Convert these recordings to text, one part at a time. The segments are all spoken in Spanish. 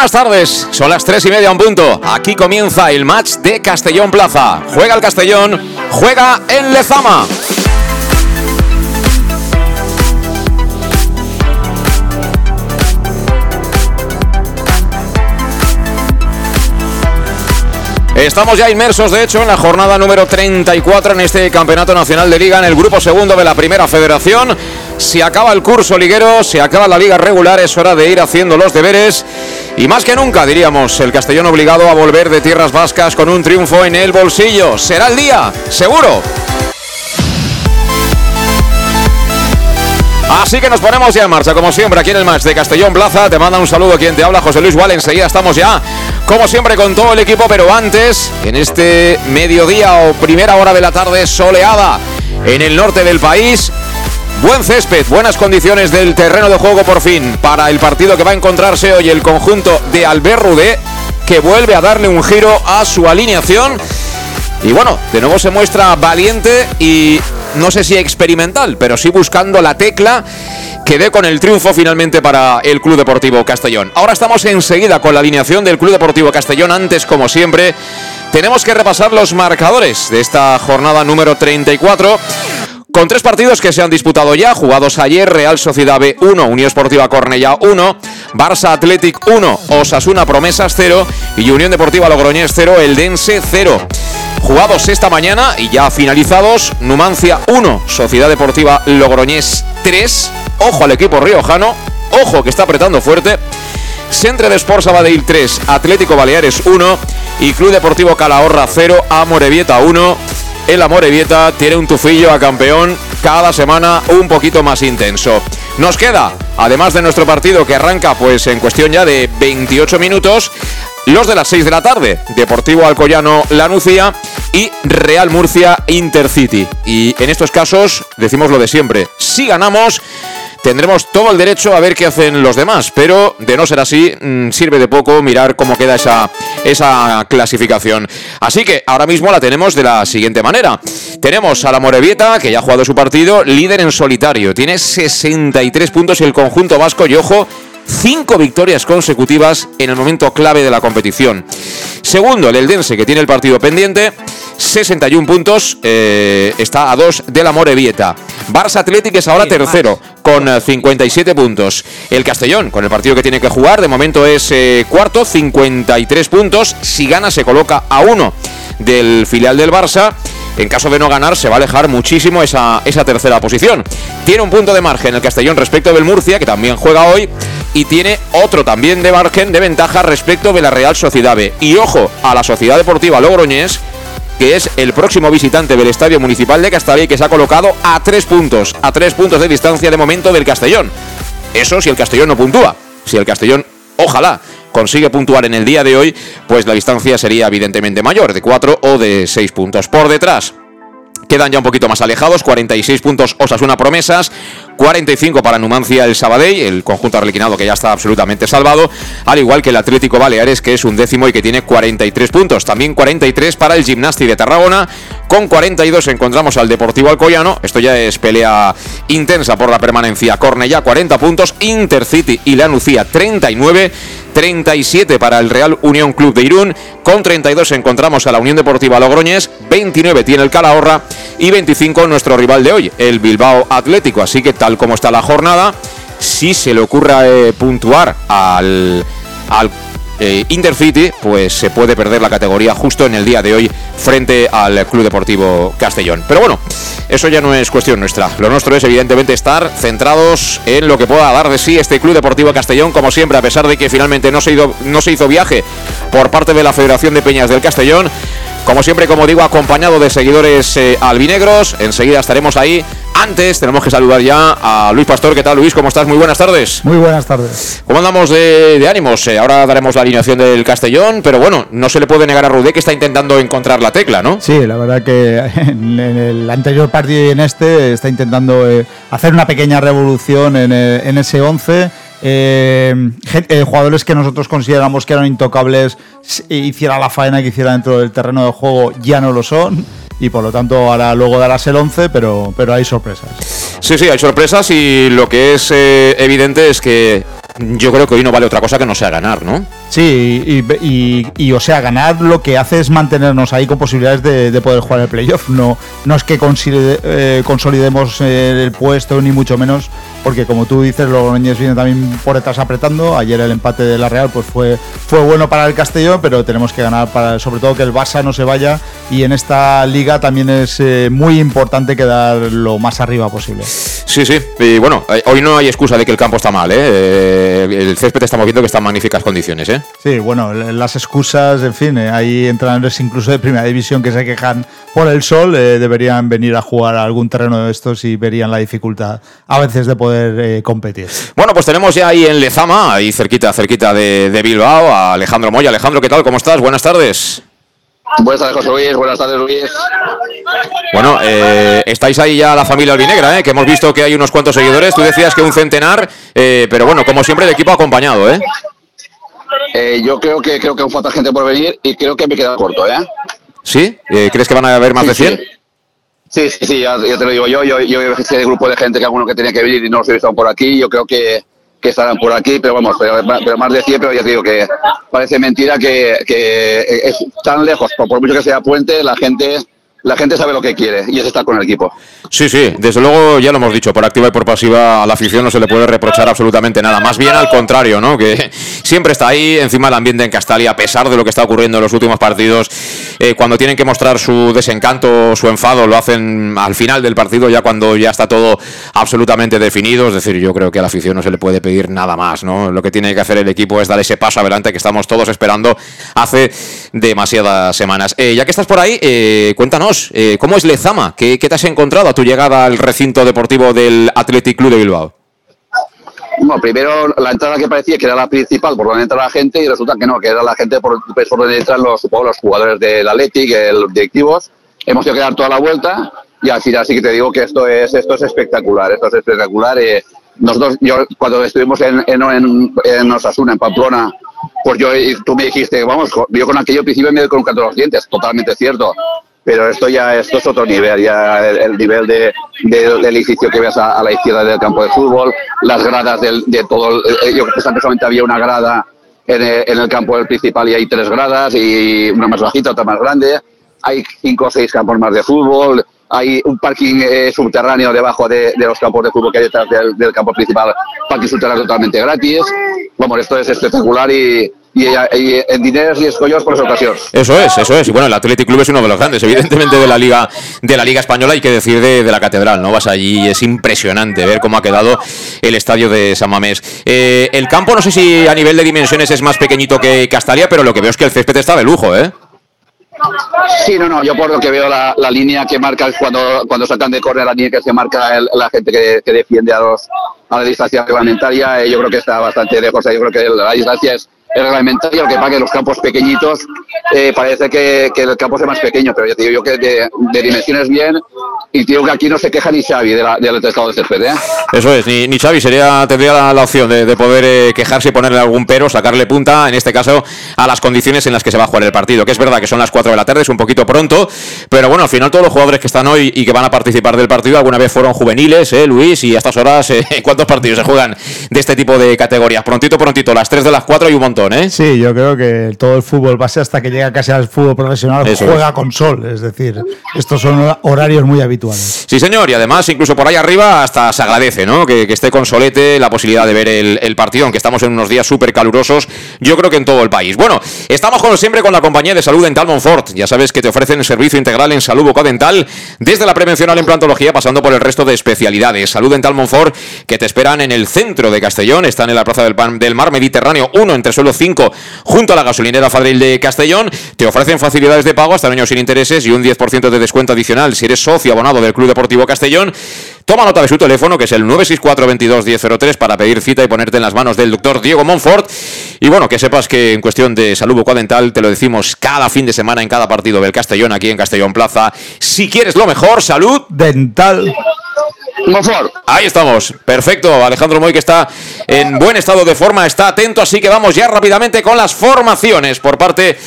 Buenas tardes. Son las tres y media un punto. Aquí comienza el match de Castellón Plaza. Juega el Castellón, juega en Lezama. Estamos ya inmersos, de hecho, en la jornada número 34 en este Campeonato Nacional de Liga, en el grupo segundo de la Primera Federación. Se acaba el curso liguero, se acaba la liga regular, es hora de ir haciendo los deberes. Y más que nunca, diríamos, el Castellón obligado a volver de tierras vascas con un triunfo en el bolsillo. ¿Será el día? Seguro. Así que nos ponemos ya en marcha, como siempre, aquí en el match de Castellón Plaza. Te manda un saludo quien te habla, José Luis Gual. Enseguida estamos ya, como siempre, con todo el equipo, pero antes, en este mediodía o primera hora de la tarde soleada en el norte del país. Buen césped, buenas condiciones del terreno de juego por fin para el partido que va a encontrarse hoy el conjunto de Albert Rudé, que vuelve a darle un giro a su alineación. Y bueno, de nuevo se muestra valiente y no sé si experimental, pero sí buscando la tecla que dé con el triunfo finalmente para el Club Deportivo Castellón. Ahora estamos enseguida con la alineación del Club Deportivo Castellón. Antes, como siempre, tenemos que repasar los marcadores de esta jornada número 34. Con tres partidos que se han disputado ya, jugados ayer, Real Sociedad B 1, Unión Esportiva Cornellá 1, Barça Athletic 1, Osasuna Promesas 0 y Unión Deportiva Logroñés 0, Eldense 0. Jugados esta mañana y ya finalizados, Numancia 1, Sociedad Deportiva Logroñés 3, ojo al equipo riojano, ojo que está apretando fuerte, Centre de Sport Sabadell 3, Atlético Baleares 1 y Club Deportivo Calahorra 0, Amorebieta 1 el Amorebieta tiene un tufillo a campeón cada semana un poquito más intenso. Nos queda, además de nuestro partido que arranca pues en cuestión ya de 28 minutos, los de las 6 de la tarde, Deportivo Alcoyano Lanucía y Real Murcia Intercity. Y en estos casos decimos lo de siempre, si ganamos tendremos todo el derecho a ver qué hacen los demás, pero de no ser así, mmm, sirve de poco mirar cómo queda esa, esa clasificación. Así que ahora mismo la tenemos de la siguiente manera. Tenemos a la Morevieta, que ya ha jugado su partido, líder en solitario, tiene 63 puntos y el conjunto vasco, y ojo, cinco victorias consecutivas en el momento clave de la competición. Segundo, el Eldense, que tiene el partido pendiente, 61 puntos, eh, está a dos de la Morevieta. Barça Athletic es ahora tercero, con 57 puntos. El Castellón, con el partido que tiene que jugar, de momento es eh, cuarto, 53 puntos. Si gana, se coloca a uno del filial del Barça. En caso de no ganar, se va a alejar muchísimo esa, esa tercera posición. Tiene un punto de margen el Castellón respecto del Murcia, que también juega hoy. Y tiene otro también de margen de ventaja respecto de la Real Sociedad B. Y ojo a la Sociedad Deportiva Logroñés, que es el próximo visitante del Estadio Municipal de Castellón, que se ha colocado a tres puntos, a tres puntos de distancia de momento del Castellón. Eso si el Castellón no puntúa. Si el Castellón, ojalá, consigue puntuar en el día de hoy, pues la distancia sería evidentemente mayor, de cuatro o de seis puntos. Por detrás, quedan ya un poquito más alejados, 46 puntos Osasuna Promesas, 45 para Numancia el Sabadell, el conjunto arlequinado que ya está absolutamente salvado, al igual que el Atlético Baleares que es un décimo y que tiene 43 puntos, también 43 para el Gimnasti de Tarragona, con 42 encontramos al Deportivo Alcoyano, esto ya es pelea intensa por la permanencia, Cornellá 40 puntos, Intercity y la Nucía 39, 37 para el Real Unión Club de Irún, con 32 encontramos a la Unión Deportiva Logroñés, 29 tiene el Calahorra y 25 nuestro rival de hoy, el Bilbao Atlético. Así que tal como está la jornada, si se le ocurra eh, puntuar al, al eh, Intercity, pues se puede perder la categoría justo en el día de hoy frente al Club Deportivo Castellón. Pero bueno, eso ya no es cuestión nuestra. Lo nuestro es evidentemente estar centrados en lo que pueda dar de sí este Club Deportivo Castellón, como siempre, a pesar de que finalmente no se, no se hizo viaje por parte de la Federación de Peñas del Castellón. Como siempre, como digo, acompañado de seguidores eh, albinegros. Enseguida estaremos ahí. Antes tenemos que saludar ya a Luis Pastor. ¿Qué tal, Luis? ¿Cómo estás? Muy buenas tardes. Muy buenas tardes. ¿Cómo andamos de, ánimos? Eh, ahora daremos la alineación del Castellón, pero bueno, no se le puede negar a Rudé que está intentando encontrar la tecla, ¿no? Sí, la verdad que en, el anterior partido y en este está intentando eh, hacer una pequeña revolución en, en ese 11 eh, eh, jugadores que nosotros consideramos que eran intocables, hiciera la faena que hiciera dentro del terreno de juego, ya no lo son. Y por lo tanto, ahora luego darás el 11, pero, pero hay sorpresas. Sí, sí, hay sorpresas y lo que es eh, evidente es que yo creo que hoy no vale otra cosa que no sea ganar, ¿no? Sí, y, o sea, ganar lo que hace es mantenernos ahí con posibilidades de, poder jugar el playoff. No, no es que eh, consolidemos el puesto, ni mucho menos, porque como tú dices, los Logroñés vienen también por detrás apretando. Ayer el empate de la Real pues fue, fue bueno para el Castellón, pero tenemos que ganar para, sobre todo que el Barça no se vaya. Y en esta liga también es eh, muy importante quedar lo más arriba posible. Sí, sí. Y bueno, eh, hoy no hay excusa de que el campo está mal, ¿eh? El césped estamos viendo que está en magníficas condiciones, ¿eh? Sí, bueno, las excusas, en fin, hay entrenadores incluso de primera división que se quejan por el sol, deberían venir a jugar a algún terreno de estos y verían la dificultad a veces de poder eh, competir. Bueno, pues tenemos ya ahí en Lezama, ahí cerquita, cerquita de, Bilbao, a Alejandro Moya. Alejandro, ¿qué tal? ¿Cómo estás? Buenas tardes. Buenas tardes, José Luis. Buenas tardes, Luis. Bueno, eh, estáis ahí ya la familia albinegra, ¿eh? que hemos visto que hay unos cuantos seguidores. Tú decías que un centenar, eh, pero bueno, como siempre, el equipo acompañado, ¿eh? Yo creo que creo que aún falta gente por venir y creo que me queda corto, ¿eh? ¿Sí? ¿Crees que van a haber más de 100? Sí, sí, sí, ya, te lo digo yo. Yo, yo, el grupo de gente que alguno que tenía que venir y no los he visto por aquí. Yo creo que, que estarán por aquí, pero vamos, pero, más de 100, pero ya te digo que parece mentira que, que es tan lejos, por mucho que sea puente, la gente la gente sabe lo que quiere y es estar con el equipo. Sí, sí, desde luego ya lo hemos dicho, por activa y por pasiva a la afición no se le puede reprochar absolutamente nada. Más bien al contrario, ¿no? Que siempre está ahí encima del ambiente en Castalia, a pesar de lo que está ocurriendo en los últimos partidos. Eh, cuando tienen que mostrar su desencanto, su enfado, lo hacen al final del partido, ya cuando ya está todo absolutamente definido. Es decir, yo creo que a la afición no se le puede pedir nada más, ¿no? Lo que tiene que hacer el equipo es dar ese paso adelante que estamos todos esperando hace demasiadas semanas. Eh, ya que estás por ahí, eh, cuéntanos eh, ¿cómo es Lezama? ¿Qué, te has encontrado a tu llegada al recinto deportivo del Athletic Club de Bilbao? Bueno, primero la entrada que parecía que era la principal por donde entra la gente y resulta que no, que era la gente por, pues, por donde entran los, los jugadores del Athletic, los directivos. Hemos tenido que dar toda la vuelta y al final sí que te digo que esto es esto es espectacular, esto es espectacular. Eh, nosotros, yo cuando estuvimos en, en, en, en Osasuna, en Pamplona, pues yo, tú me dijiste, vamos, yo con aquello principio me con los dientes, totalmente cierto pero esto ya esto es otro nivel, ya el, nivel de, del edificio que ves a, la izquierda del campo de fútbol, las gradas del, de todo, eh, yo creo que solamente había una grada en el, en el campo del principal y hay tres gradas y una más bajita, otra más grande, hay cinco o seis campos más de fútbol, hay un parking eh, subterráneo debajo de, los campos de fútbol que hay detrás del, campo principal, parking subterráneo totalmente gratis. Vamos, esto es espectacular y, y, en dineros y escollos por esa ocasión. Eso es, eso es. Y bueno, el Athletic Club es uno de los grandes, evidentemente, de la Liga, de la Liga Española, hay que decir de, la Catedral, ¿no? Vas allí y es impresionante ver cómo ha quedado el estadio de San Mamés. Eh, el campo, no sé si a nivel de dimensiones es más pequeñito que Castalia, pero lo que veo es que el césped está de lujo, ¿eh? Sí, no, no, yo por lo que veo la, línea que marca cuando, cuando saltan de córner, la línea que se marca la gente que, defiende a, los, a la distancia reglamentaria, eh, yo creo que está bastante lejos, yo creo que la distancia es es reglamentario, que pague los campos pequeñitos, eh, parece que, que, el campo es más pequeño, pero ya digo yo que de, de dimensiones bien, y digo que aquí no se queja ni Xavi de la, del estado de césped, ¿eh? Eso es, ni, ni Xavi sería, tendría la, opción de, de poder eh, quejarse y ponerle algún pero, sacarle punta, en este caso, a las condiciones en las que se va a jugar el partido, que es verdad que son las 4 de la tarde, es un poquito pronto, pero bueno, al final todos los jugadores que están hoy y que van a participar del partido alguna vez fueron juveniles, ¿eh, Luis? Y a estas horas, ¿cuántos partidos se juegan de este tipo de categorías? Prontito, prontito, las 3 de las 4 y un montón. Montón, ¿eh? Sí, yo creo que todo el fútbol base hasta que llega casi al fútbol profesional juega con sol. Es decir, estos son horarios muy habituales. Sí, señor, y además incluso por ahí arriba hasta se agradece, ¿no? Que, esté con solete la posibilidad de ver el, partido, aunque estamos en unos días súper calurosos, yo creo que en todo el país. Bueno, estamos como siempre con la compañía de salud dental Monfort. Ya sabes que te ofrecen el servicio integral en salud bucodental, desde la prevención a la implantología, pasando por el resto de especialidades. Salud dental Monfort, que te esperan en el centro de Castellón, están en la Plaza del, del Mar Mediterráneo 1, entre suelo 5, junto a la gasolinera Fadril de Castellón. Te ofrecen facilidades de pago hasta años sin intereses y un 10% de descuento adicional si eres socio abonado del Club Deportivo Castellón. Toma nota de su teléfono, que es el 964 22 1003 para pedir cita y ponerte en las manos del doctor Diego Monfort. Y bueno, que sepas que en cuestión de salud bucodental te lo decimos cada fin de semana en cada partido del Castellón, aquí en Castellón Plaza. Si quieres lo mejor, salud dental. Ahí estamos, perfecto. Alejandro Moy que está en buen estado de forma, está atento, así que vamos ya rápidamente con las formaciones por parte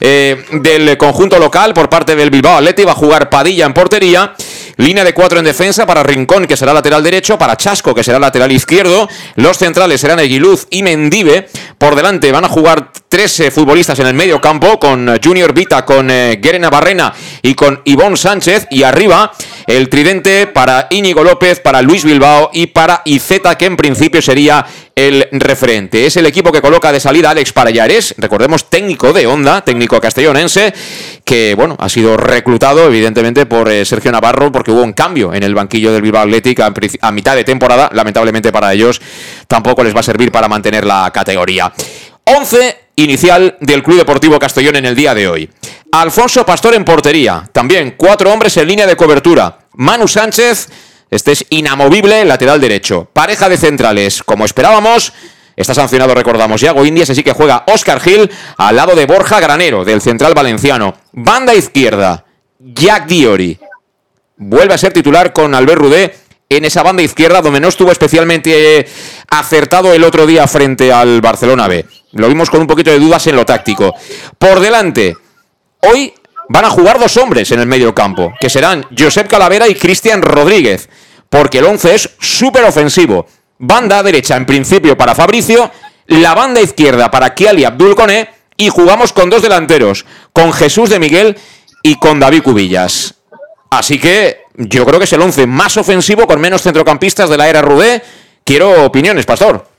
eh, del conjunto local, por parte del Bilbao Atleti. Va a jugar Padilla en portería. Línea de cuatro en defensa para Rincón, que será lateral derecho, para Chasco, que será lateral izquierdo. Los centrales serán Eguiluz y Mendive. Por delante van a jugar tres futbolistas en el medio campo, con Junior Vita, con eh, Guerena Barrena y con Ivón Sánchez. Y arriba el tridente para Íñigo López, para Luis Bilbao y para Izeta, que en principio sería el referente. Es el equipo que coloca de salida Alex Parayares, recordemos técnico de Honda, técnico castellonense, que bueno, ha sido reclutado evidentemente por eh, Sergio Navarro porque hubo un cambio en el banquillo del Bilbao Athletic a, mitad de temporada, lamentablemente para ellos tampoco les va a servir para mantener la categoría. 11 inicial del Club Deportivo Castellón en el día de hoy. Alfonso Pastor en portería, también cuatro hombres en línea de cobertura. Manu Sánchez este es inamovible, lateral derecho. Pareja de centrales, como esperábamos. Está sancionado, recordamos, Yago Indias, así que juega Oscar Gil al lado de Borja Granero, del central valenciano. Banda izquierda, Jack Diori. Vuelve a ser titular con Albert Rudé en esa banda izquierda, donde no estuvo especialmente acertado el otro día frente al Barcelona B. Lo vimos con un poquito de dudas en lo táctico. Por delante, hoy van a jugar dos hombres en el medio campo, que serán Josep Calavera y Cristian Rodríguez, porque el 11 es súper ofensivo. Banda derecha en principio para Fabricio, la banda izquierda para Kiali Abdul Kone y jugamos con dos delanteros, con Jesús de Miguel y con David Cubillas. Así que yo creo que es el 11 más ofensivo con menos centrocampistas de la era Rudé. Quiero opiniones, Pastor.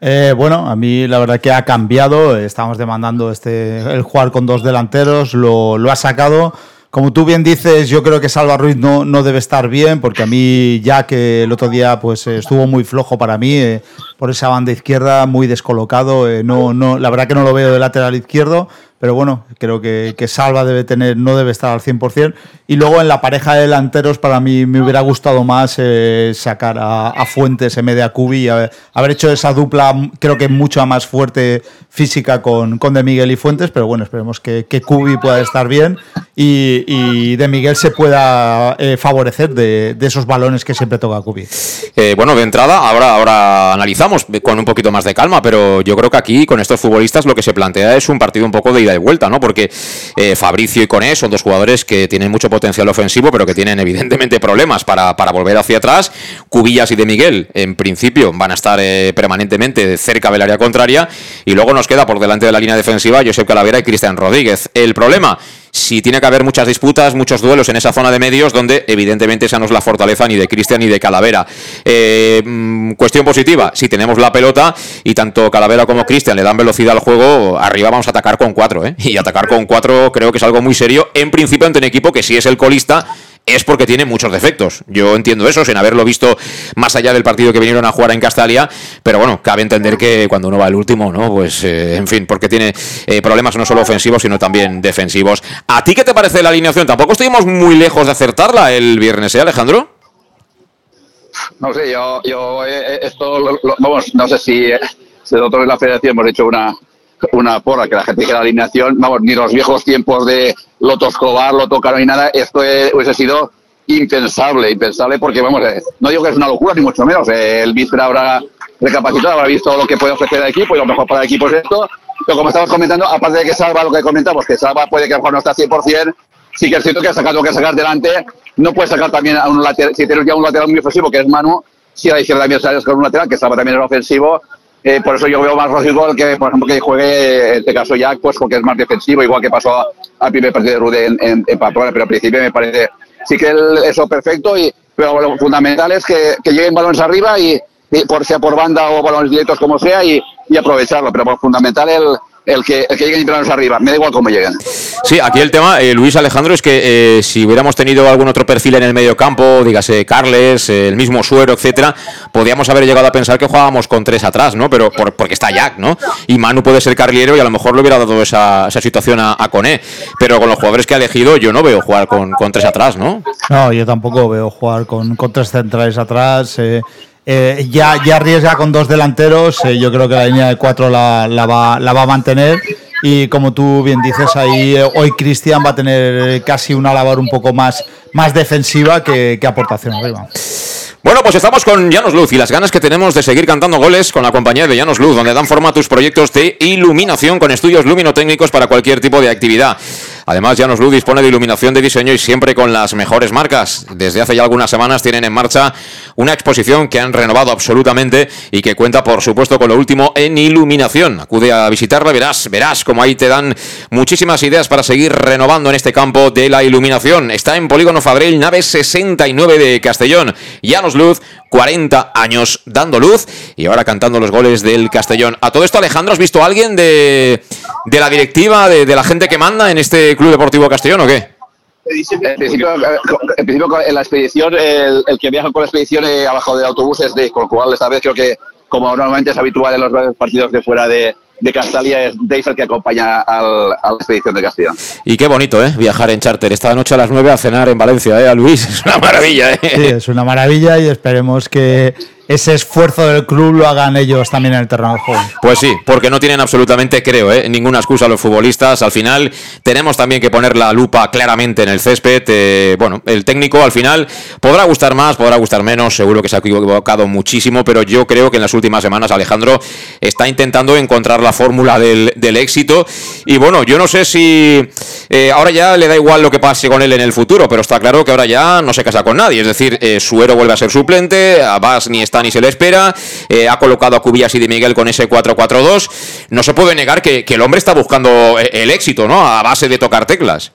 Eh, bueno, a mí la verdad que ha cambiado. Estamos demandando este el jugar con dos delanteros, lo, lo ha sacado. Como tú bien dices, yo creo que Salva Ruiz no, no, debe estar bien, porque a mí ya que el otro día pues estuvo muy flojo para mí, eh, por esa banda izquierda, muy descolocado. Eh, no, no, la verdad que no lo veo de lateral izquierdo pero bueno, creo que, Salva debe tener, no debe estar al 100%. Y luego en la pareja de delanteros, para mí me hubiera gustado más eh, sacar a, Fuentes en media Cubi y haber, hecho esa dupla, creo que mucho más fuerte física con, con De Miguel y Fuentes, pero bueno, esperemos que, que Cubi pueda estar bien y, De Miguel se pueda eh, favorecer de, esos balones que siempre toca Cubi. Eh, bueno, de entrada, ahora, ahora analizamos con un poquito más de calma, pero yo creo que aquí con estos futbolistas lo que se plantea es un partido un poco de ida de vuelta, ¿no? Porque eh, Fabricio y Coné son dos jugadores que tienen mucho potencial ofensivo, pero que tienen evidentemente problemas para, para volver hacia atrás. Cubillas y de Miguel, en principio, van a estar eh, permanentemente cerca del área contraria. Y luego nos queda por delante de la línea defensiva Josep Calavera y Cristian Rodríguez. El problema si tiene que haber muchas disputas, muchos duelos en esa zona de medios, donde evidentemente esa no es la fortaleza ni de Cristian ni de Calavera. Eh, mm, cuestión positiva, si tenemos la pelota y tanto Calavera como Cristian le dan velocidad al juego, arriba vamos a atacar con cuatro, ¿eh? Y atacar con cuatro creo que es algo muy serio, en principio ante un equipo que si es el colista es porque tiene muchos defectos. Yo entiendo eso, sin haberlo visto más allá del partido que vinieron a jugar en Castalia, pero bueno, cabe entender que cuando uno va al último, ¿no? Pues, eh, en fin, porque tiene eh, problemas no solo ofensivos, sino también defensivos. ¿A ti qué te parece la alineación? Tampoco estuvimos muy lejos de acertarla el viernes, ¿eh, Alejandro? No sé, yo, eh, esto, vamos, no sé si, nosotros en la federación hemos hecho una, una porra, que la gente que la alineación, vamos, ni los viejos tiempos de Loto Escobar, Loto Caro ni nada, esto hubiese sido impensable, impensable, porque vamos, eh, no digo que es una locura, ni mucho menos, eh, el Víspera habrá recapacitado, habrá visto lo que puede ofrecer el equipo y lo mejor para el equipo es esto, pero como estamos comentando, aparte de que Salva, lo que comentamos, que Salva puede que a lo mejor no está 100%, sí que es cierto que ha sacado que sacar delante, no puede sacar también a un lateral, si tienes ya un lateral muy ofensivo, que es Manu, si a la izquierda también sales con un lateral, que Salva también es ofensivo, eh, por eso yo veo más lógico que, por ejemplo, que juegue, en este caso Jack, pues porque es más defensivo, igual que pasó al primer partido de Rude en, en, en pero al principio me parece sí que el, eso perfecto, y, pero lo fundamental es que, que lleguen balones arriba y, y por sea por banda o balones directos como sea y, y aprovecharlo, pero por fundamental el, el que, el que lleguen arriba, me da igual cómo lleguen. Sí, aquí el tema, eh, Luis Alejandro, es que eh, si hubiéramos tenido algún otro perfil en el medio campo, dígase Carles, eh, el mismo Suero, etcétera, podríamos haber llegado a pensar que jugábamos con tres atrás, ¿no? Pero por- porque está Jack, ¿no? Y Manu puede ser carrilero y a lo mejor le hubiera dado esa, esa situación a, a Coné. Pero con los jugadores que ha elegido, yo no veo jugar con, con tres atrás, ¿no? No, yo tampoco veo jugar con, con tres centrales atrás. eh, eh, ya, ya arriesga con dos delanteros. eh, yo creo que la línea de cuatro la, va a mantener. Y como tú bien dices, ahí eh, hoy Cristian va a tener casi una labor un poco más, más defensiva que, que aportación arriba. Bueno, pues estamos con Llanos Luz y las ganas que tenemos de seguir cantando goles con la compañía de Llanos Luz, donde dan forma a tus proyectos de iluminación con estudios luminotécnicos para cualquier tipo de actividad. Además, Llanos Luz dispone de iluminación de diseño y siempre con las mejores marcas. Desde hace ya algunas semanas tienen en marcha una exposición que han renovado absolutamente y que cuenta, por supuesto, con lo último en iluminación. Acude a visitarla, verás, verás como ahí te dan muchísimas ideas para seguir renovando en este campo de la iluminación. Está en Polígono Fabril, nave 69 de Castellón. Llanos Luz, 40 años dando luz y ahora cantando los goles del Castellón. A todo esto, Alejandro, ¿has visto a alguien de, de la directiva, de, de la gente que manda en este Club Deportivo Castellón o qué? En principio, en, principio, en la expedición, el, el que viaja con la expedición eh, abajo del autobús es de, con lo cual esta vez creo que, como normalmente es habitual en los partidos de fuera de, de Castalia, es Dave el que acompaña al, a la expedición de Castellón. Y qué bonito, ¿eh? Viajar en charter. Esta noche a las 9 a cenar en Valencia, ¿eh? A Luis, es una maravilla, ¿eh? Sí, es una maravilla y esperemos que ese esfuerzo del club lo hagan ellos también en el terreno. Pues sí, porque no tienen absolutamente, creo, ¿eh? ninguna excusa los futbolistas. Al final tenemos también que poner la lupa claramente en el césped. Eh, bueno, el técnico al final podrá gustar más, podrá gustar menos, seguro que se ha equivocado muchísimo, pero yo creo que en las últimas semanas Alejandro está intentando encontrar la fórmula del, éxito. Y bueno, yo no sé si eh, ahora ya le da igual lo que pase con él en el futuro, pero está claro que ahora ya no se casa con nadie. Es decir, Suero vuelve a ser suplente, Abbas ni está ni se le espera, eh, ha colocado a Cubillas y de Miguel con ese 4-4-2. No se puede negar que, que, el hombre está buscando eh, el éxito, ¿no? A base de tocar teclas.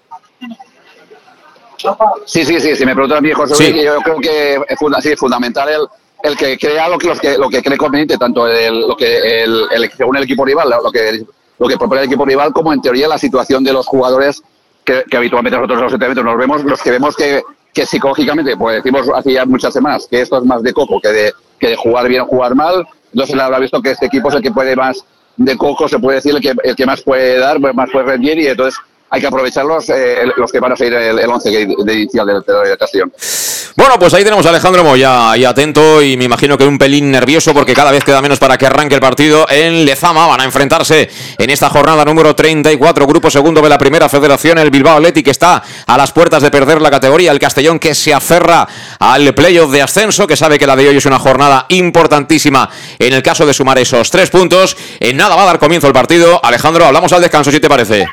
Sí, sí, sí, si me preguntan a mí, José, sí. yo creo que es, funda sí, es fundamental el, el que crea lo que, lo que, lo que cree conveniente, tanto el, lo que el, el, según el equipo rival, lo que, lo que propone el equipo rival, como en teoría la situación de los jugadores que, que habitualmente nosotros en los entrenamientos nos vemos, los que vemos que, que psicológicamente, pues decimos hace ya muchas semanas que esto es más de coco que de, que de jugar bien o jugar mal, entonces le habrá visto que este equipo es el que puede más de coco, se puede decir, el que, el que más puede dar, más puede rendir y entonces hay que aprovecharlos eh, los que van a seguir el, el once de, de inicial del de Castellón. Bueno, pues ahí tenemos a Alejandro Moya ahí atento y me imagino que un pelín nervioso porque cada vez queda menos para que arranque el partido en Lezama. Van a enfrentarse en esta jornada número 34, grupo segundo de la primera federación, el Bilbao Athletic que está a las puertas de perder la categoría, el Castellón que se aferra al playoff de ascenso, que sabe que la de hoy es una jornada importantísima en el caso de sumar esos tres puntos. En nada va a dar comienzo el partido. Alejandro, hablamos al descanso, si te parece.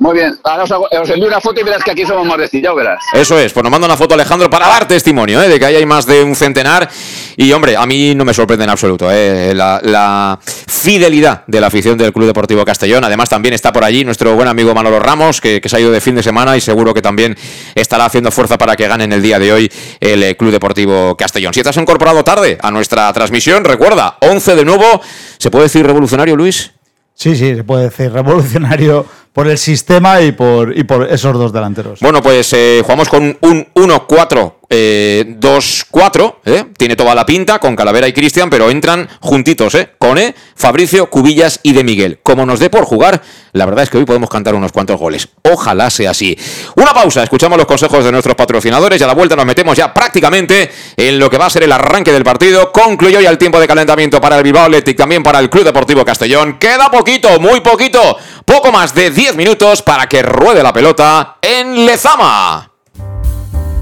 Muy bien, ahora os, hago, os, envío una foto y verás que aquí somos más de ya verás. Eso es, pues nos manda una foto Alejandro para dar testimonio ¿eh? de que ahí hay más de un centenar. Y hombre, a mí no me sorprende en absoluto ¿eh? la, la, fidelidad de la afición del Club Deportivo Castellón. Además, también está por allí nuestro buen amigo Manolo Ramos, que, que se ha ido de fin de semana y seguro que también estará haciendo fuerza para que gane en el día de hoy el eh, Club Deportivo Castellón. Si te has incorporado tarde a nuestra transmisión, recuerda, 11 de nuevo. ¿Se puede decir revolucionario, Luis? Sí, sí, se puede decir revolucionario por el sistema y por, y por esos dos delanteros. Bueno, pues eh, jugamos con un 1-4. Eh, 2-4, ¿eh? tiene toda la pinta con Calavera y Cristian, pero entran juntitos, ¿eh? Cone, Fabricio, Cubillas y De Miguel. Como nos dé por jugar, la verdad es que hoy podemos cantar unos cuantos goles. Ojalá sea así. Una pausa, escuchamos los consejos de nuestros patrocinadores y a la vuelta nos metemos ya prácticamente en lo que va a ser el arranque del partido. Concluyó ya el tiempo de calentamiento para el Bilbao Athletic, también para el Club Deportivo Castellón. Queda poquito, muy poquito, poco más de 10 minutos para que ruede la pelota en Lezama.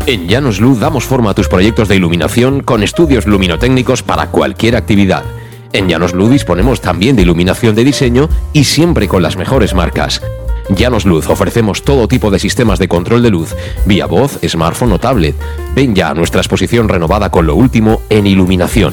En Llanos Luz damos forma a tus proyectos de iluminación con estudios luminotécnicos para cualquier actividad. En Llanos Luz disponemos también de iluminación de diseño y siempre con las mejores marcas. Llanos Luz ofrecemos todo tipo de sistemas de control de luz, vía voz, smartphone o tablet. Ven ya a nuestra exposición renovada con lo último en iluminación.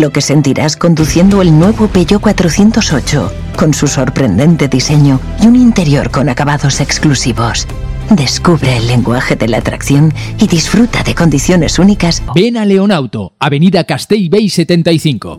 Lo que sentirás conduciendo el nuevo Peugeot 408, con su sorprendente diseño y un interior con acabados exclusivos. Descubre el lenguaje de la atracción y disfruta de condiciones únicas. Ven a Leonauto, Avenida Castell Bay 75.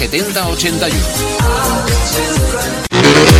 70 81.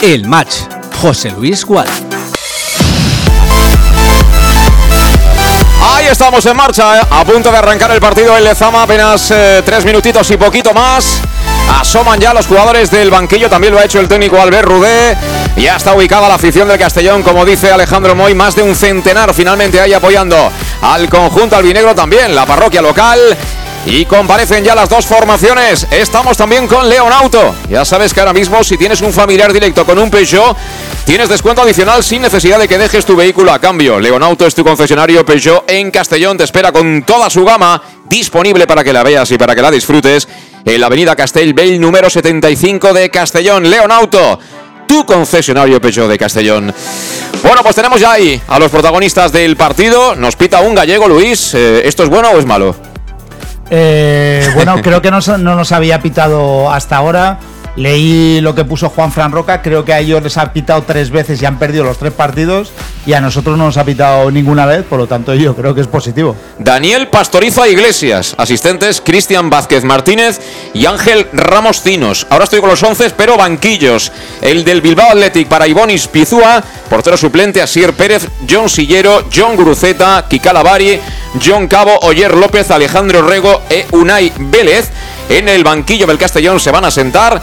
El match. José Luis Gual. Ahí estamos en marcha, ¿eh? a punto de arrancar el partido en Lezama, apenas eh, tres minutitos y poquito más. Asoman ya los jugadores del banquillo, también lo ha hecho el técnico Albert Rudé. Ya está ubicada la afición del Castellón, como dice Alejandro Moy, más de un centenar finalmente ahí apoyando al conjunto albinegro también, la parroquia local. Y comparecen ya las dos formaciones. Estamos también con Leonauto. Ya sabes que ahora mismo si tienes un familiar directo con un Peugeot, tienes descuento adicional sin necesidad de que dejes tu vehículo a cambio. Leonauto es tu concesionario Peugeot en Castellón. Te espera con toda su gama disponible para que la veas y para que la disfrutes en la avenida Castellbell número 75 de Castellón. Leonauto tu concesionario Peugeot de Castellón. Bueno, pues tenemos ya ahí a los protagonistas del partido. Nos pita un gallego, Luis. Eh, ¿Esto es bueno o es malo? Eh, bueno, creo que no, no, nos había pitado hasta ahora. Leí lo que puso Juan Fran Roca, creo que a ellos les ha pitado tres veces y han perdido los tres partidos y a nosotros no nos ha pitado ninguna vez, por lo tanto yo creo que es positivo. Daniel Pastoriza Iglesias, asistentes Cristian Vázquez Martínez y Ángel Ramos Cinos. Ahora estoy con los once, pero banquillos. El del Bilbao Athletic para Ibonis Pizúa, portero suplente Asier Pérez, John Sillero, John Guruceta, Kikala Bari, John Cabo, Oyer López, Alejandro Rego e Unai Vélez. En el banquillo del Castellón se van a sentar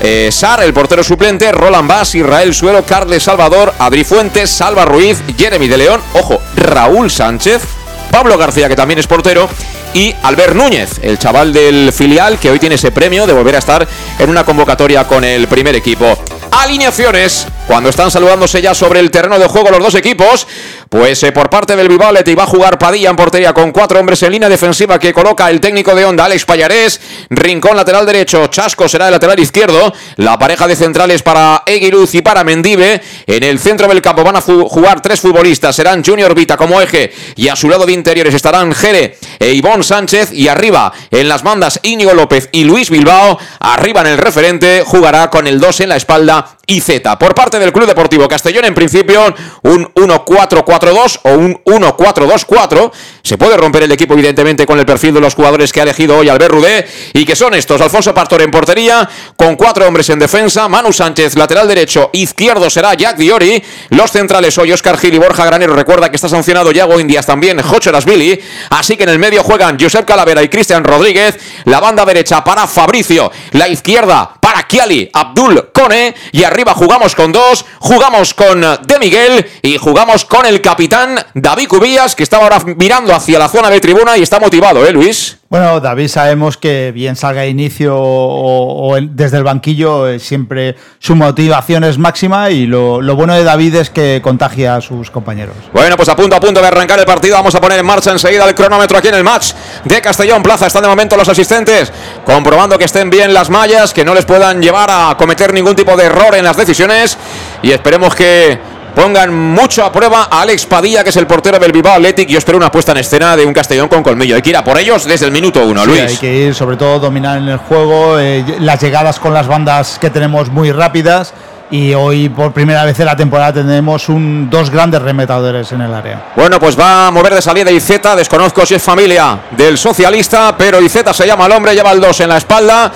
eh, Sar, el portero suplente, Roland Bass, Israel Suero, Carles Salvador, Adri Fuentes, Salva Ruiz, Jeremy de León, ojo, Raúl Sánchez, Pablo García, que también es portero, y Albert Núñez, el chaval del filial que hoy tiene ese premio de volver a estar en una convocatoria con el primer equipo. Alineaciones, cuando están saludándose ya sobre el terreno de juego los dos equipos, pues eh, por parte del Athletic va a jugar Padilla en portería con cuatro hombres en línea defensiva que coloca el técnico de Onda, Alex Payarés, Rincón lateral derecho, Chasco será el lateral izquierdo, la pareja de centrales para Eguiluz y para Mendive, en el centro del campo van a jugar tres futbolistas, serán Junior Vita como eje y a su lado de interiores estarán Jere e Ivón Sánchez y arriba en las bandas Íñigo López y Luis Bilbao, arriba en el referente jugará con el 2 en la espalda y Z. Por parte del Club Deportivo Castellón. En principio, un 1-4-4-2 o un 1-4-2-4. Se puede romper el equipo, evidentemente, con el perfil de los jugadores que ha elegido hoy Albert Rudé. Y que son estos: Alfonso Pastor en portería, con cuatro hombres en defensa. Manu Sánchez, lateral derecho. Izquierdo será Jack Diori. Los centrales hoy Oscar Gil y Borja Granero. Recuerda que está sancionado Yago Indias también, Jocho Billy. Así que en el medio juegan Josep Calavera y Cristian Rodríguez. La banda derecha para Fabricio. La izquierda para Kiali, Abdul Cone. Y arriba jugamos con dos. Jugamos con De Miguel. Y jugamos con el capitán David Cubillas, que estaba ahora mirando hacia la zona de tribuna y está motivado, ¿eh, Luis? Bueno, David, sabemos que bien salga de inicio o, desde el banquillo, eh, siempre su motivación es máxima y lo, lo bueno de David es que contagia a sus compañeros. Bueno, pues a punto a punto de arrancar el partido. Vamos a poner en marcha enseguida el cronómetro aquí en el match de Castellón Plaza. Están de momento los asistentes comprobando que estén bien las mallas, que no les puedan llevar a cometer ningún tipo de error en las decisiones. Y esperemos que pongan mucho a prueba a Alex Padilla, que es el portero del Bilbao Athletic. Yo espero una puesta en escena de un Castellón con colmillo. Hay que ir a por ellos desde el minuto uno, Sí, Luis. hay que ir, sobre todo, dominar en el juego, eh, las llegadas con las bandas que tenemos muy rápidas. Y hoy, por primera vez en la temporada, tenemos un, dos grandes remetadores en el área. Bueno, pues va a mover de salida Izeta. Desconozco si es familia del socialista, pero Izeta se llama al hombre, lleva el 2 en la espalda.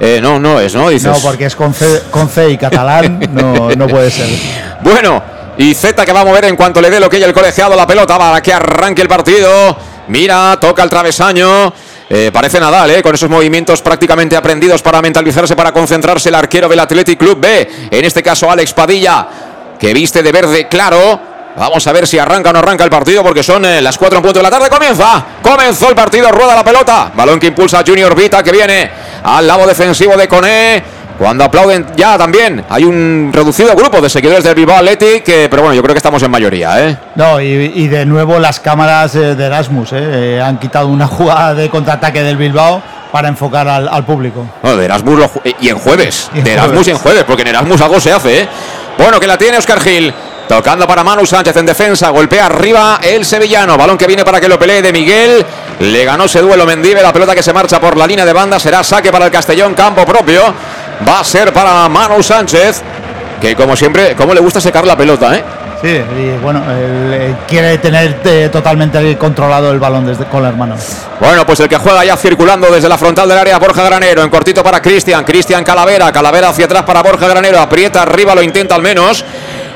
Eh, no, no es, ¿no? Dices. No, porque es con C, con C y catalán, no, no puede ser. Bueno, y Z que va a mover en cuanto le dé lo que hay el colegiado la pelota para que arranque el partido. Mira, toca el travesaño. Eh, parece Nadal, ¿eh? con esos movimientos prácticamente aprendidos para mentalizarse, para concentrarse el arquero del Athletic Club B. En este caso, Alex Padilla, que viste de verde claro. Vamos a ver si arranca o no arranca el partido, porque son eh, las 4 en punto de la tarde. Comienza, comenzó el partido, rueda la pelota. Balón que impulsa a Junior Vita, que viene al lado defensivo de Coné. Cuando aplauden ya también hay un reducido grupo de seguidores del Bilbao Athletic, que- pero bueno, yo creo que estamos en mayoría, ¿eh? No, y, y de nuevo las cámaras eh, de Erasmus eh, eh, han quitado una jugada de contraataque del Bilbao para enfocar al, al público. No, de Erasmus lo y en jueves. Y en de Erasmus jueves. y en jueves, porque en Erasmus algo se hace, ¿eh? Bueno, que la tiene Oscar Gil. Tocando para Manu Sánchez en defensa. Golpea arriba el sevillano. Balón que viene para que lo pelee de Miguel. Le ganó ese duelo Mendive. La pelota que se marcha por la línea de banda será saque para el Castellón. Campo propio. Va a ser para Manu Sánchez. Que como siempre, como le gusta secar la pelota, ¿eh? Sí, y bueno, él, eh, quiere tener eh, totalmente controlado el balón desde, con las manos. Bueno, pues el que juega ya circulando desde la frontal del área, Borja Granero, en cortito para Cristian, Cristian Calavera, Calavera hacia atrás para Borja Granero, aprieta arriba, lo intenta al menos.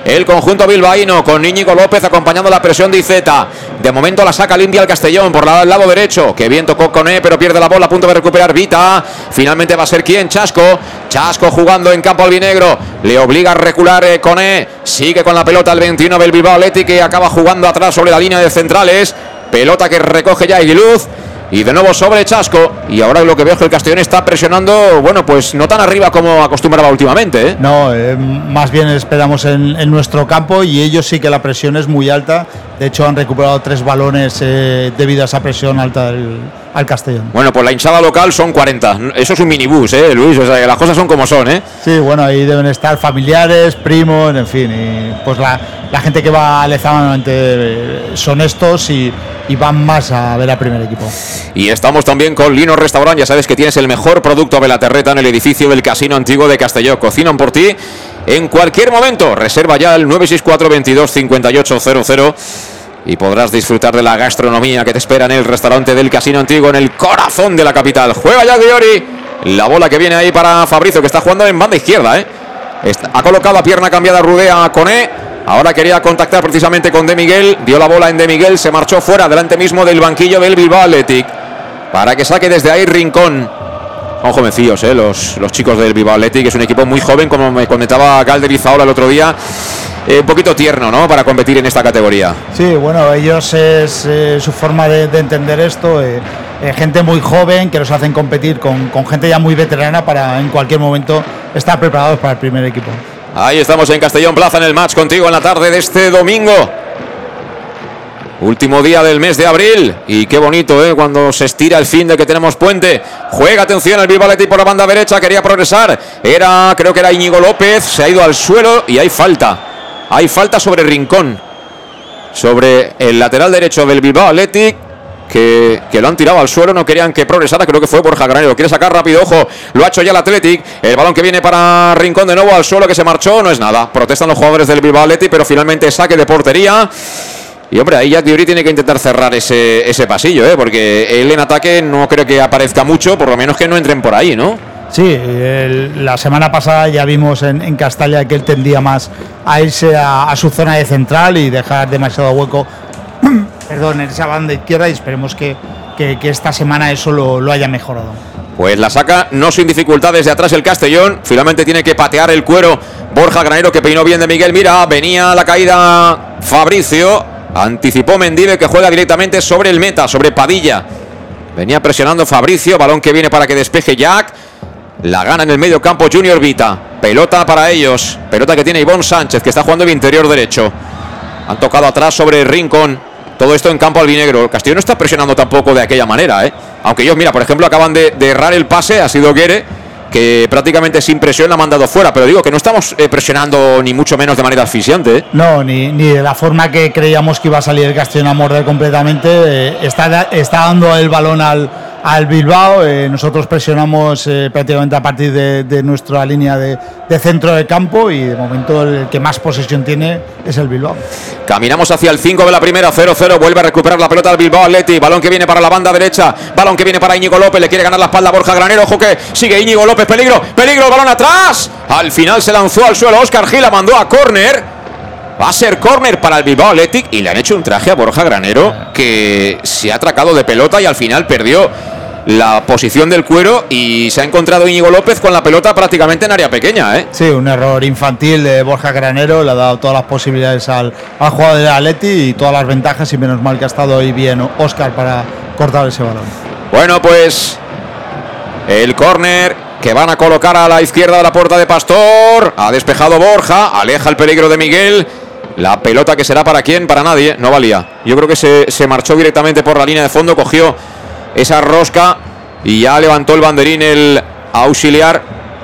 El conjunto bilbaíno con Íñigo López acompañando la presión de Izeta. De momento la saca limpia el Castellón por la- el lado derecho. Que bien tocó Coné, pero pierde la bola a punto de recuperar Vita. Finalmente va a ser quien, Chasco. Chasco jugando en campo albinegro. Le obliga a recular eh, Coné. Sigue con la pelota el 21 del Bilbao Athletic que acaba jugando atrás sobre la línea de centrales. Pelota que recoge ya Iguiluz. Y de nuevo sobre Chasco. Y ahora lo que veo es que el Castellón está presionando, bueno, pues no tan arriba como acostumbraba últimamente. ¿eh? No, eh, más bien esperamos en, en nuestro campo y ellos sí que la presión es muy alta. De hecho, han recuperado tres balones eh, debido a esa presión alta del, al Castellón. Bueno, pues la hinchada local son 40. Eso es un minibús, ¿eh, Luis? O sea, que las cosas son como son, ¿eh? Sí, bueno, ahí deben estar familiares, primos, en fin. Y pues la, la gente que va a Lezama normalmente eh, son estos y, y van más a ver al primer equipo. Y estamos también con Lino Restaurant. Ya sabes que tienes el mejor producto de la terreta en el edificio del Casino Antiguo de Castelló. Cocinan por ti en cualquier momento. Reserva ya el 964 22 5800 y podrás disfrutar de la gastronomía que te espera en el restaurante del Casino Antiguo en el corazón de la capital. Juega ya Diori. La bola que viene ahí para Fabricio, que está jugando en banda izquierda, ¿eh? Ha colocado a pierna cambiada Rudea a Coné. Ahora quería contactar precisamente con De Miguel. Dio la bola en De Miguel. Se marchó fuera, delante mismo del banquillo del Bilbao Athletic. Para que saque desde ahí Rincón. Son jovencillos, ¿eh? los, los chicos del Bilbao Athletic. Es un equipo muy joven, como me comentaba Galder Izaola el otro día. Eh, un poquito tierno, ¿no? Para competir en esta categoría. Sí, bueno, ellos es eh, su forma de, de entender esto. eh, gente muy joven que los hacen competir con, con gente ya muy veterana para en cualquier momento estar preparados para el primer equipo. Ahí estamos en Castellón Plaza en el match contigo en la tarde de este domingo. Último día del mes de abril. Y qué bonito, ¿eh? Cuando se estira el fin de que tenemos puente. Juega atención el Athletic por la banda derecha. Quería progresar. Era, creo que era Íñigo López. Se ha ido al suelo y hay falta. Hay falta sobre Rincón. Sobre el lateral derecho del Bilbao Athletic. que, que, lo han tirado al suelo, no querían que progresara, creo que fue Borja Granero, quiere sacar rápido, ojo, lo ha hecho ya el Athletic, el balón que viene para Rincón de nuevo al suelo que se marchó, no es nada, protestan los jugadores del Bilbao Athletic, pero finalmente saque de portería. Y hombre, ahí Jack Diori tiene que intentar cerrar ese, ese pasillo, ¿eh? porque él en ataque no creo que aparezca mucho, por lo menos que no entren por ahí, ¿no? Sí, la semana pasada ya vimos en, en, Castalla que él tendía más a irse a, a, su zona de central y dejar demasiado hueco perdón, en esa banda izquierda y esperemos que, que, que esta semana eso lo, lo, haya mejorado. Pues la saca no sin dificultades de atrás el Castellón. Finalmente tiene que patear el cuero Borja Granero que peinó bien de Miguel. Mira, venía la caída Fabricio. Anticipó Mendive que juega directamente sobre el meta, sobre Padilla. Venía presionando Fabricio. Balón que viene para que despeje Jack. La gana en el medio campo Junior Vita. Pelota para ellos. Pelota que tiene Ivonne Sánchez, que está jugando el interior derecho. Han tocado atrás sobre Rincón. Todo esto en campo albinegro. El Castillo no está presionando tampoco de aquella manera, ¿eh? Aunque ellos, mira, por ejemplo, acaban de, de errar el pase. Ha sido Guere, que prácticamente sin presión la ha mandado fuera. Pero digo que no estamos eh, presionando ni mucho menos de manera asfixiante. ¿eh? No, ni, ni, de la forma que creíamos que iba a salir el Castellón a morder completamente. Eh, está, está dando el balón al al Bilbao. Eh, nosotros presionamos eh, prácticamente a partir de, nuestra línea de, centro de campo y de momento el que más posesión tiene es el Bilbao. Caminamos hacia el 5 de la primera, 0-0. Vuelve a recuperar la pelota al Bilbao Atleti. Balón que viene para la banda derecha. Balón que viene para Íñigo López. Le quiere ganar la espalda a Borja Granero. Ojo que sigue Íñigo López. Peligro, peligro. Balón atrás. Al final se lanzó al suelo. Oscar Gil la mandó a córner. Va a ser córner para el Bilbao Athletic y le han hecho un traje a Borja Granero que se ha atracado de pelota y al final perdió la posición del cuero y se ha encontrado Íñigo López con la pelota prácticamente en área pequeña. ¿eh? Sí, un error infantil de Borja Granero, le ha dado todas las posibilidades al, al jugador de Atleti y todas las ventajas y menos mal que ha estado ahí bien Oscar para cortar ese balón. Bueno, pues el córner que van a colocar a la izquierda de la puerta de Pastor. Ha despejado Borja, aleja el peligro de Miguel. La pelota que será para quién, para nadie, no valía. Yo creo que se, se marchó directamente por la línea de fondo, cogió esa rosca y ya levantó el banderín el auxiliar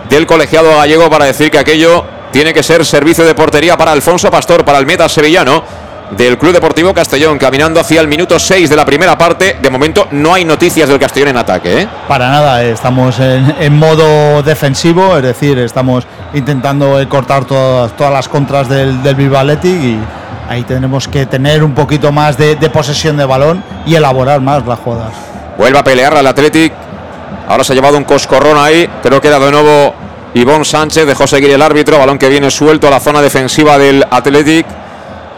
del colegiado gallego para decir que aquello tiene que ser servicio de portería para Alfonso Pastor, para el meta sevillano del Club Deportivo Castellón, caminando hacia el minuto 6 de la primera parte. De momento no hay noticias del Castellón en ataque. ¿eh? Para nada, estamos en, en, modo defensivo, es decir, estamos intentando cortar todas, todas las contras del, del Athletic y ahí tenemos que tener un poquito más de, de posesión de balón y elaborar más las jugadas. Vuelve a pelear al Athletic. Ahora se ha llevado un coscorrón ahí, pero queda de nuevo Ivonne Sánchez. Dejó seguir el árbitro. Balón que viene suelto a la zona defensiva del Athletic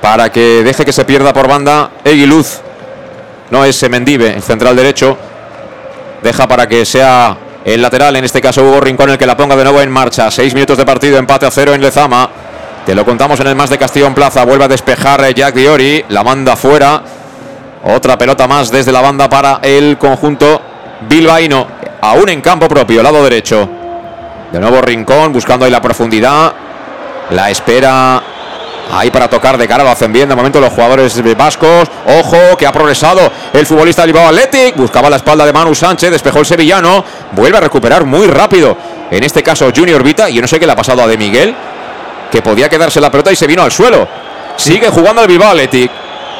para que deje que se pierda por banda Eguiluz. No es Mendive, el central derecho. Deja para que sea el lateral, en este caso Hugo Rincón, el que la ponga de nuevo en marcha. Seis minutos de partido, empate a cero en Lezama. Te lo contamos en el más de Castillo en Plaza. Vuelve a despejar Jack Diori. La manda fuera. Otra pelota más desde la banda para el conjunto bilbaíno. Aún en campo propio, lado derecho. De nuevo Rincón buscando ahí la profundidad. La espera ahí para tocar de cara. Lo hacen bien de momento los jugadores vascos. Ojo que ha progresado el futbolista del Bilbao Athletic. Buscaba la espalda de Manu Sánchez. Despejó el sevillano. Vuelve a recuperar muy rápido. En este caso Junior Vita. Yo no sé qué le ha pasado a De Miguel. Que podía quedarse la pelota y se vino al suelo. Sigue jugando el Bilbao Athletic.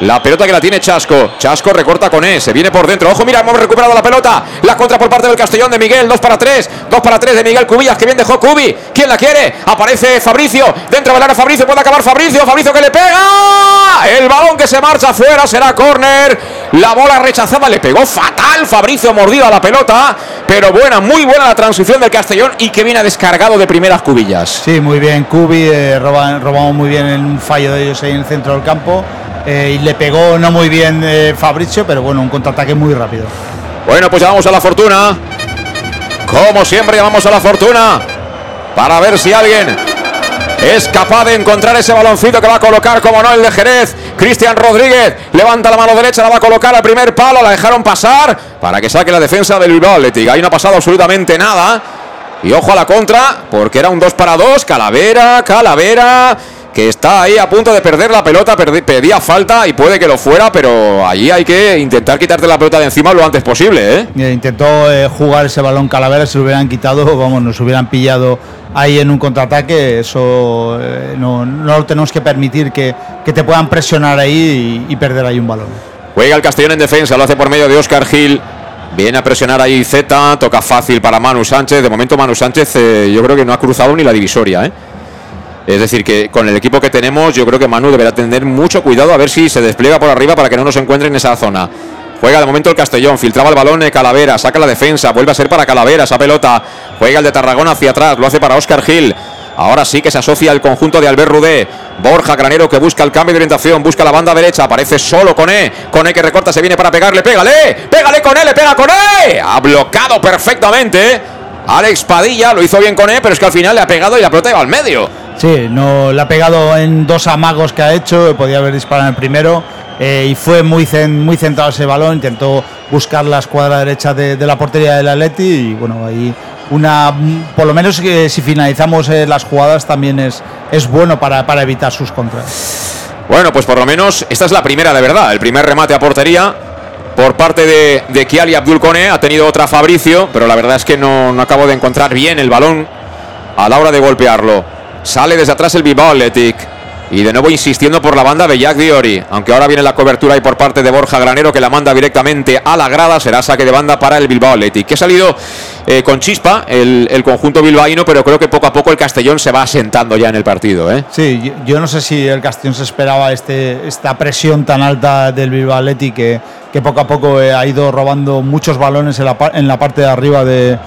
La pelota que la tiene Chasco. Chasco recorta con E. Se viene por dentro. Ojo, mira, hemos recuperado la pelota. La contra por parte del Castellón de Miguel. 2 para 3. 2 para 3 de Miguel Cubillas. Que bien dejó Cubi. ¿Quién la quiere? Aparece Fabricio. Dentro del área Fabricio. Puede acabar Fabricio. Fabricio que le pega. El balón que se marcha afuera será córner. La bola rechazada. Le pegó fatal. Fabricio mordido a la pelota. Pero buena, muy buena la transición del Castellón. Y que viene descargado de primeras Cubillas. Sí, muy bien. Cubi eh, roba, robamos muy bien en un fallo de ellos ahí en el centro del campo. Eh, y le pegó no muy bien eh, Fabricio, pero bueno, un contraataque muy rápido. Bueno, pues llamamos a la fortuna. Como siempre, llamamos a la fortuna para ver si alguien es capaz de encontrar ese baloncito que va a colocar, como no, el de Jerez. Cristian Rodríguez levanta la mano derecha, la va a colocar al primer palo, la dejaron pasar para que saque la defensa del Bilbao Athletic. Ahí no ha pasado absolutamente nada. Y ojo a la contra, porque era un 2 para 2. Calavera, Calavera que está ahí a punto de perder la pelota, pedía falta y puede que lo fuera, pero allí hay que intentar quitarte la pelota de encima lo antes posible. ¿eh? Intentó eh, jugar ese balón Calavera, se lo hubieran quitado, vamos, nos hubieran pillado ahí en un contraataque, eso eh, no, no tenemos que permitir que, que, te puedan presionar ahí y, y perder ahí un balón. Juega el Castellón en defensa, lo hace por medio de Oscar Gil. Viene a presionar ahí Z, toca fácil para Manu Sánchez. De momento Manu Sánchez eh, yo creo que no ha cruzado ni la divisoria. ¿eh? Es decir, que con el equipo que tenemos yo creo que Manu deberá tener mucho cuidado a ver si se despliega por arriba para que no nos encuentre en esa zona. Juega de momento el Castellón, filtraba el balón de Calavera, saca la defensa, vuelve a ser para Calavera esa pelota. Juega el de Tarragona hacia atrás, lo hace para Oscar Gil. Ahora sí que se asocia al conjunto de Albert Rudé. Borja Granero que busca el cambio de orientación, busca la banda derecha, aparece solo con E. Con E que recorta, se viene para pegarle, pégale, pégale con E, le pega con E. Ha bloqueado perfectamente. Alex Padilla lo hizo bien con E, pero es que al final le ha pegado y la pelota iba al medio. Sí, no le ha pegado en dos amagos que ha hecho, podía haber disparado en el primero. Eh, y fue muy, muy centrado ese balón, intentó buscar la escuadra derecha de, la portería del Atleti y bueno, ahí una, por lo menos si finalizamos eh, las jugadas también es, es bueno para, para evitar sus contras. Bueno, pues por lo menos esta es la primera de verdad, el primer remate a portería por parte de, de Kiali Abdul Kone, ha tenido otra Fabricio, pero la verdad es que no, no acabo de encontrar bien el balón a la hora de golpearlo. Sale desde atrás el Bilbao Athletic. Y de nuevo insistiendo por la banda de Jack Diori. Aunque ahora viene la cobertura y por parte de Borja Granero que la manda directamente a la grada. Será saque de banda para el Bilbao Athletic. Que ha salido eh, con chispa el, conjunto bilbaíno, pero creo que poco a poco el Castellón se va asentando ya en el partido. ¿eh? Sí, yo, no sé si el Castellón se esperaba este, esta presión tan alta del Bilbao Athletic que, que poco a poco eh, ha ido robando muchos balones en la, en la parte de arriba de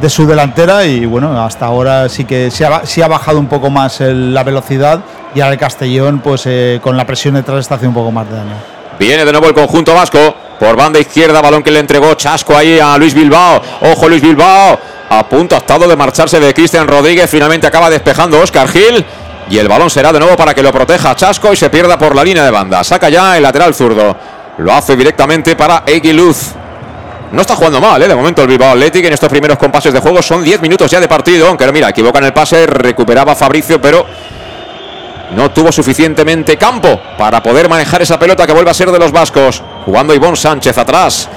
de su delantera y bueno, hasta ahora sí que se ha, ha bajado un poco más la velocidad y ahora el Castellón pues eh, con la presión detrás está haciendo un poco más de daño. Viene de nuevo el conjunto vasco por banda izquierda, balón que le entregó Chasco ahí a Luis Bilbao. Ojo Luis Bilbao, a punto ha estado de marcharse de Cristian Rodríguez, finalmente acaba despejando Oscar Gil. Y el balón será de nuevo para que lo proteja Chasco y se pierda por la línea de banda. Saca ya el lateral zurdo. Lo hace directamente para Luz no está jugando mal, ¿eh? De momento el Bilbao Athletic en estos primeros compases de juego son 10 minutos ya de partido. Aunque mira, equivocan el pase, recuperaba Fabricio, pero no tuvo suficientemente campo para poder manejar esa pelota que vuelve a ser de los vascos. Jugando Ivón Sánchez atrás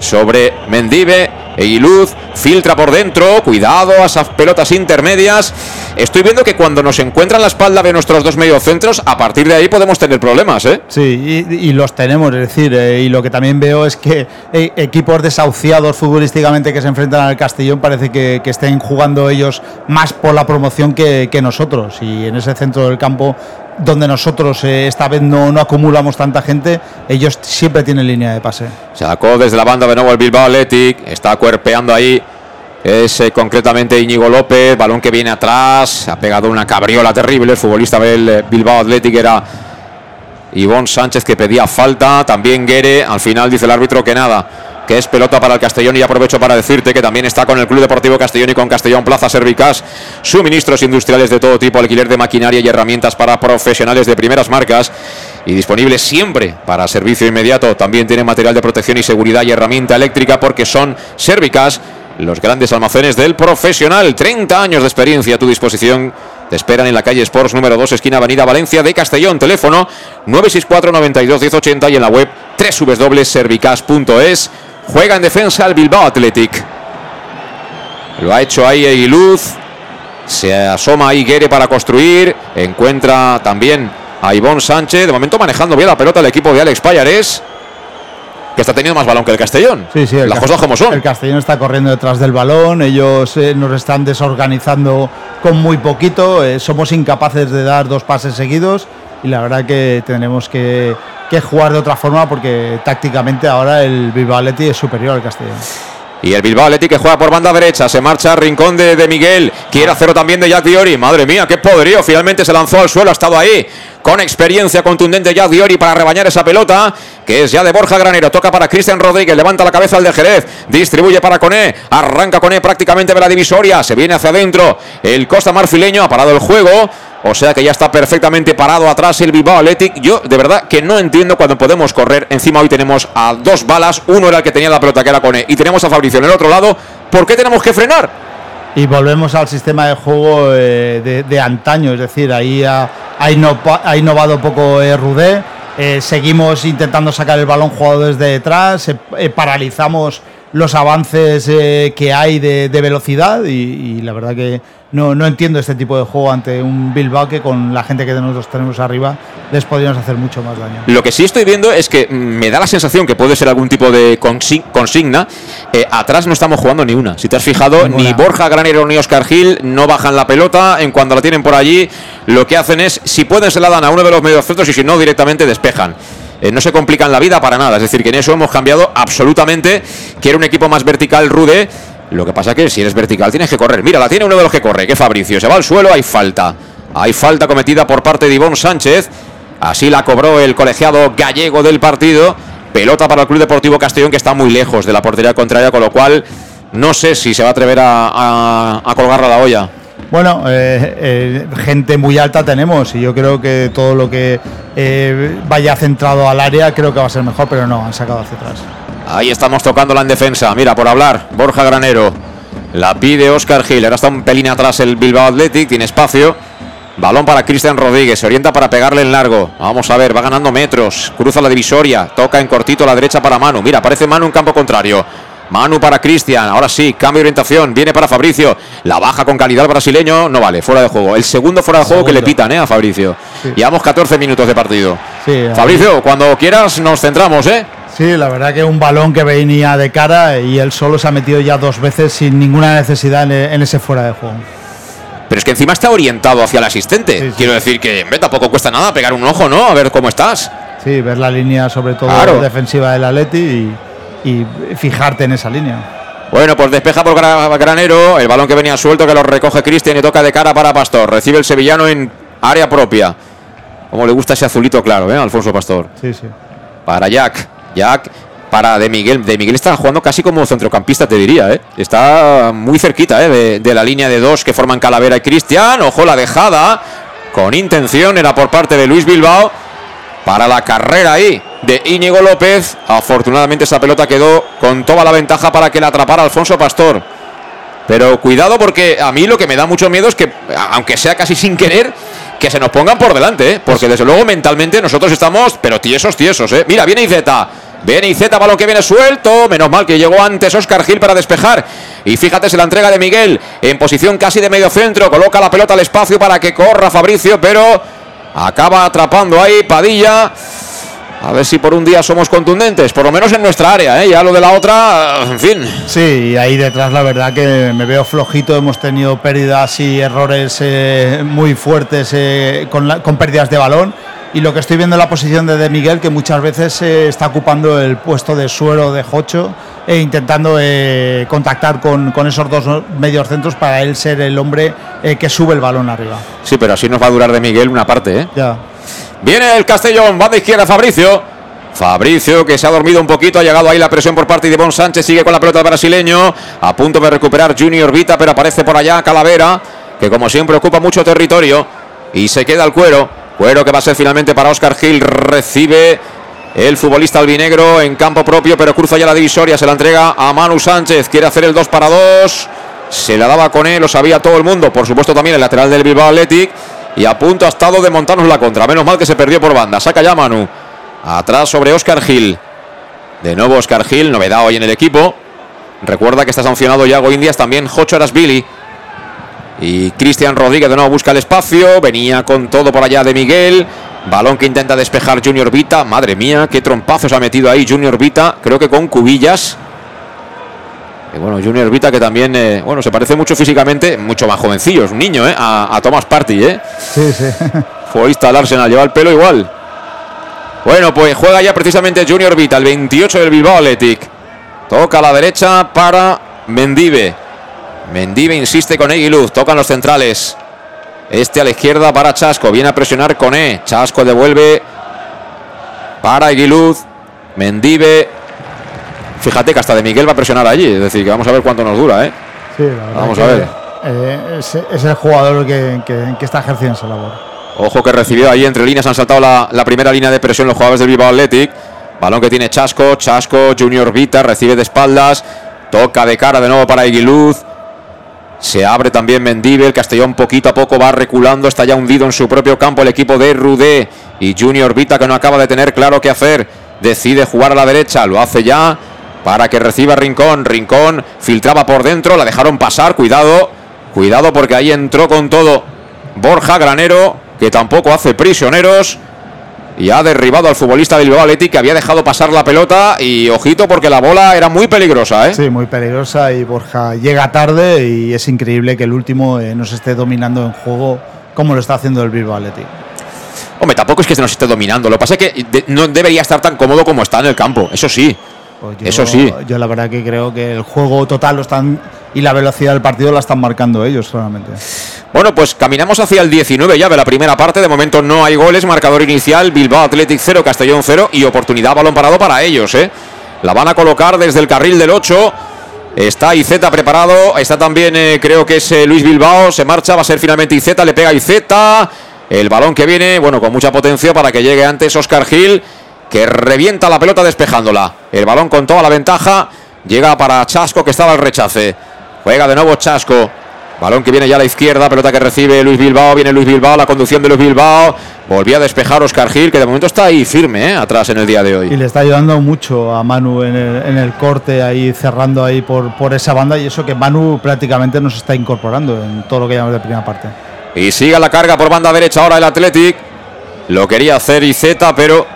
sobre Mendive. Eguiluz filtra por dentro, cuidado a esas pelotas intermedias. Estoy viendo que cuando nos encuentran la espalda de nuestros dos mediocentros, a partir de ahí podemos tener problemas, ¿eh? Sí, y, los tenemos, es decir, eh, y lo que también veo es que eh, equipos desahuciados futbolísticamente que se enfrentan al Castellón parece que, estén jugando ellos más por la promoción que, que nosotros. Y en ese centro del campo donde nosotros eh, esta vez no, no, acumulamos tanta gente, ellos siempre tienen línea de pase. Sacó desde la banda de nuevo el Bilbao Athletic, está cuerpeando ahí. Es concretamente Íñigo López, balón que viene atrás, ha pegado una cabriola terrible. El futbolista del eh, Bilbao Athletic era Ivón Sánchez que pedía falta, también Guere. Al final dice el árbitro que nada que es pelota para el Castellón y aprovecho para decirte que también está con el Club Deportivo Castellón y con Castellón Plaza Servicas, suministros industriales de todo tipo, alquiler de maquinaria y herramientas para profesionales de primeras marcas y disponible siempre para servicio inmediato. También tiene material de protección y seguridad y herramienta eléctrica porque son Servicas los grandes almacenes del profesional. 30 años de experiencia a tu disposición. Te esperan en la calle Sports número 2, esquina Avenida Valencia de Castellón. Teléfono 964 92 1080 y en la web www.servicas.es. Juega en defensa el Bilbao Athletic. Lo ha hecho ahí Aguiluz. Se asoma ahí Guere para construir. Encuentra también a Ivón Sánchez. De momento manejando bien la pelota el equipo de Alex Payares. Que está teniendo más balón que el Castellón. Sí, sí. Las cosas como son. El Castellón está corriendo detrás del balón. Ellos eh, nos están desorganizando con muy poquito. Eh, somos incapaces de dar dos pases seguidos. Y la verdad que tendremos que que jugar de otra forma porque tácticamente ahora el Bilbao Athletic es superior al Castellón. Y el Bilbao Athletic que juega por banda derecha, se marcha Rincón de, de Miguel, quiere hacerlo también de Jack Diori, madre mía, qué poderío, finalmente se lanzó al suelo, ha estado ahí con experiencia contundente Jack Diori para rebañar esa pelota, que es ya de Borja Granero, toca para Cristian Rodríguez, levanta la cabeza al de Jerez, distribuye para Coné, arranca Coné prácticamente de la divisoria, se viene hacia adentro, el Costa Marfileño ha parado el juego, o sea que ya está perfectamente parado atrás el Bilbao Athletic. Yo de verdad que no entiendo cuando podemos correr. Encima hoy tenemos a dos balas. Uno era el que tenía la pelota que era Cone. Y tenemos a Fabricio en el otro lado. ¿Por qué tenemos que frenar? Y volvemos al sistema de juego eh, de, antaño. Es decir, ahí ha, innovado poco eh, Rudé. Eh, seguimos intentando sacar el balón jugado desde detrás. paralizamos los avances que hay de, velocidad. y la verdad que no, no entiendo este tipo de juego ante un Bilbao que con la gente que nosotros tenemos arriba les podríamos hacer mucho más daño. Lo que sí estoy viendo es que mm, me da la sensación que puede ser algún tipo de consi- consigna. Eh, atrás no estamos jugando ni una. Si te has fijado, ni Borja Granero ni Oscar Gil no bajan la pelota. En cuando la tienen por allí, lo que hacen es, si pueden, se la dan a uno de los mediocentros y si no, directamente despejan. Eh, no se complican la vida para nada. Es decir, que en eso hemos cambiado absolutamente. Quiere un equipo más vertical, Rude. Lo que pasa que si eres vertical tienes que correr. Mira, la tiene uno de los que corre, que es Fabricio. Se va al suelo, hay falta. Hay falta cometida por parte de Ivón Sánchez. Así la cobró el colegiado gallego del partido. Pelota para el Club Deportivo Castellón que está muy lejos de la portería contraria, con lo cual no sé si se va a atrever a, a la olla. Bueno, eh, eh, gente muy alta tenemos y yo creo que todo lo que eh, vaya centrado al área creo que va a ser mejor, pero no, han sacado hacia atrás. Ahí estamos tocándola en defensa. Mira, por hablar, Borja Granero. La pide Oscar Gil. Ahora está un pelín atrás el Bilbao Athletic. Tiene espacio. Balón para Cristian Rodríguez. Se orienta para pegarle en largo. Vamos a ver, va ganando metros. Cruza la divisoria. Toca en cortito a la derecha para Manu. Mira, aparece Manu en campo contrario. Manu para Cristian. Ahora sí, cambio de orientación. Viene para Fabricio. La baja con calidad el brasileño. No vale, fuera de juego. El segundo fuera de juego que le pitan ¿eh? a Fabricio. Llevamos 14 minutos de partido. Sí, Fabricio, cuando quieras nos centramos, ¿eh? Sí, la verdad que un balón que venía de cara y él solo se ha metido ya dos veces sin ninguna necesidad en, en ese fuera de juego. Pero es que encima está orientado hacia el asistente. Quiero decir que tampoco cuesta nada pegar un ojo, ¿no? A ver cómo estás. Sí, ver la línea sobre todo Claro. defensiva del Atleti y, y fijarte en esa línea. Bueno, pues despeja por Gra- Granero. El balón que venía suelto que lo recoge Cristian y toca de cara para Pastor. Recibe el sevillano en área propia. Como le gusta ese azulito claro, ¿eh? Alfonso Pastor. Sí, sí. Para Jack. Jack para De Miguel. De Miguel está jugando casi como centrocampista, te diría, ¿eh? Está muy cerquita, ¿eh? De, la línea de dos que forman Calavera y Cristian. Ojo, la dejada. Con intención era por parte de Luis Bilbao. Para la carrera ahí de Íñigo López. Afortunadamente esa pelota quedó con toda la ventaja para que la atrapara Alfonso Pastor. Pero cuidado porque a mí lo que me da mucho miedo es que, aunque sea casi sin querer, que se nos pongan por delante, ¿eh? porque desde luego mentalmente nosotros estamos, pero tiesos, tiesos. Mira, viene Izeta. Viene Izeta, balón que viene suelto. Menos mal que llegó antes Oscar Gil para despejar. Y fíjate, se la entrega de Miguel en posición casi de medio centro. Coloca la pelota al espacio para que corra Fabricio, pero acaba atrapando ahí Padilla. A ver si por un día somos contundentes, por lo menos en nuestra área, ¿eh? Ya lo de la otra, en fin. Sí, ahí detrás la verdad que me veo flojito. Hemos tenido pérdidas y errores eh, muy fuertes eh, con pérdidas de balón. Y lo que estoy viendo en la posición de De Miguel, que muchas veces eh, está ocupando el puesto de suero de Jocho e intentando eh, contactar con, con esos dos medios centros para él ser el hombre eh, que sube el balón arriba. Sí, pero así nos va a durar de Miguel una parte, ¿eh? Ya. Viene el Castellón, banda izquierda Fabricio. Fabricio que se ha dormido un poquito, ha llegado ahí la presión por parte de Bon Sánchez, sigue con la pelota el brasileño, a punto de recuperar Junior Vita, pero aparece por allá Calavera, que como siempre ocupa mucho territorio y se queda el cuero. Cuero que va a ser finalmente para Oscar Gil, recibe el futbolista albinegro en campo propio, pero cruza ya la divisoria, se la entrega a Manu Sánchez, quiere hacer el 2 para 2. Se la daba con él, lo sabía todo el mundo, por supuesto también el lateral del Bilbao Athletic. Y a punto ha estado de montarnos la contra. Menos mal que se perdió por banda. Saca ya Manu. Atrás sobre Oscar Gil. De nuevo Oscar Gil, novedad hoy en el equipo. Recuerda que está sancionado Yago Indias, también Jocho Arasvili. Y Cristian Rodríguez de nuevo busca el espacio. Venía con todo por allá de Miguel. Balón que intenta despejar Junior Vita. Madre mía, qué trompazos ha metido ahí Junior Vita. Creo que con cubillas. Y bueno, Junior Vita que también, eh, bueno, se parece mucho físicamente, mucho más jovencillo, es un niño, ¿eh? A, a Thomas Party, ¿eh? Sí, sí. Futbolista del Arsenal, lleva el pelo igual. Bueno, pues juega ya precisamente Junior Vita, el 28 del Bilbao Athletic. Toca a la derecha para Mendive. Mendive insiste con Eguiluz, tocan los centrales. Este a la izquierda para Chasco, viene a presionar con E. Chasco devuelve para Eguiluz. Mendive. Fíjate que hasta de Miguel va a presionar allí, es decir, que vamos a ver cuánto nos dura, ¿eh? Sí, la verdad Vamos a ver. eh, es, es el jugador que, que- que está ejerciendo esa labor. Ojo que recibió ahí entre líneas, han saltado la, la primera línea de presión los jugadores del Bilbao Athletic. Balón que tiene Chasco, Chasco, Junior Vita, recibe de espaldas, toca de cara de nuevo para Iguiluz. Se abre también Mendive, el Castellón poquito a poco va reculando, está ya hundido en su propio campo el equipo de Rudé. Y Junior Vita que no acaba de tener claro qué hacer, decide jugar a la derecha, lo hace ya para que reciba Rincón. Rincón filtraba por dentro, la dejaron pasar, cuidado. Cuidado porque ahí entró con todo Borja Granero, que tampoco hace prisioneros. Y ha derribado al futbolista del Bilbao Athletic que había dejado pasar la pelota. Y ojito porque la bola era muy peligrosa, ¿eh? Sí, muy peligrosa. Y Borja llega tarde y es increíble que el último eh, nos esté dominando en juego como lo está haciendo el Bilbao Athletic. Hombre, tampoco es que se nos esté dominando. Lo que pasa es que de- no debería estar tan cómodo como está en el campo. Eso sí. Pues yo- Eso sí. Yo la verdad que creo que el juego total lo están y la velocidad del partido la están marcando ellos solamente. Bueno, pues caminamos hacia el 19 ya de la primera parte. De momento no hay goles. Marcador inicial: Bilbao Athletic 0, Castellón 0. Y oportunidad balón parado para ellos, ¿eh? La van a colocar desde el carril del 8. Está Izeta preparado. Está también, eh, creo que es eh, Luis Bilbao. Se marcha. Va a ser finalmente Izeta. Le pega Izeta. El balón que viene, bueno, con mucha potencia para que llegue antes Oscar Gil. Que revienta la pelota despejándola. El balón con toda la ventaja. Llega para Chasco que estaba al rechace. Juega de nuevo Chasco. Balón que viene ya a la izquierda, pelota que recibe Luis Bilbao, viene Luis Bilbao, la conducción de Luis Bilbao. Volvía a despejar Oscar Gil, que de momento está ahí firme, ¿eh? atrás en el día de Y hoy. le está ayudando mucho a Manu en el, en el corte, ahí cerrando ahí por, por esa banda. Y eso que Manu prácticamente nos está incorporando en todo lo que llamamos de primera parte. Y sigue la carga por banda derecha ahora el Athletic. Lo quería hacer Izeta, pero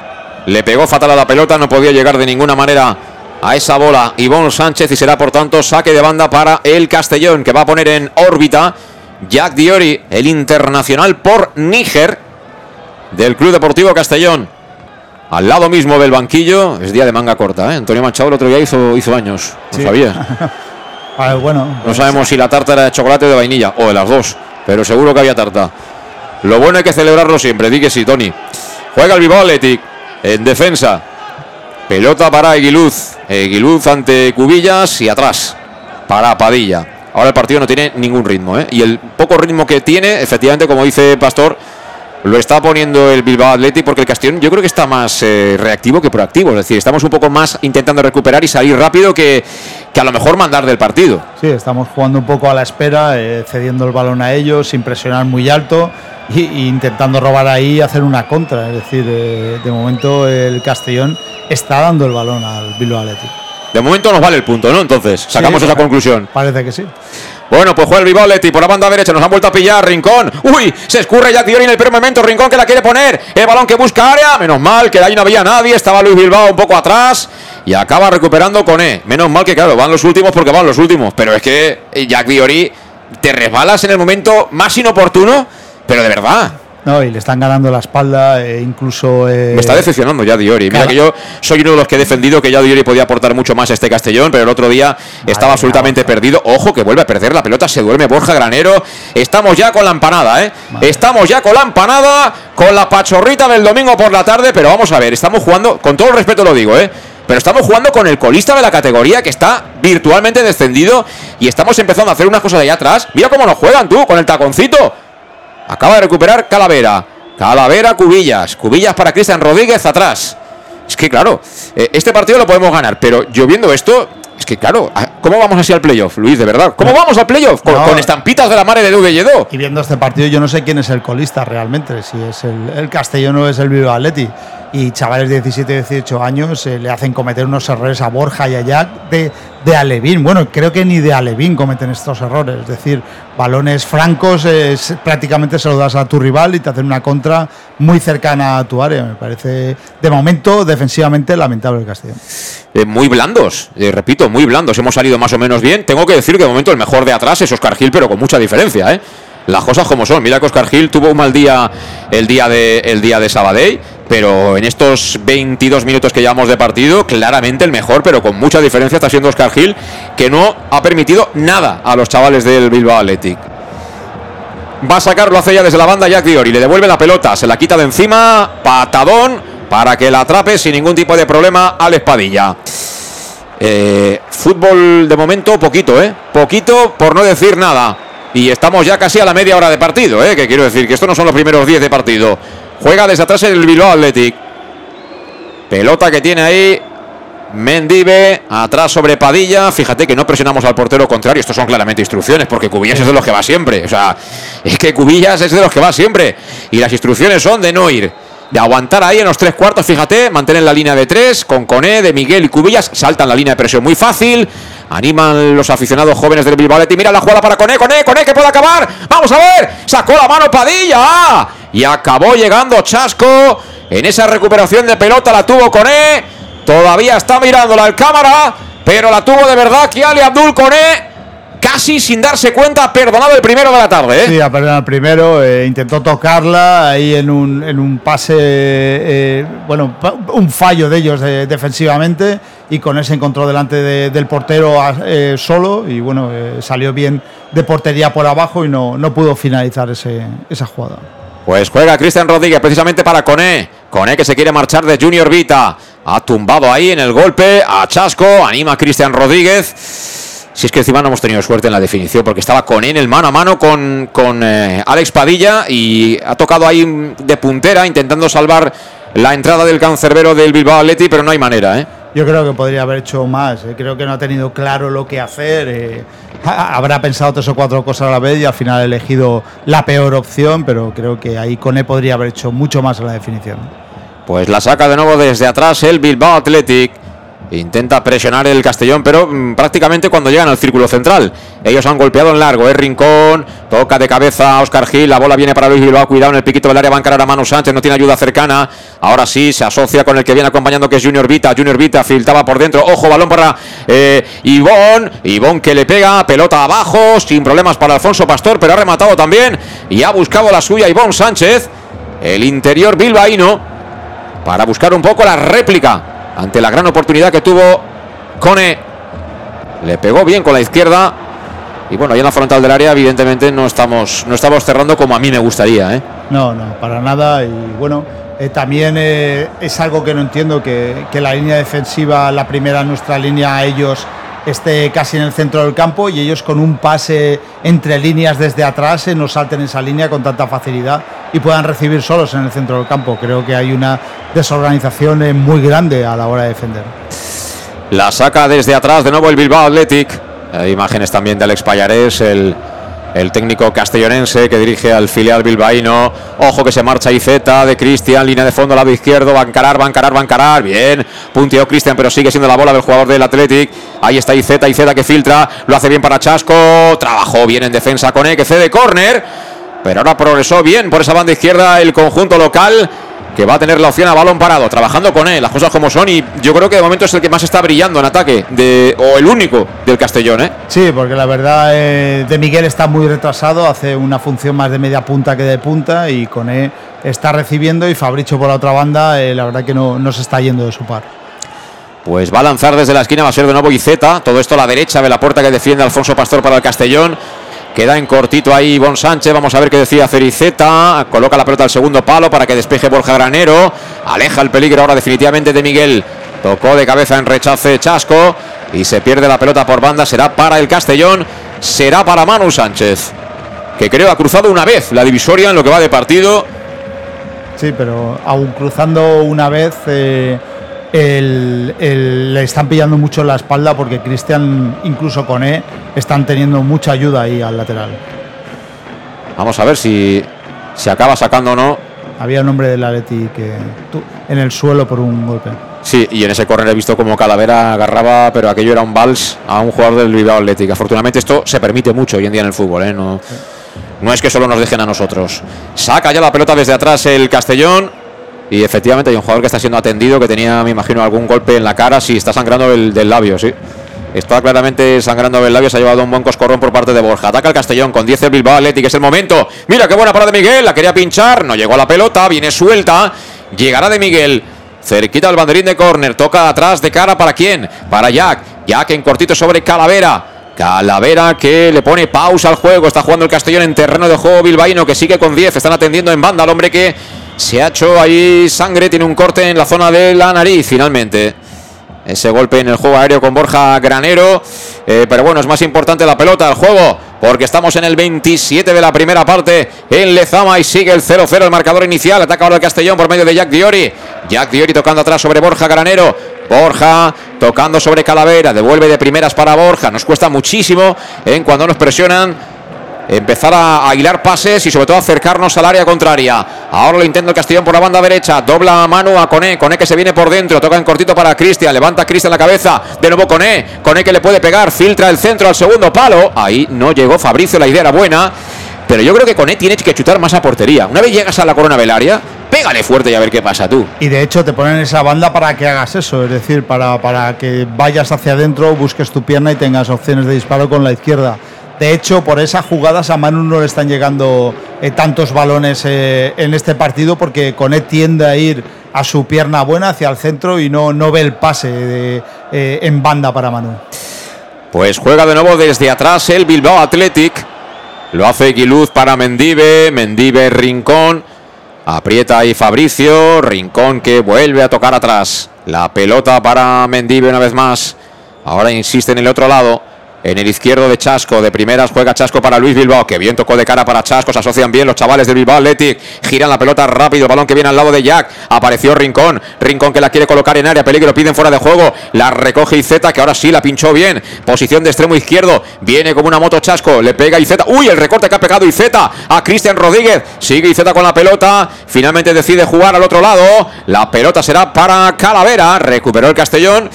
le pegó fatal a la pelota, no podía llegar de ninguna manera a esa bola Ivonne Sánchez y será por tanto saque de banda para el Castellón, que va a poner en órbita Jack Diori, el internacional por Níger del Club Deportivo Castellón. Al lado mismo del banquillo, es día de manga corta, ¿eh? Antonio Machado el otro día hizo, hizo años, no Sí. sabía. Ah, bueno, No sabemos si la tarta era de chocolate o de vainilla, o de las dos, pero seguro que había tarta. Lo bueno hay que celebrarlo siempre, di que sí, Tony. Juega el Bilbao Athletic en defensa. Pelota para Eguiluz. Eguiluz ante Cubillas y atrás para Padilla. Ahora el partido no tiene ningún ritmo, ¿eh? Y el poco ritmo que tiene, efectivamente, como dice Pastor, lo está poniendo el Bilbao Athletic porque el Castellón yo creo que está más eh, reactivo que proactivo. Es decir, estamos un poco más intentando recuperar y salir rápido que, que a lo mejor mandar del partido. Sí, estamos jugando un poco a la espera, eh, cediendo el balón a ellos, sin presionar muy alto y, y intentando robar ahí y hacer una contra. Es decir, eh, de momento el Castellón está dando el balón al Bilbao Athletic. De momento nos vale el punto, ¿no? Entonces, sacamos Sí, esa conclusión. Parece que sí. Bueno, pues juega el Athletic por la banda derecha, nos han vuelto a pillar, Rincón. Uy, se escurre Jack Diori en el primer momento, Rincón que la quiere poner, el balón que busca área, menos mal que ahí no había nadie, estaba Luis Bilbao un poco atrás y acaba recuperando con E. Menos mal que claro, van los últimos porque van los últimos, pero es que eh, Jack Diori te resbalas en el momento más inoportuno, pero de verdad. No, y le están ganando la espalda, eh, incluso. eh, Me está decepcionando ya Diori. Mira que yo soy uno de los que he defendido que ya Diori podía aportar mucho más a este Castellón, pero el otro día estaba absolutamente perdido. Ojo que vuelve a perder la pelota, se duerme Borja Granero. Estamos ya con la empanada, ¿eh? Estamos ya con la empanada, con la pachorrita del domingo por la tarde, pero vamos a ver, estamos jugando, con todo el respeto lo digo, ¿eh? Pero estamos jugando con el colista de la categoría que está virtualmente descendido y estamos empezando a hacer unas cosas de allá atrás. Mira cómo nos juegan tú, con el taconcito. Acaba de recuperar Calavera. Calavera, Cubillas. Cubillas para Cristian Rodríguez atrás. Es que claro, eh, este partido lo podemos ganar, pero yo viendo esto, es que claro, ah, ¿cómo vamos así al playoff, Luis, de verdad? ¿Cómo vamos al playoff? Con, No. con estampitas de la madre de Duguelledo. Y viendo este partido, yo no sé quién es el colista realmente, si es el, el Castellón o es el Bilbao Athletic. Y chavales de 17, 18 años eh, le hacen cometer unos errores a Borja y a Jack de, de Alevín. Bueno, creo que ni de Alevín cometen estos errores. Es decir, balones francos, eh, prácticamente se lo das a tu rival y te hacen una contra muy cercana a tu área. Me parece, de momento, defensivamente lamentable el Castellón. Eh, muy blandos, eh, repito, muy blandos. Hemos salido más o menos bien. Tengo que decir que de momento el mejor de atrás es Oscar Gil, pero con mucha diferencia, ¿eh? Las cosas como son. Mira que Oscar Gil tuvo un mal día el día de, el día de Sabadell, pero en estos 22 minutos que llevamos de partido, claramente el mejor, pero con mucha diferencia está siendo Oscar Gil, que no ha permitido nada a los chavales del Bilbao Athletic. Va a sacarlo hace ya desde la banda Jack Diori. Le devuelve la pelota. Se la quita de encima. Patadón. Para que la atrape sin ningún tipo de problema al Espadilla. Eh, fútbol de momento, poquito, ¿eh? Poquito por no decir nada. Y estamos ya casi a la media hora de partido, ¿eh? Que quiero decir que estos no son los primeros 10 de partido. Juega desde atrás el Bilbao Athletic. Pelota que tiene ahí Mendive, atrás sobre Padilla. Fíjate que no presionamos al portero contrario. Estos son claramente instrucciones, porque Cubillas es de los que va siempre. O sea, es que Cubillas es de los que va siempre. Y las instrucciones son de no ir. De aguantar ahí en los tres cuartos, fíjate, mantener la línea de tres, con Coné, de Miguel y Cubillas, saltan la línea de presión muy fácil. Animan los aficionados jóvenes del Bilbao Athletic. Mira la jugada para Cone, Cone, Cone, que puede acabar. Vamos a ver. Sacó la mano Padilla. Y acabó llegando Chasco. En esa recuperación de pelota la tuvo Cone. Todavía está mirándola el cámara. Pero la tuvo de verdad Kiali Abdul Cone casi sin darse cuenta, perdonado el primero de la tarde. ¿eh? Sí, ha perdonado el primero, eh, intentó tocarla ahí en un, en un pase, eh, bueno, un fallo de ellos eh, defensivamente y con ese encontró delante de, del portero eh, solo y bueno, eh, salió bien de portería por abajo y no, no pudo finalizar ese, esa jugada. Pues juega Cristian Rodríguez precisamente para Coné. Coné que se quiere marchar de Junior Vita. Ha tumbado ahí en el golpe a Chasco. Anima a Cristian Rodríguez. Si es que encima no hemos tenido suerte en la definición, porque estaba con en el mano a mano con, con eh, Alex Padilla y ha tocado ahí de puntera intentando salvar la entrada del cancerbero del Bilbao Athletic, pero no hay manera, ¿eh? Yo creo que podría haber hecho más. eh, Creo que no ha tenido claro lo que hacer. eh, ha- habrá pensado tres o cuatro cosas a la vez y al final ha elegido la peor opción, pero creo que ahí Cone podría haber hecho mucho más en la definición. Pues la saca de nuevo desde atrás el Bilbao Athletic. Intenta presionar el Castellón, pero mm, prácticamente cuando llegan al círculo central. Ellos han golpeado en largo, es Rincón, toca de cabeza a Oscar Gil, la bola viene para Luis Bilbao, cuidado en el piquito del área, va a encarar a Manu Sánchez, no tiene ayuda cercana. Ahora sí, se asocia con el que viene acompañando, que es Junior Vita. Junior Vita filtraba por dentro, ojo, balón para eh, Ivón. Ivón que le pega, pelota abajo, sin problemas para Alfonso Pastor, pero ha rematado también y ha buscado la suya Ivón Sánchez. El interior bilbaíno para buscar un poco la réplica ante la gran oportunidad que tuvo Cone. Le pegó bien con la izquierda. Y bueno, ahí en la frontal del área, evidentemente, no estamos, no estamos cerrando como a mí me gustaría. ¿eh? No, no, para nada. Y bueno, eh, también eh, es algo que no entiendo, que, que la línea defensiva, la primera nuestra línea a ellos esté casi en el centro del campo y ellos con un pase entre líneas desde atrás eh, no salten esa línea con tanta facilidad y puedan recibir solos en el centro del campo. Creo que hay una desorganización eh, muy grande a la hora de defender. La saca desde atrás de nuevo el Bilbao Athletic. Hay imágenes también de Alex Payarés, el, el técnico castellonense que dirige al filial bilbaíno. Ojo que se marcha Izeta de Cristian, línea de fondo, lado izquierdo, va a encarar. Bien, punteó Cristian, pero sigue siendo la bola del jugador del Athletic. Ahí está Izeta, Izeta que filtra, lo hace bien para Chasco. Trabajó bien en defensa con E, que cede córner. Pero ahora progresó bien por esa banda izquierda el conjunto local que va a tener la opción a balón parado, trabajando con él, las cosas como son y yo creo que de momento es el que más está brillando en ataque de, o el único del Castellón, ¿eh? Sí, porque la verdad eh, de Miguel está muy retrasado, hace una función más de media punta que de punta y con él está recibiendo y Fabricio por la otra banda, eh, la verdad que no, no se está yendo de su par. Pues va a lanzar desde la esquina, va a ser de nuevo Izeta, todo esto a la derecha de la puerta que defiende Alfonso Pastor para el Castellón. Queda en cortito ahí Bon Sánchez. Vamos a ver qué decide hacer Izeta. Coloca la pelota al segundo palo para que despeje Borja Granero. Aleja el peligro ahora definitivamente de Miguel. Tocó de cabeza en rechace Chasco. Y se pierde la pelota por banda. Será para el Castellón. Será para Manu Sánchez. Que creo ha cruzado una vez la divisoria en lo que va de partido. Sí, pero aún cruzando una vez, eh, el- el- le están pillando mucho la espalda porque Cristian, incluso con E, están teniendo mucha ayuda ahí al lateral. Vamos a ver si se acaba sacando o no. Había un hombre del Atleti que en el suelo por un golpe. Sí, y en ese córner he visto como Calavera agarraba, pero aquello era un vals a un jugador del Bilbao Athletic. Afortunadamente esto se permite mucho hoy en día en el fútbol, ¿eh? No, no es que solo nos dejen a nosotros. Saca ya la pelota desde atrás el Castellón. Y efectivamente hay un jugador que está siendo atendido, que tenía, me imagino, algún golpe en la cara. Sí, está sangrando el, del labio, sí. Está claramente sangrando el labio, se ha llevado un buen coscorrón por parte de Borja. Ataca el Castellón con 10 el Bilbao Athletic, es el momento. Mira qué buena parada de Miguel, la quería pinchar, no llegó a la pelota, viene suelta. Llegará de Miguel. Cerquita el banderín de córner, toca atrás de cara para quién? Para Jack. Jack en cortito sobre Calavera. Calavera que le pone pausa al juego. Está jugando el Castellón en terreno de juego bilbaíno que sigue con 10. Están atendiendo en banda al hombre que se ha hecho ahí sangre. Tiene un corte en la zona de la nariz finalmente. Ese golpe en el juego aéreo con Borja Granero. Eh, pero bueno, es más importante la pelota, el juego. Porque estamos en el 27 de la primera parte en Lezama y sigue el 0-0 el marcador inicial. Ataca ahora el Castellón por medio de Jack Diori. Jack Diori tocando atrás sobre Borja Granero. Borja tocando sobre Calavera. Devuelve de primeras para Borja. Nos cuesta muchísimo en cuando nos presionan empezar a, hilar pases y sobre todo acercarnos al área contraria. Ahora lo intenta el Castellón por la banda derecha, dobla mano a Coné, Coné que se viene por dentro, toca en cortito para Cristian, levanta Cristian la cabeza, de nuevo Coné, Coné que le puede pegar, filtra el centro al segundo palo, ahí no llegó Fabricio, la idea era buena, pero yo creo que Coné tiene que chutar más a portería. Una vez llegas a la corona velaria, pégale fuerte y a ver qué pasa tú. Y de hecho te ponen esa banda para que hagas eso, es decir, para, para que vayas hacia adentro, busques tu pierna y tengas opciones de disparo con la izquierda. De hecho, por esas jugadas a Manu no le están llegando eh, tantos balones eh, en este partido porque Conet tiende a ir a su pierna buena hacia el centro y no, no ve el pase eh, en banda para Manu. Pues juega de nuevo desde atrás el Bilbao Athletic. Lo hace Guiluz para Mendive, Mendive Rincón. Aprieta ahí Fabricio, Rincón que vuelve a tocar atrás. La pelota para Mendive una vez más. Ahora insiste en el otro lado. En el izquierdo de Chasco, de primeras juega Chasco para Luis Bilbao, que bien tocó de cara para Chasco, se asocian bien los chavales de Bilbao Athletic, giran la pelota rápido, balón que viene al lado de Jack, apareció Rincón, Rincón que la quiere colocar en área, peligro, piden fuera de juego, la recoge Izeta, que ahora sí la pinchó bien, posición de extremo izquierdo, viene como una moto Chasco, le pega Izeta, uy, el recorte que ha pegado Izeta a Cristian Rodríguez, sigue Izeta con la pelota, finalmente decide jugar al otro lado, la pelota será para Calavera, recuperó el Castellón,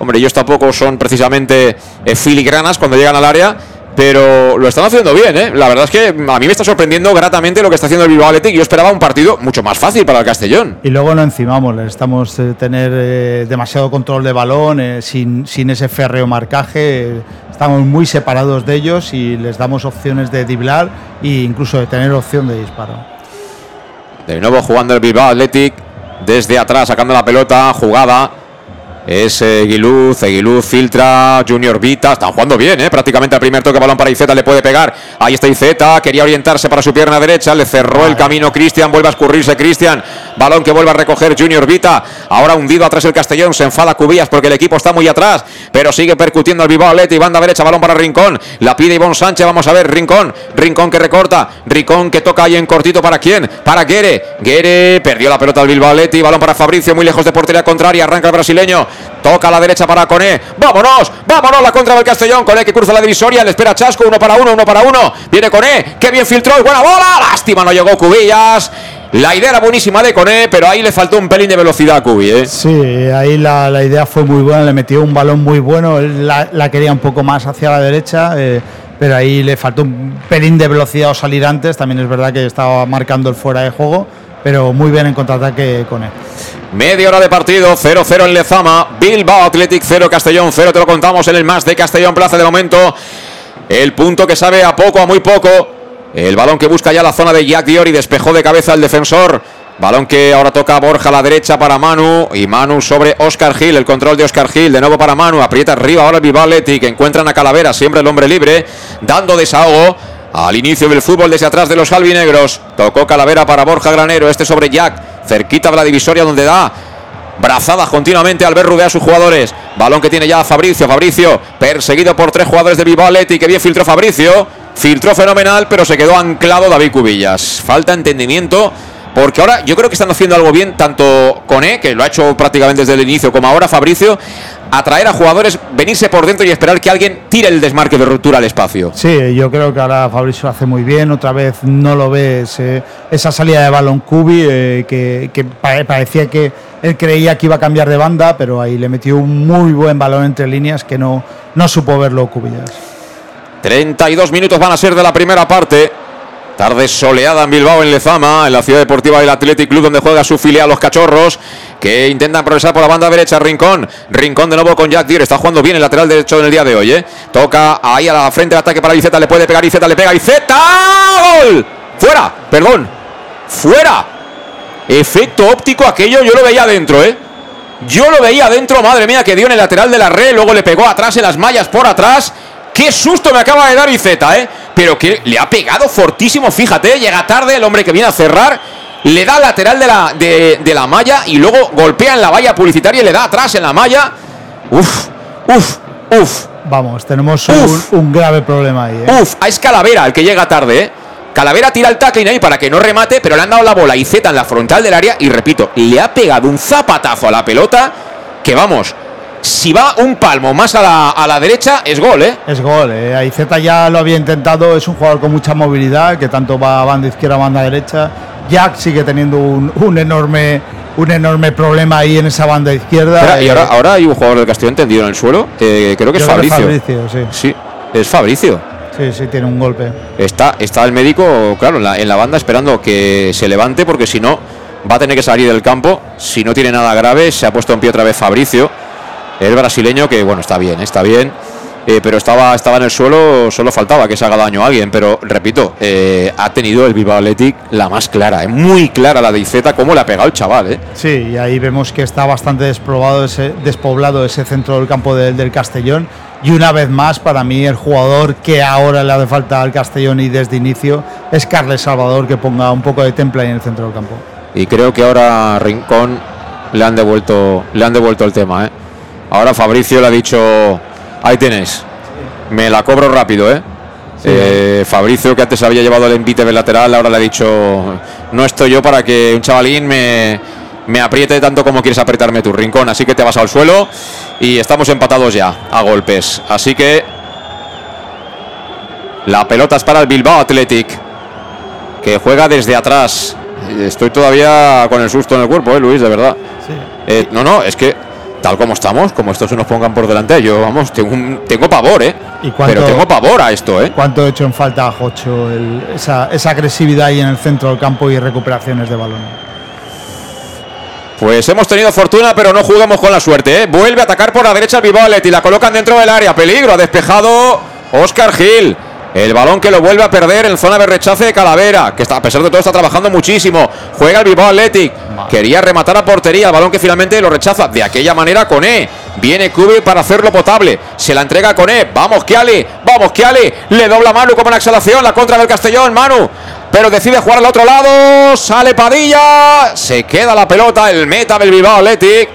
Hombre, ellos tampoco son precisamente eh, filigranas cuando llegan al área, pero lo están haciendo bien, ¿eh? La verdad es que a mí me está sorprendiendo gratamente lo que está haciendo el Bilbao Athletic. Yo esperaba un partido mucho más fácil para el Castellón. Y luego no encimamos, estamos eh, tener eh, demasiado control de balón, sin, sin ese férreo marcaje. estamos muy separados de ellos y les damos opciones de driblar e incluso de tener opción de disparo. De nuevo jugando el Bilbao Athletic desde atrás, sacando la pelota, jugada es eh, Guiluz, filtra, Junior Vita, están jugando bien, ¿eh? prácticamente al primer toque, balón para Izeta, le puede pegar, ahí está Izeta, quería orientarse para su pierna derecha, le cerró el camino Cristian, vuelve a escurrirse Cristian, balón que vuelve a recoger Junior Vita, ahora hundido atrás el Castellón, se enfada Cubillas porque el equipo está muy atrás, pero sigue percutiendo al Bilbao y banda derecha, balón para Rincón, la pide Ivonne Sánchez, vamos a ver, Rincón, Rincón que recorta, Rincón que toca ahí en cortito, ¿para quién? Para Guere, Guere perdió la pelota al Bilbao y balón para Fabricio, muy lejos de portería contraria, arranca el brasileño, Toca la derecha para Coné. Vámonos, vámonos la contra del Castellón. Coné que cruza la divisoria. Le espera Chasco. Uno para uno, uno para uno. Viene Coné. Que bien filtró buena bola. Lástima, no llegó Cubillas. La idea era buenísima de Coné, pero ahí le faltó un pelín de velocidad a Cubi. ¿eh? Sí, ahí la, idea fue muy buena. Le metió un balón muy bueno. Él la, quería un poco más hacia la derecha. Eh, pero ahí le faltó un pelín de velocidad o salir antes. También es verdad que estaba marcando el fuera de juego pero muy bien en contraataque con él. Media hora de partido, 0-0 en Lezama, Bilbao Athletic 0, Castellón 0, te lo contamos en el más de Castellón Plaza de momento. El punto que sabe a poco, a muy poco. El balón que busca ya la zona de Jack Diori, despejó de cabeza el defensor. Balón que ahora toca Borja a la derecha para Manu. Y Manu sobre Oscar Gil. El control de Oscar Gil. De nuevo para Manu. Aprieta arriba ahora el Bilbao Athletic. Encuentran a Calavera. Siempre el hombre libre. Dando desahogo. Al inicio del fútbol desde atrás de los albinegros. Tocó Calavera para Borja Granero. Este sobre Jack. Cerquita de la divisoria donde da brazadas continuamente al ver rudear a sus jugadores. Balón que tiene ya Fabricio. Fabricio perseguido por tres jugadores de Bilbao Que bien filtró Fabricio. Filtró fenomenal, pero se quedó anclado David Cubillas. Falta entendimiento. Porque ahora yo creo que están haciendo algo bien, tanto con E, que lo ha hecho prácticamente desde el inicio, como ahora Fabricio, atraer a jugadores, venirse por dentro y esperar que alguien tire el desmarque de ruptura al espacio. Sí, yo creo que ahora Fabricio lo hace muy bien, otra vez no lo ves, esa salida de balón Cubi, eh, que, parecía que él creía que iba a cambiar de banda, pero ahí le metió un muy buen balón entre líneas que no, no supo verlo Cubillas. 32 minutos van a ser de la primera parte. Tarde soleada en Bilbao, en Lezama, en la ciudad deportiva del Athletic Club, donde juega su filial Los Cachorros, que intentan progresar por la banda derecha. Rincón, Rincón de nuevo con Jack Dier, está jugando bien el lateral derecho en el día de hoy. ¿eh? Toca ahí a la frente de ataque para Iceta, le puede pegar Iceta, le pega Iceta. ¡Gol! ¡Fuera! Perdón. ¡Fuera! Efecto óptico, aquello yo lo veía adentro, ¿eh? Yo lo veía adentro, madre mía, que dio en el lateral de la red, luego le pegó atrás en las mallas por atrás Qué susto me acaba de dar Iceta, ¿eh? Pero que le ha pegado fortísimo, fíjate, llega tarde el hombre que viene a cerrar, le da lateral de la, de, la malla y luego golpea en la valla publicitaria y le da atrás en la malla. Uf, uf, uf. Vamos, tenemos un, grave problema ahí. ¿eh? Uf, es Calavera el que llega tarde, ¿eh? Calavera tira el tackling ahí para que no remate, pero le han dado la bola y Z en la frontal del área y repito, le ha pegado un zapatazo a la pelota que vamos, si va un palmo más a la, a la derecha, es gol, ¿eh? Es gol, eh. Aizeta ya lo había intentado, es un jugador con mucha movilidad, que tanto va a banda izquierda, banda derecha. Jack sigue teniendo un, un enorme un enorme problema ahí en esa banda izquierda. Y eh, ahora, ahora hay un jugador del Castillo entendido en el suelo, eh, creo que es que Fabricio. Fabricio, sí. Sí, es Fabricio. Sí, sí, tiene un golpe. Está, está el médico, claro, en la, en la banda esperando que se levante porque si no va a tener que salir del campo. Si no tiene nada grave, se ha puesto en pie otra vez Fabricio, el brasileño que, bueno, está bien, está bien. eh, pero estaba, estaba en el suelo, solo faltaba que se haga daño a alguien. Pero repito, eh, ha tenido el Bilbao Athletic la más clara, eh, muy clara la de Izeta, cómo le ha pegado el chaval. Eh. Sí, y ahí vemos que está bastante desprobado ese, despoblado ese centro del campo del- del Castellón. Y una vez más, para mí, el jugador que ahora le hace falta al Castellón y desde inicio es Carles Salvador, que ponga un poco de temple ahí en el centro del campo. Y creo que ahora Rincón le han devuelto, le han devuelto el tema. ¿eh? Ahora Fabricio le ha dicho, ahí tienes, me la cobro rápido. ¿eh? Eh, Fabricio, que antes había llevado el envite del lateral, ahora le ha dicho, no estoy yo para que un chavalín me, me apriete tanto como quieres apretarme tu rincón. Así que te vas al suelo y estamos empatados ya a golpes. Así que la pelota es para el Bilbao Athletic, que juega desde atrás. Estoy todavía con el susto en el cuerpo, ¿eh, Luis, de verdad. Eh, no, no, es que tal como estamos, como estos se nos pongan por delante, yo, vamos, tengo, un- tengo pavor, ¿eh? ¿Y cuánto- Pero tengo pavor a esto, ¿eh? ¿Cuánto he hecho en falta a Jocho? el- esa, esa agresividad ahí en el centro del campo y recuperaciones de balón. Pues hemos tenido fortuna, pero no jugamos con la suerte, ¿eh? Vuelve a atacar por la derecha el Bilbao Athletic, la colocan dentro del área, peligro, ha despejado Oscar Gil. El balón que lo vuelve a perder en zona de rechace de Calavera, que está, a pesar de todo está trabajando muchísimo. Juega el Bilbao Athletic. Quería rematar a portería, el balón que finalmente lo rechaza. De aquella manera Coné. Viene Kubi para hacerlo potable. Se la entrega a Coné. Vamos, Kiali. Vamos, Kiali. Le dobla Manu como una exhalación. La contra del Castellón. Manu. Pero decide jugar al otro lado. Sale Padilla. Se queda la pelota. El meta del Bilbao Athletic.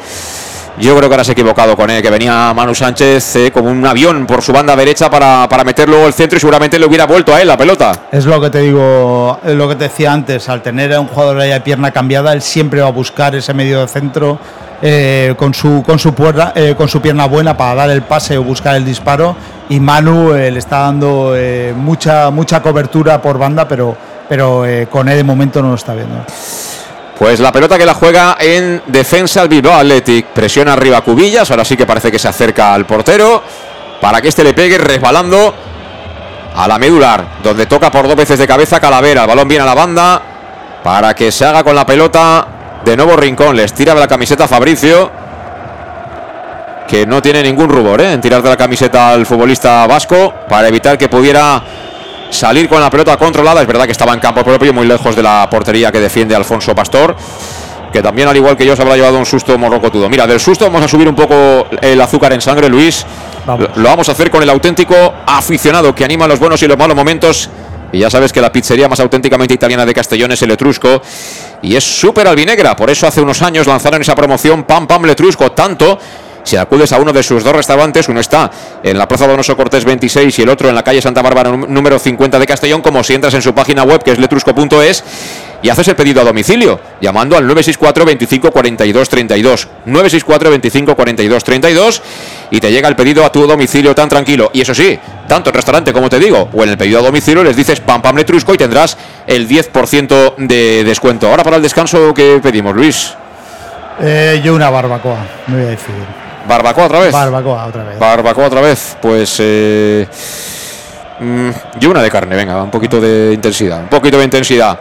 Yo creo que ahora se equivocado con él, que venía Manu Sánchez eh, como un avión por su banda derecha para, para meter luego el centro y seguramente le hubiera vuelto a él la pelota. Es lo que te digo, es lo que te decía antes, al tener a un jugador ahí de pierna cambiada, él siempre va a buscar ese medio de centro eh, con, su, con, su puerta, eh, con su pierna buena para dar el pase o buscar el disparo. Y Manu eh, le está dando mucha, mucha cobertura por banda, pero, pero con él de momento no lo está viendo. Pues la pelota que la juega en defensa el Bilbao Athletic. Presiona arriba Cubillas, ahora sí que parece que se acerca al portero para que este le pegue resbalando a la medular, donde toca por dos veces de cabeza Calavera. El balón viene a la banda para que se haga con la pelota. De nuevo Rincón, les tira de la camiseta Fabricio, que no tiene ningún rubor ¿eh? en tirar de la camiseta al futbolista vasco para evitar que pudiera salir con la pelota controlada. Es verdad que estaba en campo propio, muy lejos de la portería que defiende Alfonso Pastor, que también, al igual que yo, se habrá llevado un susto morrocotudo. Mira, del susto vamos a subir un poco el azúcar en sangre, Luis. Vamos. Lo vamos a hacer con el auténtico aficionado que anima los buenos y los malos momentos. Y ya sabes que la pizzería más auténticamente italiana de Castellón es el Etrusco. Y es súper albinegra. Por eso hace unos años lanzaron esa promoción Pam Pam Letrusco. Tanto si acudes a uno de sus dos restaurantes, uno está en la Plaza Donoso Cortés 26 y el otro en la calle Santa Bárbara nú- número 50 de Castellón, como si entras en su página web que es letrusco.es y haces el pedido a domicilio, llamando al 964 25 42 32. 964 25 42 32 y te llega el pedido a tu domicilio tan tranquilo. Y eso sí, tanto en restaurante como te digo, o en el pedido a domicilio les dices pam pam letrusco y tendrás el 10% de descuento. Ahora para el descanso, ¿qué pedimos, Luis? Eh, yo una barbacoa, me voy a decir. ¿Barbacoa otra vez? Barbacoa otra vez. Barbacoa otra vez, pues eh, mm, yo una de carne, venga, un poquito de intensidad, un poquito de intensidad.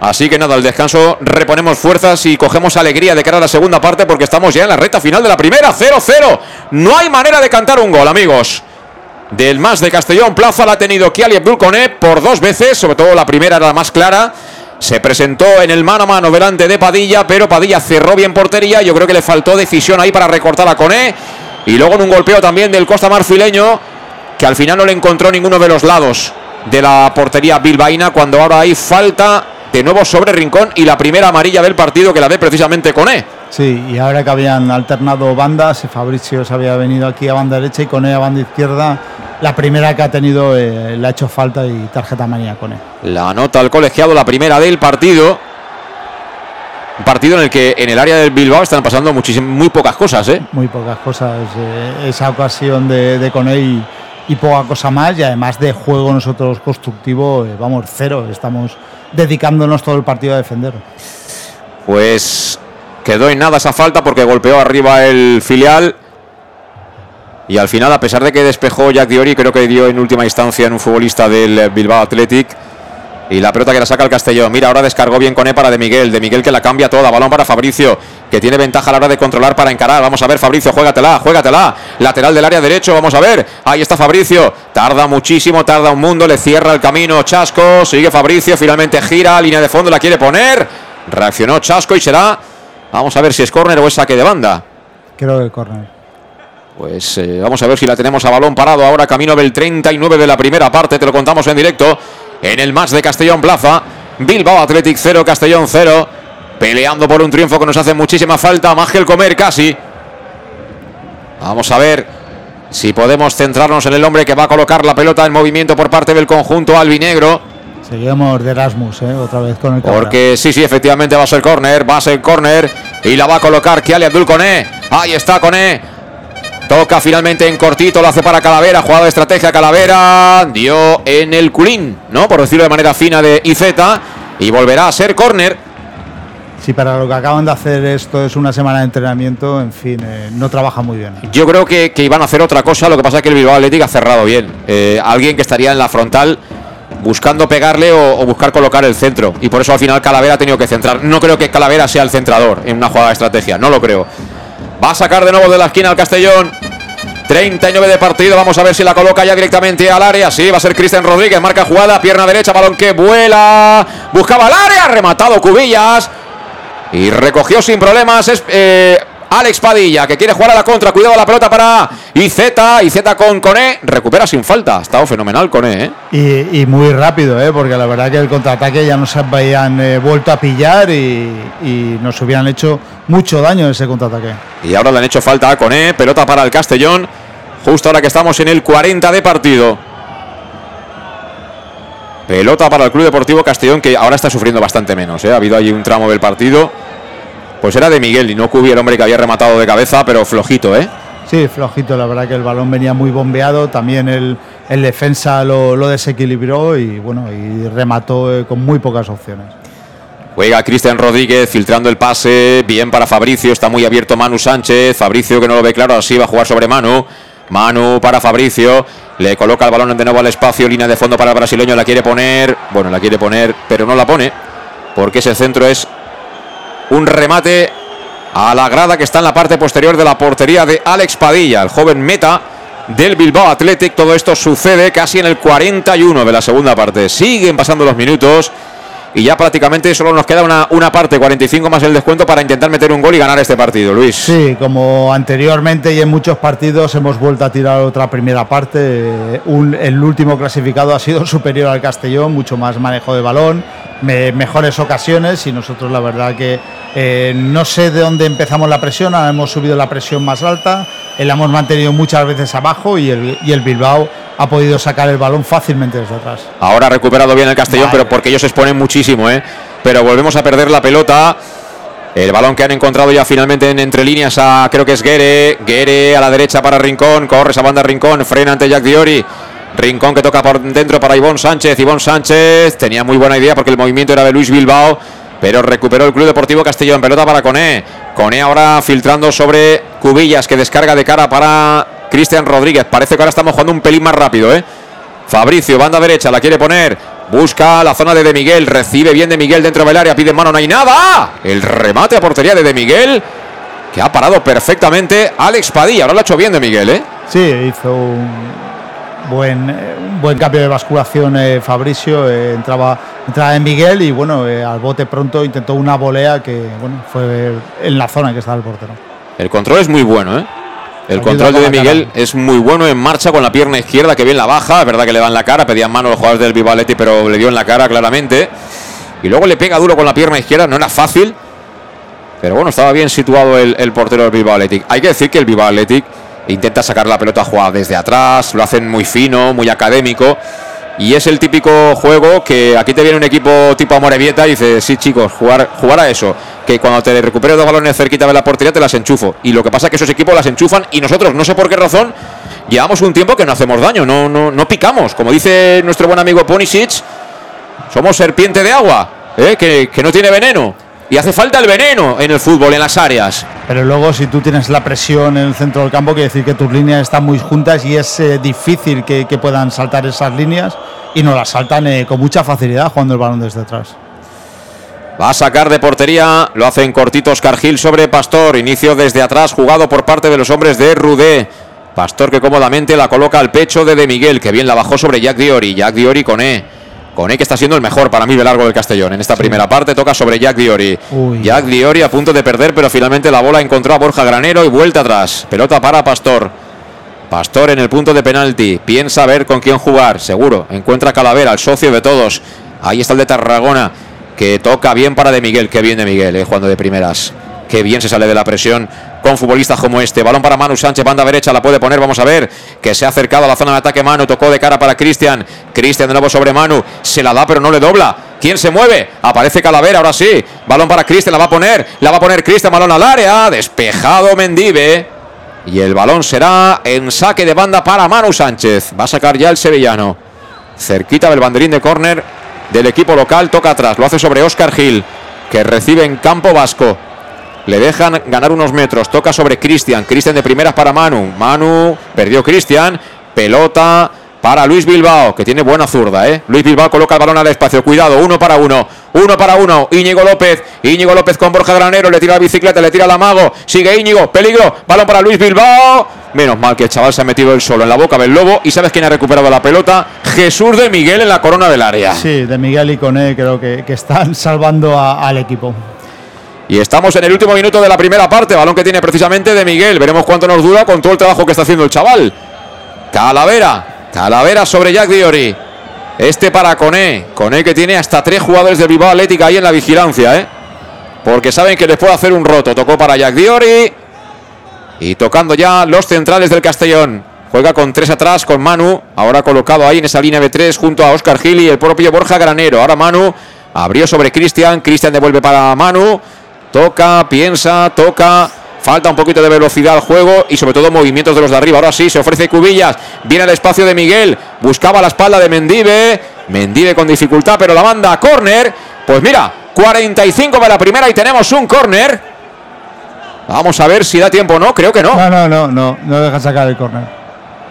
Así que nada, al descanso reponemos fuerzas y cogemos alegría de cara a la segunda parte porque estamos ya en la recta final de la primera, 0-0. No hay manera de cantar un gol, amigos. Del más de Castellón Plaza la ha tenido Kiali Abdul por dos veces, sobre todo la primera era la más clara. Se presentó en el mano a mano delante de Padilla, pero Padilla cerró bien portería. Yo creo que le faltó decisión ahí para recortar a Coné. Y luego en un golpeo también del Costa Marfileño, que al final no le encontró ninguno de los lados de la portería bilbaína, cuando ahora hay falta de nuevo sobre Rincón y la primera amarilla del partido que la ve precisamente Coné. Sí, y ahora que habían alternado bandas, Fabricio se había venido aquí a banda derecha y con él a banda izquierda, la primera que ha tenido eh, le ha hecho falta y tarjeta manía con él. La anota al colegiado, la primera del partido. Un partido en el que en el área del Bilbao están pasando muy pocas cosas, ¿eh? Muy pocas cosas. eh, esa ocasión de, de Coney y, y poca cosa más. Y además de juego nosotros constructivo, eh, vamos, cero. Estamos dedicándonos todo el partido a defender. Pues quedó en nada esa falta porque golpeó arriba el filial. Y al final, a pesar de que despejó Jack Diori, creo que dio en última instancia en un futbolista del Bilbao Athletic. Y la pelota que la saca el Castellón. Mira, ahora descargó bien con E para De Miguel. De Miguel que la cambia toda. Balón para Fabricio, que tiene ventaja a la hora de controlar para encarar. Vamos a ver, Fabricio, juégatela, juégatela. Lateral del área derecho, vamos a ver. Ahí está Fabricio. Tarda muchísimo, tarda un mundo. Le cierra el camino Chasco. Sigue Fabricio, finalmente gira. Línea de fondo, la quiere poner. Reaccionó Chasco y será. Vamos a ver si es córner o es saque de banda. Creo que córner. Pues eh, vamos a ver si la tenemos a balón parado ahora, camino del 39 de la primera parte, te lo contamos en directo en el más de Castellón Plaza. Bilbao Athletic 0, Castellón 0. Peleando por un triunfo que nos hace muchísima falta. Más que el comer casi. Vamos a ver si podemos centrarnos en el hombre que va a colocar la pelota en movimiento por parte del conjunto albinegro. Seguimos de Erasmus, eh, otra vez con el Cabra. Porque sí, sí, efectivamente va a ser córner, va a ser córner y la va a colocar Kiali Abdul Coné. Ahí está Coné. Toca finalmente en cortito, lo hace para Calavera, jugada de estrategia Calavera, dio en el culín, ¿no? Por decirlo de manera fina de IZ y volverá a ser córner. Si para lo que acaban de hacer esto es una semana de entrenamiento, en fin, eh, no trabaja muy bien. Yo creo que, que iban a hacer otra cosa, lo que pasa es que el Bilbao Athletic ha cerrado bien. Eh, alguien que estaría en la frontal buscando pegarle o, o buscar colocar el centro. Y por eso al final Calavera ha tenido que centrar. No creo que Calavera sea el centrador en una jugada de estrategia, no lo creo. Va a sacar de nuevo de la esquina al Castellón. 39 de partido, vamos a ver si la coloca ya directamente al área. Sí, va a ser Cristian Rodríguez, marca jugada, pierna derecha, balón que vuela. Buscaba el área, rematado Cubillas. Y recogió sin problemas es, eh, Alex Padilla, que quiere jugar a la contra. Cuidado la pelota para IZ. IZ con Coné. Recupera sin falta. Ha estado fenomenal Coné, ¿eh? Y, y muy rápido, ¿eh? porque la verdad que el contraataque ya nos habían eh, vuelto a pillar y, y nos hubieran hecho mucho daño ese contraataque. Y ahora le han hecho falta a Coné. Pelota para el Castellón. Justo ahora que estamos en el 40 de partido. Pelota para el Club Deportivo Castellón, que ahora está sufriendo bastante menos. ¿eh? Ha habido ahí un tramo del partido. Pues era de Miguel y no Cubi el hombre que había rematado de cabeza, pero flojito, ¿eh? Sí, flojito, la verdad que el balón venía muy bombeado, también el, el defensa lo, lo desequilibró y bueno, y remató eh, con muy pocas opciones. Juega Cristian Rodríguez filtrando el pase. Bien para Fabricio. Está muy abierto Manu Sánchez. Fabricio que no lo ve claro. Así va a jugar sobre Manu. Manu para Fabricio. Le coloca el balón de nuevo al espacio. Línea de fondo para el brasileño. La quiere poner. Bueno, la quiere poner, pero no la pone. Porque ese centro es un remate a la grada que está en la parte posterior de la portería de Alex Padilla, el joven meta del Bilbao Athletic. Todo esto sucede casi en el 41 de la segunda parte. Siguen pasando los minutos y ya prácticamente solo nos queda una, una parte, 45 más el descuento para intentar meter un gol y ganar este partido, Luis. Sí, como anteriormente y en muchos partidos hemos vuelto a tirar otra primera parte. el último clasificado ha sido superior al Castellón, mucho más manejo de balón, me- mejores ocasiones y nosotros la verdad que eh, no sé de dónde empezamos la presión, ahora hemos subido la presión más alta, eh, la hemos mantenido muchas veces abajo y el, y el Bilbao ha podido sacar el balón fácilmente desde atrás. Ahora ha recuperado bien el Castellón, pero porque ellos se exponen muchísimo, ¿eh? Pero volvemos a perder la pelota. El balón que han encontrado ya finalmente en entre líneas a creo que es Guere. Guere a la derecha para Rincón. Corre esa banda Rincón. Frena ante Jack Diori. Rincón que toca por dentro para Ivón Sánchez. Ivón Sánchez tenía muy buena idea porque el movimiento era de Luis Bilbao. Pero recuperó el Club Deportivo Castellón. Pelota para Coné. Coné ahora filtrando sobre Cubillas que descarga de cara para Cristian Rodríguez. Parece que ahora estamos jugando un pelín más rápido, ¿eh? Fabricio, banda derecha, la quiere poner. Busca la zona de De Miguel. Recibe bien De Miguel dentro del área. Pide mano, no hay nada. El remate a portería de De Miguel. Que ha parado perfectamente Alex Padilla. Ahora lo ha hecho bien De Miguel, ¿eh? Sí, hizo un buen, eh, un buen cambio de basculación eh, Fabricio, eh, entraba, entraba en Miguel y bueno, eh, al bote pronto intentó una volea que bueno, fue en la zona en que estaba el portero. El control es muy bueno, ¿eh? El control de Miguel es muy bueno en marcha con la pierna izquierda que bien la baja. Es verdad que le dan la cara, pedían mano los jugadores del Vivaletti, pero le dio en la cara claramente. Y luego le pega duro con la pierna izquierda, no era fácil. Pero bueno, estaba bien situado el, el portero del Athletic. Hay que decir que el Bilbao Athletic intenta sacar la pelota jugada desde atrás, lo hacen muy fino, muy académico. Y es el típico juego que aquí te viene un equipo tipo Amorebieta y dice, sí chicos, jugar, jugar a eso. Que cuando te recuperes dos balones cerquita de la portería te las enchufo. Y lo que pasa es que esos equipos las enchufan y nosotros, no sé por qué razón, llevamos un tiempo que no hacemos daño, no, no, no picamos. Como dice nuestro buen amigo Ponisic, somos serpiente de agua, ¿eh? que, que no tiene veneno. Y hace falta el veneno en el fútbol, en las áreas. Pero luego, si tú tienes la presión en el centro del campo, quiere decir que tus líneas están muy juntas y es eh, difícil que, que puedan saltar esas líneas y no las saltan eh, con mucha facilidad jugando el balón desde atrás. Va a sacar de portería, lo hacen cortitos Cargil sobre Pastor. Inicio desde atrás, jugado por parte de los hombres de Rudé. Pastor que cómodamente la coloca al pecho de De Miguel, que bien la bajó sobre Jack Diori. Jack Diori con E. Con E que está siendo el mejor para mí de largo del Castellón. En esta primera parte toca sobre Jack Diori. Uy. Jack Diori a punto de perder, pero finalmente la bola encontró a Borja Granero y vuelta atrás. Pelota para Pastor. Pastor en el punto de penalti. Piensa ver con quién jugar. Seguro. Encuentra a Calavera, el socio de todos. Ahí está el de Tarragona. Que toca bien para De Miguel. Qué bien De Miguel, eh, jugando de primeras. Qué bien se sale de la presión con futbolistas como este. Balón para Manu Sánchez, banda derecha, la puede poner, vamos a ver. Que se ha acercado a la zona de ataque Manu, tocó de cara para Cristian. Cristian de nuevo sobre Manu, se la da pero no le dobla. ¿Quién se mueve? Aparece Calavera, ahora sí. Balón para Cristian, la va a poner, la va a poner Cristian, balón al área. Despejado Mendive. Y el balón será en saque de banda para Manu Sánchez. Va a sacar ya el sevillano. Cerquita del banderín de córner del equipo local, toca atrás, lo hace sobre Oscar Gil, que recibe en campo vasco. Le dejan ganar unos metros. Toca sobre Cristian. Cristian de primeras para Manu. Manu perdió Cristian. Pelota para Luis Bilbao, que tiene buena zurda, ¿eh? Luis Bilbao coloca el balón al espacio. Cuidado, uno para uno. Uno para uno. Íñigo López. Íñigo López con Borja Granero. Le tira la bicicleta, le tira el amago. Sigue Íñigo. Peligro. Balón para Luis Bilbao. Menos mal que el chaval se ha metido el solo en la boca del lobo. ¿Y sabes quién ha recuperado la pelota? Jesús de Miguel en la corona del área. Sí, de Miguel y Coné creo que, están salvando al equipo. Y estamos en el último minuto de la primera parte. Balón que tiene precisamente de Miguel. Veremos cuánto nos dura con todo el trabajo que está haciendo el chaval. Calavera. Calavera sobre Jack Diori. Este para Coné. Coné que tiene hasta tres jugadores de Bilbao Atlética ahí en la vigilancia, ¿eh? Porque saben que les puede hacer un roto. Tocó para Jack Diori. Y tocando ya los centrales del Castellón. Juega con tres atrás con Manu. Ahora colocado ahí en esa línea de tres junto a Oscar Gil y el propio Borja Granero. Ahora Manu abrió sobre Cristian. Cristian devuelve para Manu. Toca, piensa, toca. Falta un poquito de velocidad al juego y sobre todo movimientos de los de arriba. Ahora sí, se ofrece Cubillas. Viene al espacio de Miguel. Buscaba la espalda de Mendive. Mendive con dificultad, pero la manda a córner. Pues mira, 45 de la primera y tenemos un córner. Vamos a ver si da tiempo o no. Creo que no. No, no, no, no, no deja sacar el córner.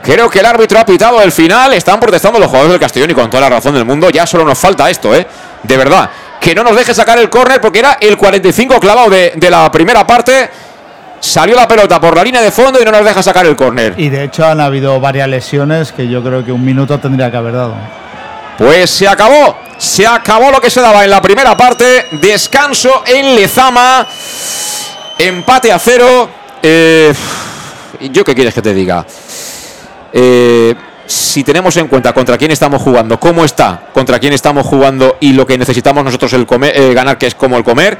Creo que el árbitro ha pitado el final. Están protestando los jugadores del Castellón y con toda la razón del mundo. Ya solo nos falta esto, ¿eh? De verdad. Que no nos deje sacar el córner porque era el 45 clavado de, de la primera parte. Salió la pelota por la línea de fondo y no nos deja sacar el córner. Y de hecho han habido varias lesiones que yo creo que un minuto tendría que haber dado. Pues se acabó. Se acabó lo que se daba en la primera parte. Descanso en Lezama. Empate a cero. Eh, ¿Yo qué quieres que te diga? Eh, si tenemos en cuenta contra quién estamos jugando, cómo está, contra quién estamos jugando y lo que necesitamos nosotros el comer, eh, ganar, que es como el comer,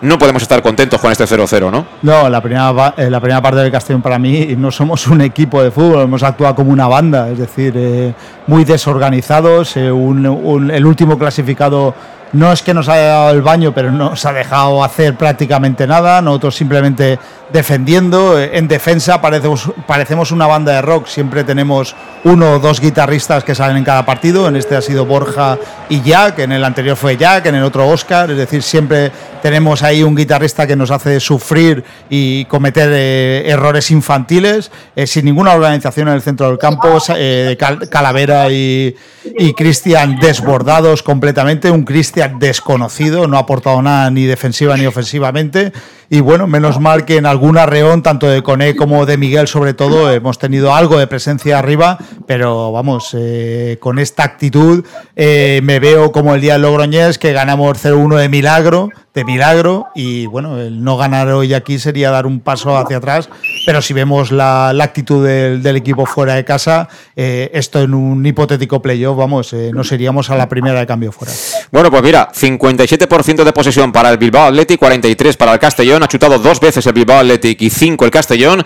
no podemos estar contentos con este 0-0, ¿no? No, la primera, eh, la primera parte del Castellón para mí no somos un equipo de fútbol, hemos actuado como una banda, es decir, eh, muy desorganizados. el último clasificado no es que nos haya dado el baño, pero no nos ha dejado hacer prácticamente nada. Nosotros simplemente defendiendo. eh, en defensa parecemos, una banda de rock, siempre tenemos uno o dos guitarristas que salen en cada partido. En este ha sido Borja y Jack, en el anterior fue Jack, en el otro Oscar. Es decir, siempre tenemos ahí un guitarrista que nos hace sufrir y cometer eh, errores infantiles, eh, sin ninguna organización en el centro del campo. eh, Cal- Calavera y, y Cristian desbordados completamente. Un Cristian desconocido, no ha aportado nada ni defensiva ni ofensivamente. Y bueno, menos mal que en algún arreón, tanto de Coné como de Miguel, sobre todo, hemos tenido algo de presencia arriba, pero vamos, eh, con esta actitud eh, me veo como el día del Logroñés, que ganamos 0-1 de milagro, de milagro, y bueno, el no ganar hoy aquí sería dar un paso hacia atrás, pero si vemos la, la actitud del, del equipo fuera de casa, eh, esto en un hipotético playoff, vamos, eh, nos iríamos a la primera de cambio fuera. Bueno, pues mira, 57% de posesión para el Bilbao Athletic, 43 para el Castellón. Ha chutado dos veces el Bilbao Athletic y cinco el Castellón.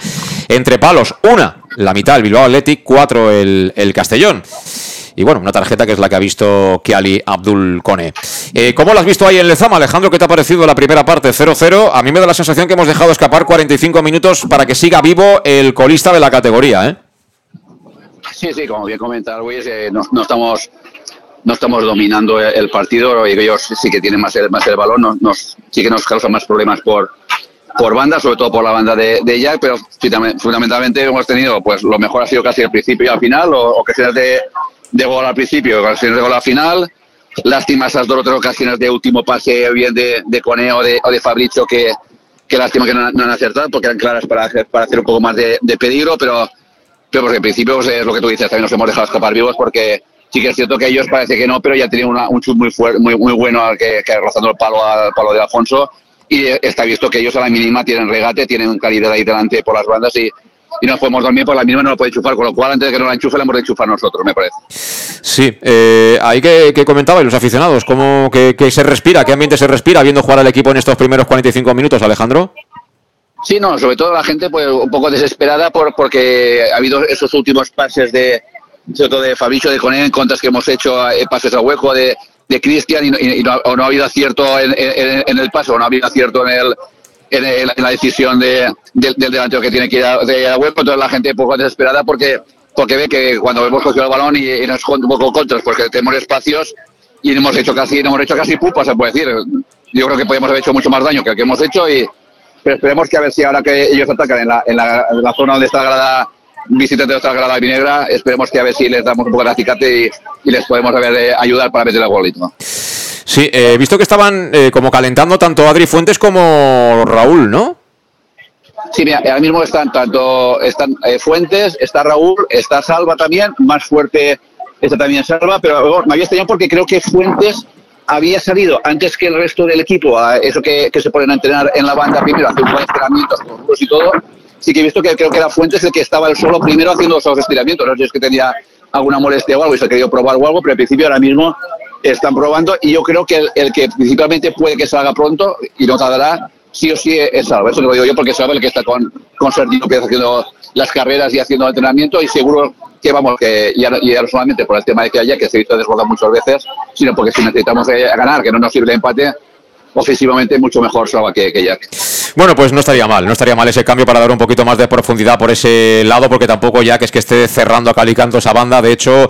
Entre palos, una, la mitad el Bilbao Athletic, cuatro el, el Castellón. y bueno, una tarjeta que es la que ha visto Kiali Abdul Kone. Eh, ¿Cómo lo has visto ahí en Lezama, Alejandro? ¿Qué te ha parecido la primera parte 0-0? A mí me da la sensación que hemos dejado escapar 45 minutos para que siga vivo el colista de la categoría, ¿eh? Sí, sí, como bien comentaba Luis, eh, no, no, estamos no estamos dominando el partido ellos sí que tienen más el, más el balón, nos, nos, sí que nos causa más problemas por, por banda, sobre todo por la banda de, de Jack, pero fundamentalmente hemos tenido, pues lo mejor ha sido casi el principio y al final, o ocasiones de, de gol al principio, ocasiones de gol al final. Lástima esas dos o tres ocasiones de último pase, bien de, de Coneo o de, o de Fabricio, que, que lástima que no, no, han acertado, porque eran claras para, para hacer un poco más de, de peligro, pero, pero porque en principio pues, es lo que tú dices, también nos hemos dejado escapar vivos porque sí que es cierto que ellos parece que no, pero ya tienen una, un chut muy fuerte, muy, muy bueno que, que rozando el palo al palo de Alfonso y está visto que ellos a la mínima tienen regate, tienen calidad ahí delante por las bandas y, y nos podemos dormir por la mínima no lo puede enchufar, con lo cual antes de que no la enchufe la hemos de enchufar nosotros, me parece. Sí, eh, ahí que, que comentabais los aficionados, ¿cómo que, que, se respira? ¿Qué ambiente se respira viendo jugar al equipo en estos primeros 45 minutos, Alejandro? Sí, no, sobre todo la gente pues un poco desesperada por porque ha habido esos últimos pases de sobre todo de Fabricio de Coné en contas que hemos hecho eh, pases a hueco de, de Cristian y, no, o no ha habido acierto en, el paso, no ha habido acierto en el en, el, en la decisión de, de, del delantero que tiene que ir a, de a hueco, entonces la gente poco desesperada porque porque ve que cuando hemos cogido el balón y, nos un poco contras porque tenemos espacios y hemos hecho casi hemos hecho casi pupa se puede decir. Yo creo que podemos haber hecho mucho más daño que el que hemos hecho y pero esperemos que a ver si ahora que ellos atacan en la, en la, en la zona donde está la grada visitantes de nuestra grada vinegra, esperemos que a ver si les damos un poco de acicate y, y les podemos a ver, eh, ayudar para meter el golito. Sí, he eh, visto que estaban eh, como calentando tanto Adri Fuentes como Raúl, ¿no? Sí, mira, ahora mismo están tanto están eh, Fuentes, está Raúl, está Salva también, más fuerte está también Salva, pero bueno, me había extrañado porque creo que Fuentes había salido antes que el resto del equipo a eso que, que se ponen a entrenar en la banda primero, hacer un buen entrenamiento con y todo. Sí que he visto que creo que era Fuentes el que estaba el solo primero haciendo esos estiramientos. No sé si es que tenía alguna molestia o algo y se ha querido probar o algo, pero en principio ahora mismo están probando y yo creo que el, el que principalmente puede que salga pronto y no tardará sí o sí es Salva. Eso lo digo yo porque Salva el que está con, con Sergio Pérez haciendo las carreras y haciendo entrenamiento y seguro que vamos, que ya, ya no solamente por el tema de que haya, que se hizo desbordar muchas veces, sino porque si necesitamos eh, ganar, que no nos sirve el empate, ofensivamente mucho mejor Salva que, que Jack. Bueno, pues no estaría mal, no estaría mal ese cambio para dar un poquito más de profundidad por ese lado, porque tampoco Jack es que esté cerrando a Calicanto esa banda, de hecho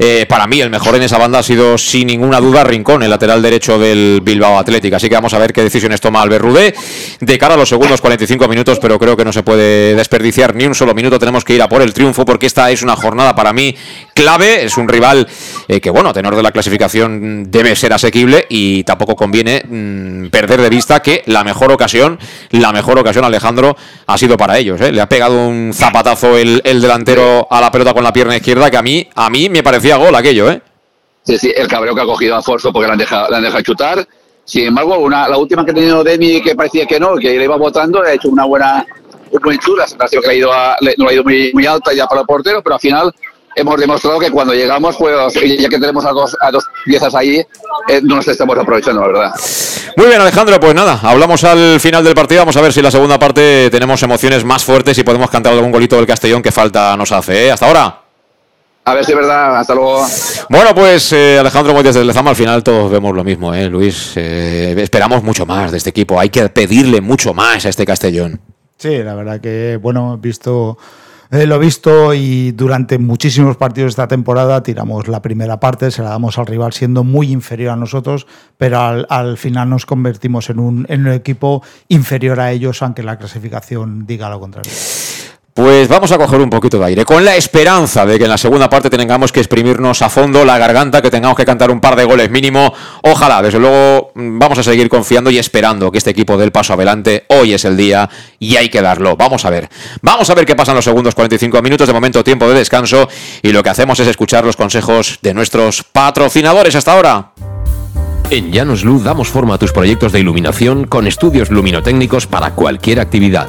eh, para mí el mejor en esa banda ha sido sin ninguna duda Rincón, el lateral derecho del Bilbao Atlético. Así que vamos a ver qué decisiones toma Albert Rudé de cara a los segundos 45 minutos, pero creo que no se puede desperdiciar ni un solo minuto. Tenemos que ir a por el triunfo porque esta es una jornada para mí clave. Es un rival eh, que, bueno, a tenor de la clasificación debe ser asequible y tampoco conviene mmm, perder de vista que la mejor ocasión, la mejor ocasión, Alejandro, ha sido para ellos. ¿eh? Le ha pegado un zapatazo el, el delantero a la pelota con la pierna izquierda que a mí, a mí me parecía gol aquello, ¿eh? Sí, sí, el cabreo que ha cogido a Forzo porque le han dejado, le han dejado chutar. Sin embargo, una, la última que ha tenido Demi, que parecía que no, que le iba votando, ha hecho una buena, buen chula. Ha que ha ido, a, no ha ido muy, muy alta ya para el portero, pero al final hemos demostrado que cuando llegamos, pues ya que tenemos a dos, a dos piezas ahí, eh, no nos estamos aprovechando, la verdad. Muy bien, Alejandro, pues nada, hablamos al final del partido. Vamos a ver si en la segunda parte tenemos emociones más fuertes y podemos cantar algún golito del Castellón que falta nos hace. ¿eh? Hasta ahora. A ver si es verdad, hasta luego. Bueno, pues eh, Alejandro Moyes del Lezama, al final todos vemos lo mismo, ¿eh, Luis? Eh, esperamos mucho más de este equipo, hay que pedirle mucho más a este Castellón. Sí, la verdad que, bueno, visto eh, lo visto y durante muchísimos partidos de esta temporada tiramos la primera parte, se la damos al rival siendo muy inferior a nosotros, pero al, al final nos convertimos en un, en un equipo inferior a ellos, aunque la clasificación diga lo contrario. Pues vamos a coger un poquito de aire, con la esperanza de que en la segunda parte tengamos que exprimirnos a fondo la garganta, que tengamos que cantar un par de goles mínimo. Ojalá, desde luego, vamos a seguir confiando y esperando que este equipo dé el paso adelante. Hoy es el día y hay que darlo. Vamos a ver. Vamos a ver qué pasa en los segundos 45 minutos. De momento, tiempo de descanso. Y lo que hacemos es escuchar los consejos de nuestros patrocinadores hasta ahora. En Llanos Luz damos forma a tus proyectos de iluminación con estudios luminotécnicos para cualquier actividad.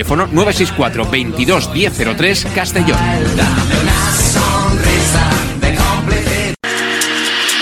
Teléfono 964 22 1003 Castellón.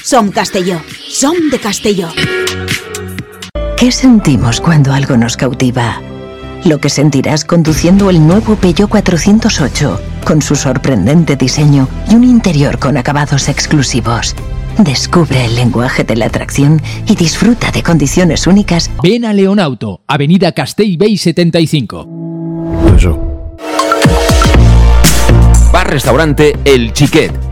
Som Castelló. Som de Castelló. ¿Qué sentimos cuando algo nos cautiva? Lo que sentirás conduciendo el nuevo Peugeot 408, con su sorprendente diseño y un interior con acabados exclusivos. Descubre el lenguaje de la atracción y disfruta de condiciones únicas. Ven a Leonauto, Avenida Castell Bay 75. Bar Restaurante El Chiquet.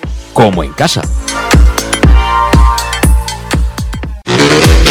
como en casa.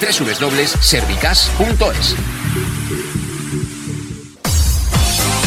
www.servicas.es.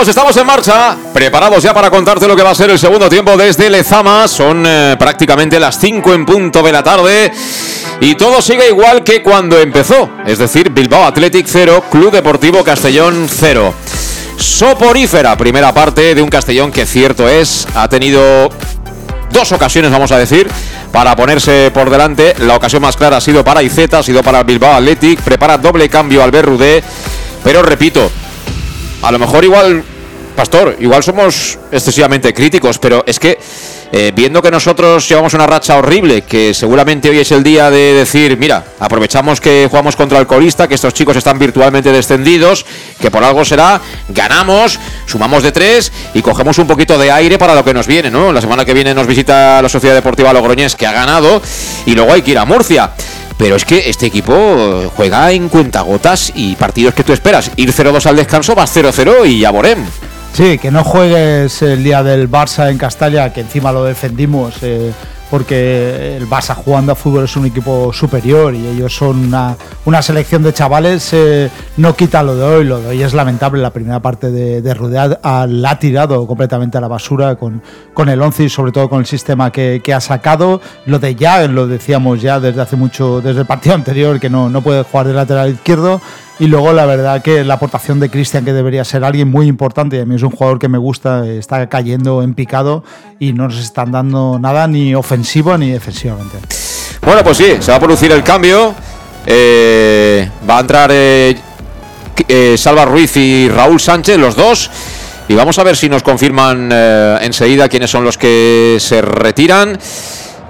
Pues estamos en marcha, preparados ya para contarte lo que va a ser el segundo tiempo desde Lezama. Son eh, prácticamente las 5 en punto de la tarde y todo sigue igual que cuando empezó, es decir, Bilbao Athletic 0, Club Deportivo Castellón 0. Soporífera primera parte de un Castellón que cierto es, ha tenido dos ocasiones, vamos a decir, para ponerse por delante. La ocasión más clara ha sido para Izeta, ha sido para Bilbao Athletic, prepara doble cambio Albert Rudé, pero repito, a lo mejor igual, Pastor, igual somos excesivamente críticos, pero es que eh, viendo que nosotros llevamos una racha horrible, que seguramente hoy es el día de decir, mira, aprovechamos que jugamos contra el colista, que estos chicos están virtualmente descendidos, que por algo será, ganamos, sumamos de tres y cogemos un poquito de aire para lo que nos viene, ¿no? La semana que viene nos visita la Sociedad Deportiva Logroñés, que ha ganado, y luego hay que ir a Murcia. Pero es que este equipo juega en cuentagotas y partidos que tú esperas. Ir 0-2 al descanso, vas 0-0 y ya borem. Sí, que no juegues el día del Barça en Castalla, que encima lo defendimos, eh, porque el Barça jugando a fútbol es un equipo superior y ellos son una, una selección de chavales, eh, no quita lo de hoy, lo de hoy es lamentable. La primera parte de, de Rudead la ha tirado completamente a la basura con, con el 11 y sobre todo con el sistema que, que ha sacado. Lo de ya, lo decíamos ya desde hace mucho, desde el partido anterior, que no, no puede jugar de lateral izquierdo. Y luego la verdad que la aportación de Cristian, que debería ser alguien muy importante, y a mí es un jugador que me gusta, está cayendo en picado y no nos están dando nada ni ofensivo ni defensivamente. Bueno, pues sí, se va a producir el cambio. Eh, va a entrar eh, eh, Salva Ruiz y Raúl Sánchez, los dos. Y vamos a ver si nos confirman eh, enseguida quiénes son los que se retiran.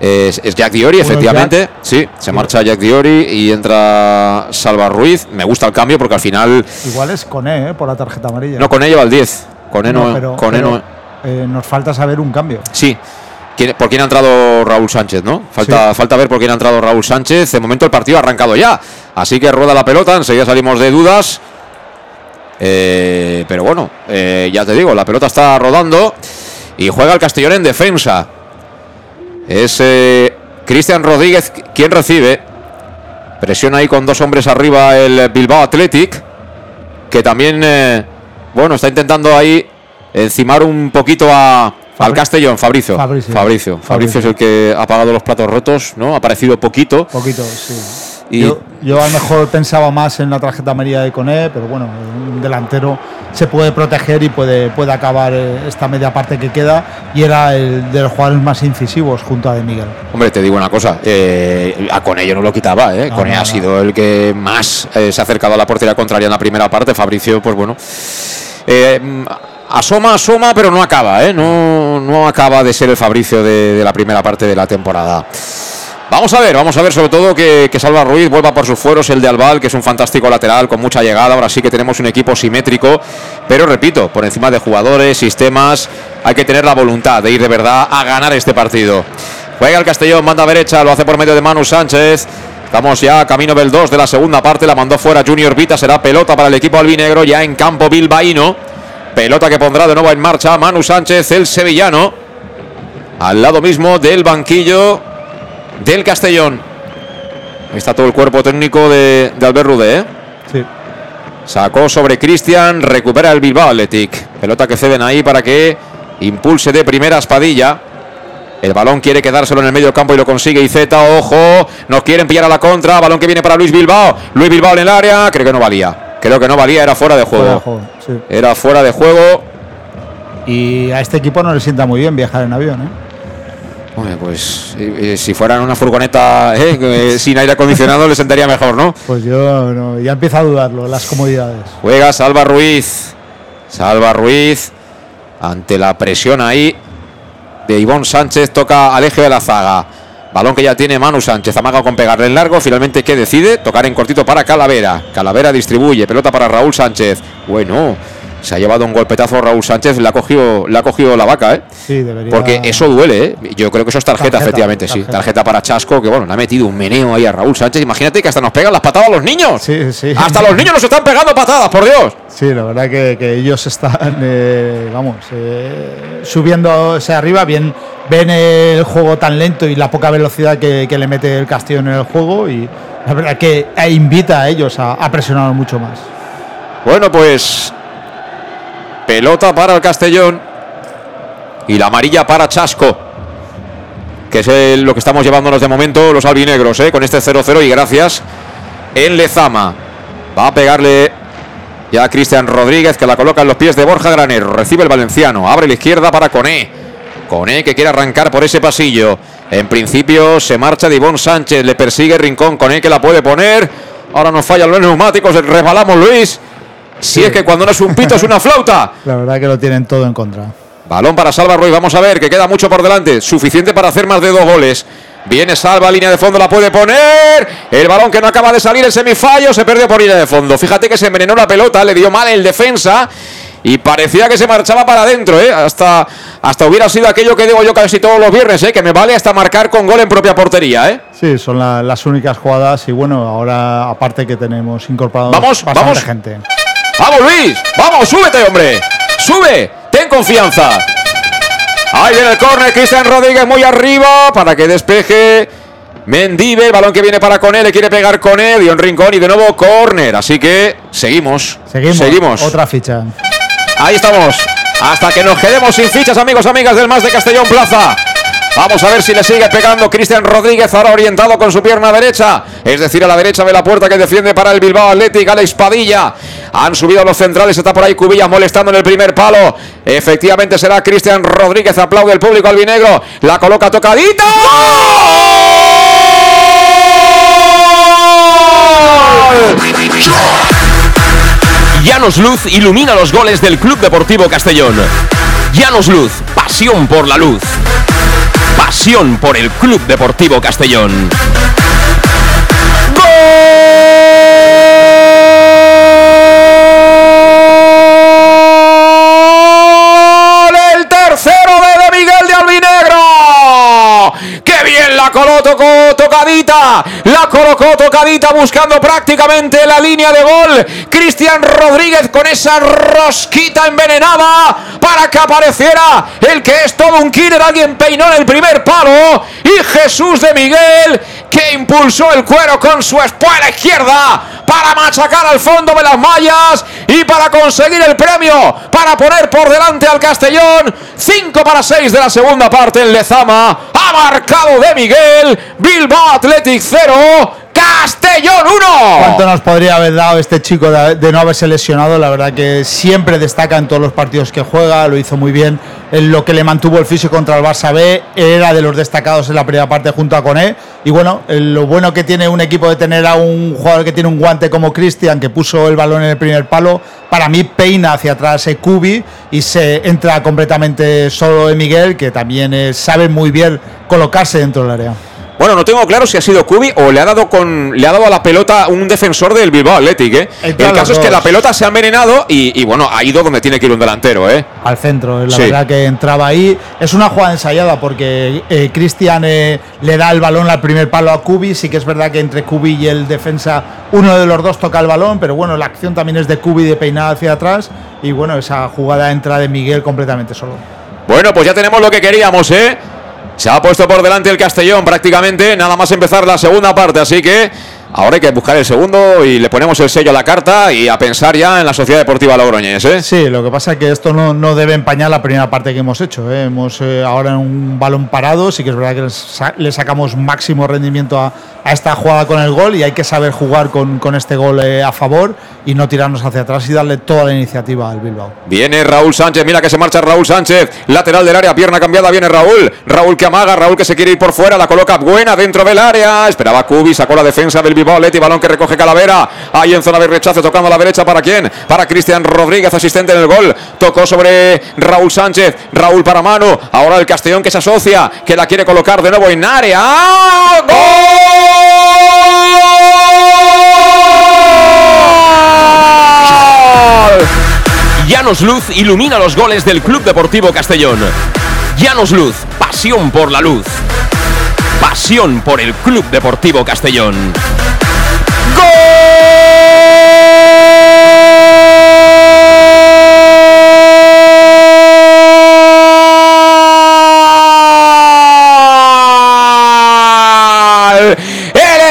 Es, es Jack Diori, efectivamente. Sí, se marcha Jack Diori y entra Salva Ruiz. Me gusta el cambio porque al final. Igual es Coné, eh, por la tarjeta amarilla. No, con lleva el 10. Con no, No, pero- Coné pero, no- eh, nos falta saber un cambio. Sí. ¿Quién- ¿Por quién ha entrado Raúl Sánchez, no? Falta, Sí. falta ver por quién ha entrado Raúl Sánchez. De momento el partido ha arrancado ya. Así que rueda la pelota, enseguida salimos de dudas. Eh, pero bueno, eh, ya te digo, la pelota está rodando y juega el Castellón en defensa. Es eh, Cristian Rodríguez quien recibe. Presiona ahí con dos hombres arriba el Bilbao Athletic. Que también, eh, bueno, está intentando ahí encimar un poquito a, al Castellón, Fabricio. Fabricio. Fabricio. Fabricio es el que ha pagado los platos rotos, ¿no? Ha aparecido poquito. Poquito, sí. Y Yo, yo a lo mejor pensaba más en la tarjeta amarilla de Coné, pero bueno, un delantero se puede proteger y puede, puede acabar eh, esta media parte que queda y era el de los jugadores más incisivos junto a De Miguel. Hombre, te digo una cosa, eh, a Cone yo no lo quitaba, ¿eh? No, Cone no, ha no. sido el que más eh, se ha acercado a la portería contraria en la primera parte. Fabricio, pues bueno. Eh, asoma, asoma, pero no acaba, ¿eh? No, no acaba de ser el Fabricio de, de la primera parte de la temporada. Vamos a ver, vamos a ver sobre todo que, que, Salva Ruiz vuelva por sus fueros, el de Albal, que es un fantástico lateral con mucha llegada. Ahora sí que tenemos un equipo simétrico, pero repito, por encima de jugadores, sistemas, hay que tener la voluntad de ir de verdad a ganar este partido. Juega el Castellón, manda a derecha, lo hace por medio de Manu Sánchez. Estamos ya camino del 2 de la segunda parte, la mandó fuera Junior Vita, será pelota para el equipo albinegro ya en campo bilbaíno. Pelota que pondrá de nuevo en marcha Manu Sánchez, el sevillano. Al lado mismo del banquillo del Castellón. Ahí está todo el cuerpo técnico de, de Albert Rude, ¿eh? Sí. Sacó sobre Cristian, recupera el Bilbao Athletic. Pelota que ceden ahí para que impulse de primera espadilla. El balón quiere quedárselo en el medio campo y lo consigue Z, ojo, nos quieren pillar a la contra, balón que viene para Luis Bilbao, Luis Bilbao en el área, creo que no valía, creo que no valía, era fuera de juego, Fuera de juego, sí. era fuera de juego. Y a este equipo no le sienta muy bien viajar en avión, ¿eh? Pues eh, eh, si fueran una furgoneta eh, sin aire acondicionado le sentaría mejor, ¿no? Pues yo no, ya empiezo a dudarlo, las comodidades. Juega Salva Ruiz. Salva Ruiz ante la presión ahí de Ivón Sánchez. Toca al eje de la zaga. Balón que ya tiene Manu Sánchez. Amaga con pegarle en largo. Finalmente, ¿qué decide? Tocar en cortito para Calavera. Calavera distribuye. Pelota para Raúl Sánchez. Bueno, se ha llevado un golpetazo Raúl Sánchez. Le ha cogido, le ha cogido la vaca, ¿eh? Sí, debería. Porque eso duele, ¿eh? Yo creo que eso es tarjeta, Tarjeta, efectivamente, sí. tarjeta. Para Chasco, que bueno, le ha metido un meneo ahí a Raúl Sánchez. Imagínate que hasta nos pegan las patadas a los niños. Sí, sí. Hasta los niños nos están pegando patadas, por Dios. Sí, la verdad que, que ellos están, eh, vamos, eh, subiéndose arriba, bien, ven el juego tan lento y la poca velocidad que, que le mete el Castellón en el juego y la verdad que invita a ellos a, a presionar mucho más. Bueno, pues pelota para el Castellón y la amarilla para Chasco, que es lo que estamos llevándonos de momento los albinegros, ¿eh? con este 0-0 y gracias en Lezama. Va a pegarle ya Cristian Rodríguez que la coloca en los pies de Borja Granero. Recibe el valenciano, abre la izquierda para Coné. Coné que quiere arrancar por ese pasillo. En principio se marcha de Ivón Sánchez, le persigue Rincón. Coné que la puede poner. Ahora nos fallan los neumáticos, resbalamos Luis. Si es que cuando no es un pito es una flauta. La verdad que lo tienen todo en contra. Balón para Salva Ruiz. Vamos a ver que queda mucho por delante. Suficiente para hacer más de dos goles. Viene Salva, línea de fondo, la puede poner. El balón que no acaba de salir, el semifallo, se perdió por línea de fondo. Fíjate que se envenenó la pelota, le dio mal el defensa. Y parecía que se marchaba para adentro, ¿eh? Hasta, hasta hubiera sido aquello que digo yo casi todos los viernes, ¿eh? Que me vale hasta marcar con gol en propia portería, ¿eh? Sí, son la- las únicas jugadas y bueno, ahora aparte que tenemos incorporado Vamos, bastante vamos. gente. ¡Vamos, Luis! ¡Vamos, súbete, hombre! ¡Sube! ¡Ten confianza! Ahí viene el córner, Cristian Rodríguez muy arriba para que despeje Mendive, el balón que viene para con él, le quiere pegar con él, dio un rincón y de nuevo córner. Así que seguimos. Seguimos. Seguimos. Otra ficha. Ahí estamos. Hasta que nos quedemos sin fichas, amigos, amigas del Más de Castellón Plaza. Vamos a ver si le sigue pegando Cristian Rodríguez, ahora orientado con su pierna derecha. Es decir, a la derecha de la puerta que defiende para el Bilbao Athletic, Alex Padilla. Han subido los centrales, está por ahí Cubillas molestando en el primer palo. Efectivamente será Cristian Rodríguez, aplaude el público albinegro. La coloca tocadita. Llanos Luz ilumina los goles del Club Deportivo Castellón. Llanos Luz, pasión por la luz. Pasión por el Club Deportivo Castellón. La coló, tocó tocadita! La colocó tocadita buscando prácticamente la línea de gol. Cristian Rodríguez con esa rosquita envenenada para que apareciera el que es todo un killer. Alguien peinó en el primer palo. Y Jesús de Miguel que impulsó el cuero con su espuela izquierda para machacar al fondo de las mallas y para conseguir el premio, para poner por delante al Castellón. 5 para 6 de la segunda parte en Lezama. Ha marcado de Miguel. Bilbao Athletic 0. Castellón Castellón 1. ¿Cuánto nos podría haber dado este chico de, no haberse lesionado? La verdad que siempre destaca en todos los partidos que juega, lo hizo muy bien. En lo que le mantuvo el físico contra el Barça B era de los destacados en la primera parte junto a Coné. Y bueno, lo bueno que tiene un equipo de tener a un jugador que tiene un guante como Cristian, que puso el balón en el primer palo, para mí peina hacia atrás a Kubi y se entra completamente solo de Miguel, que también eh, sabe muy bien colocarse dentro del área. Bueno, no tengo claro si ha sido Kubi o le ha dado con le ha dado a la pelota un defensor del Bilbao Athletic, ¿eh? El caso es que la pelota se ha envenenado y, y, bueno, ha ido donde tiene que ir un delantero, ¿eh? Al centro, la sí. verdad que entraba ahí. Es una jugada ensayada porque eh, Cristian eh, le da el balón al primer palo a Kubi. Sí que es verdad que entre Kubi y el defensa, uno de los dos toca el balón, pero bueno, la acción también es de Kubi de peinada hacia atrás. Y bueno, esa jugada entra de Miguel completamente solo. Bueno, pues ya tenemos lo que queríamos, ¿eh? Se ha puesto por delante el Castellón prácticamente, nada más empezar la segunda parte, así que ahora hay que buscar el segundo y le ponemos el sello a la carta y a pensar ya en la Sociedad Deportiva Logroñés. ¿eh? Sí, lo que pasa es que esto no, no debe empañar la primera parte que hemos hecho. ¿eh? Hemos eh, ahora en un balón parado, sí que es verdad que le sacamos máximo rendimiento a, a, esta jugada con el gol y hay que saber jugar con, con este gol eh, a favor y no tirarnos hacia atrás y darle toda la iniciativa al Bilbao. Viene Raúl Sánchez, mira que se marcha Raúl Sánchez, lateral del área, pierna cambiada, viene Raúl, Raúl que amaga, Raúl que se quiere ir por fuera, la coloca buena dentro del área, esperaba Cubi, sacó la defensa del Bilbao Balón que recoge Calavera, ahí en zona de rechazo, tocando a la derecha, ¿para quién? Para Cristian Rodríguez, asistente en el gol, tocó sobre Raúl Sánchez, Raúl para mano, ahora el Castellón que se asocia, que la quiere colocar de nuevo en área, ¡Gol! Llanos Luz ilumina los goles del Club Deportivo Castellón. Llanos Luz, pasión por la luz. Pasión por el Club Deportivo Castellón.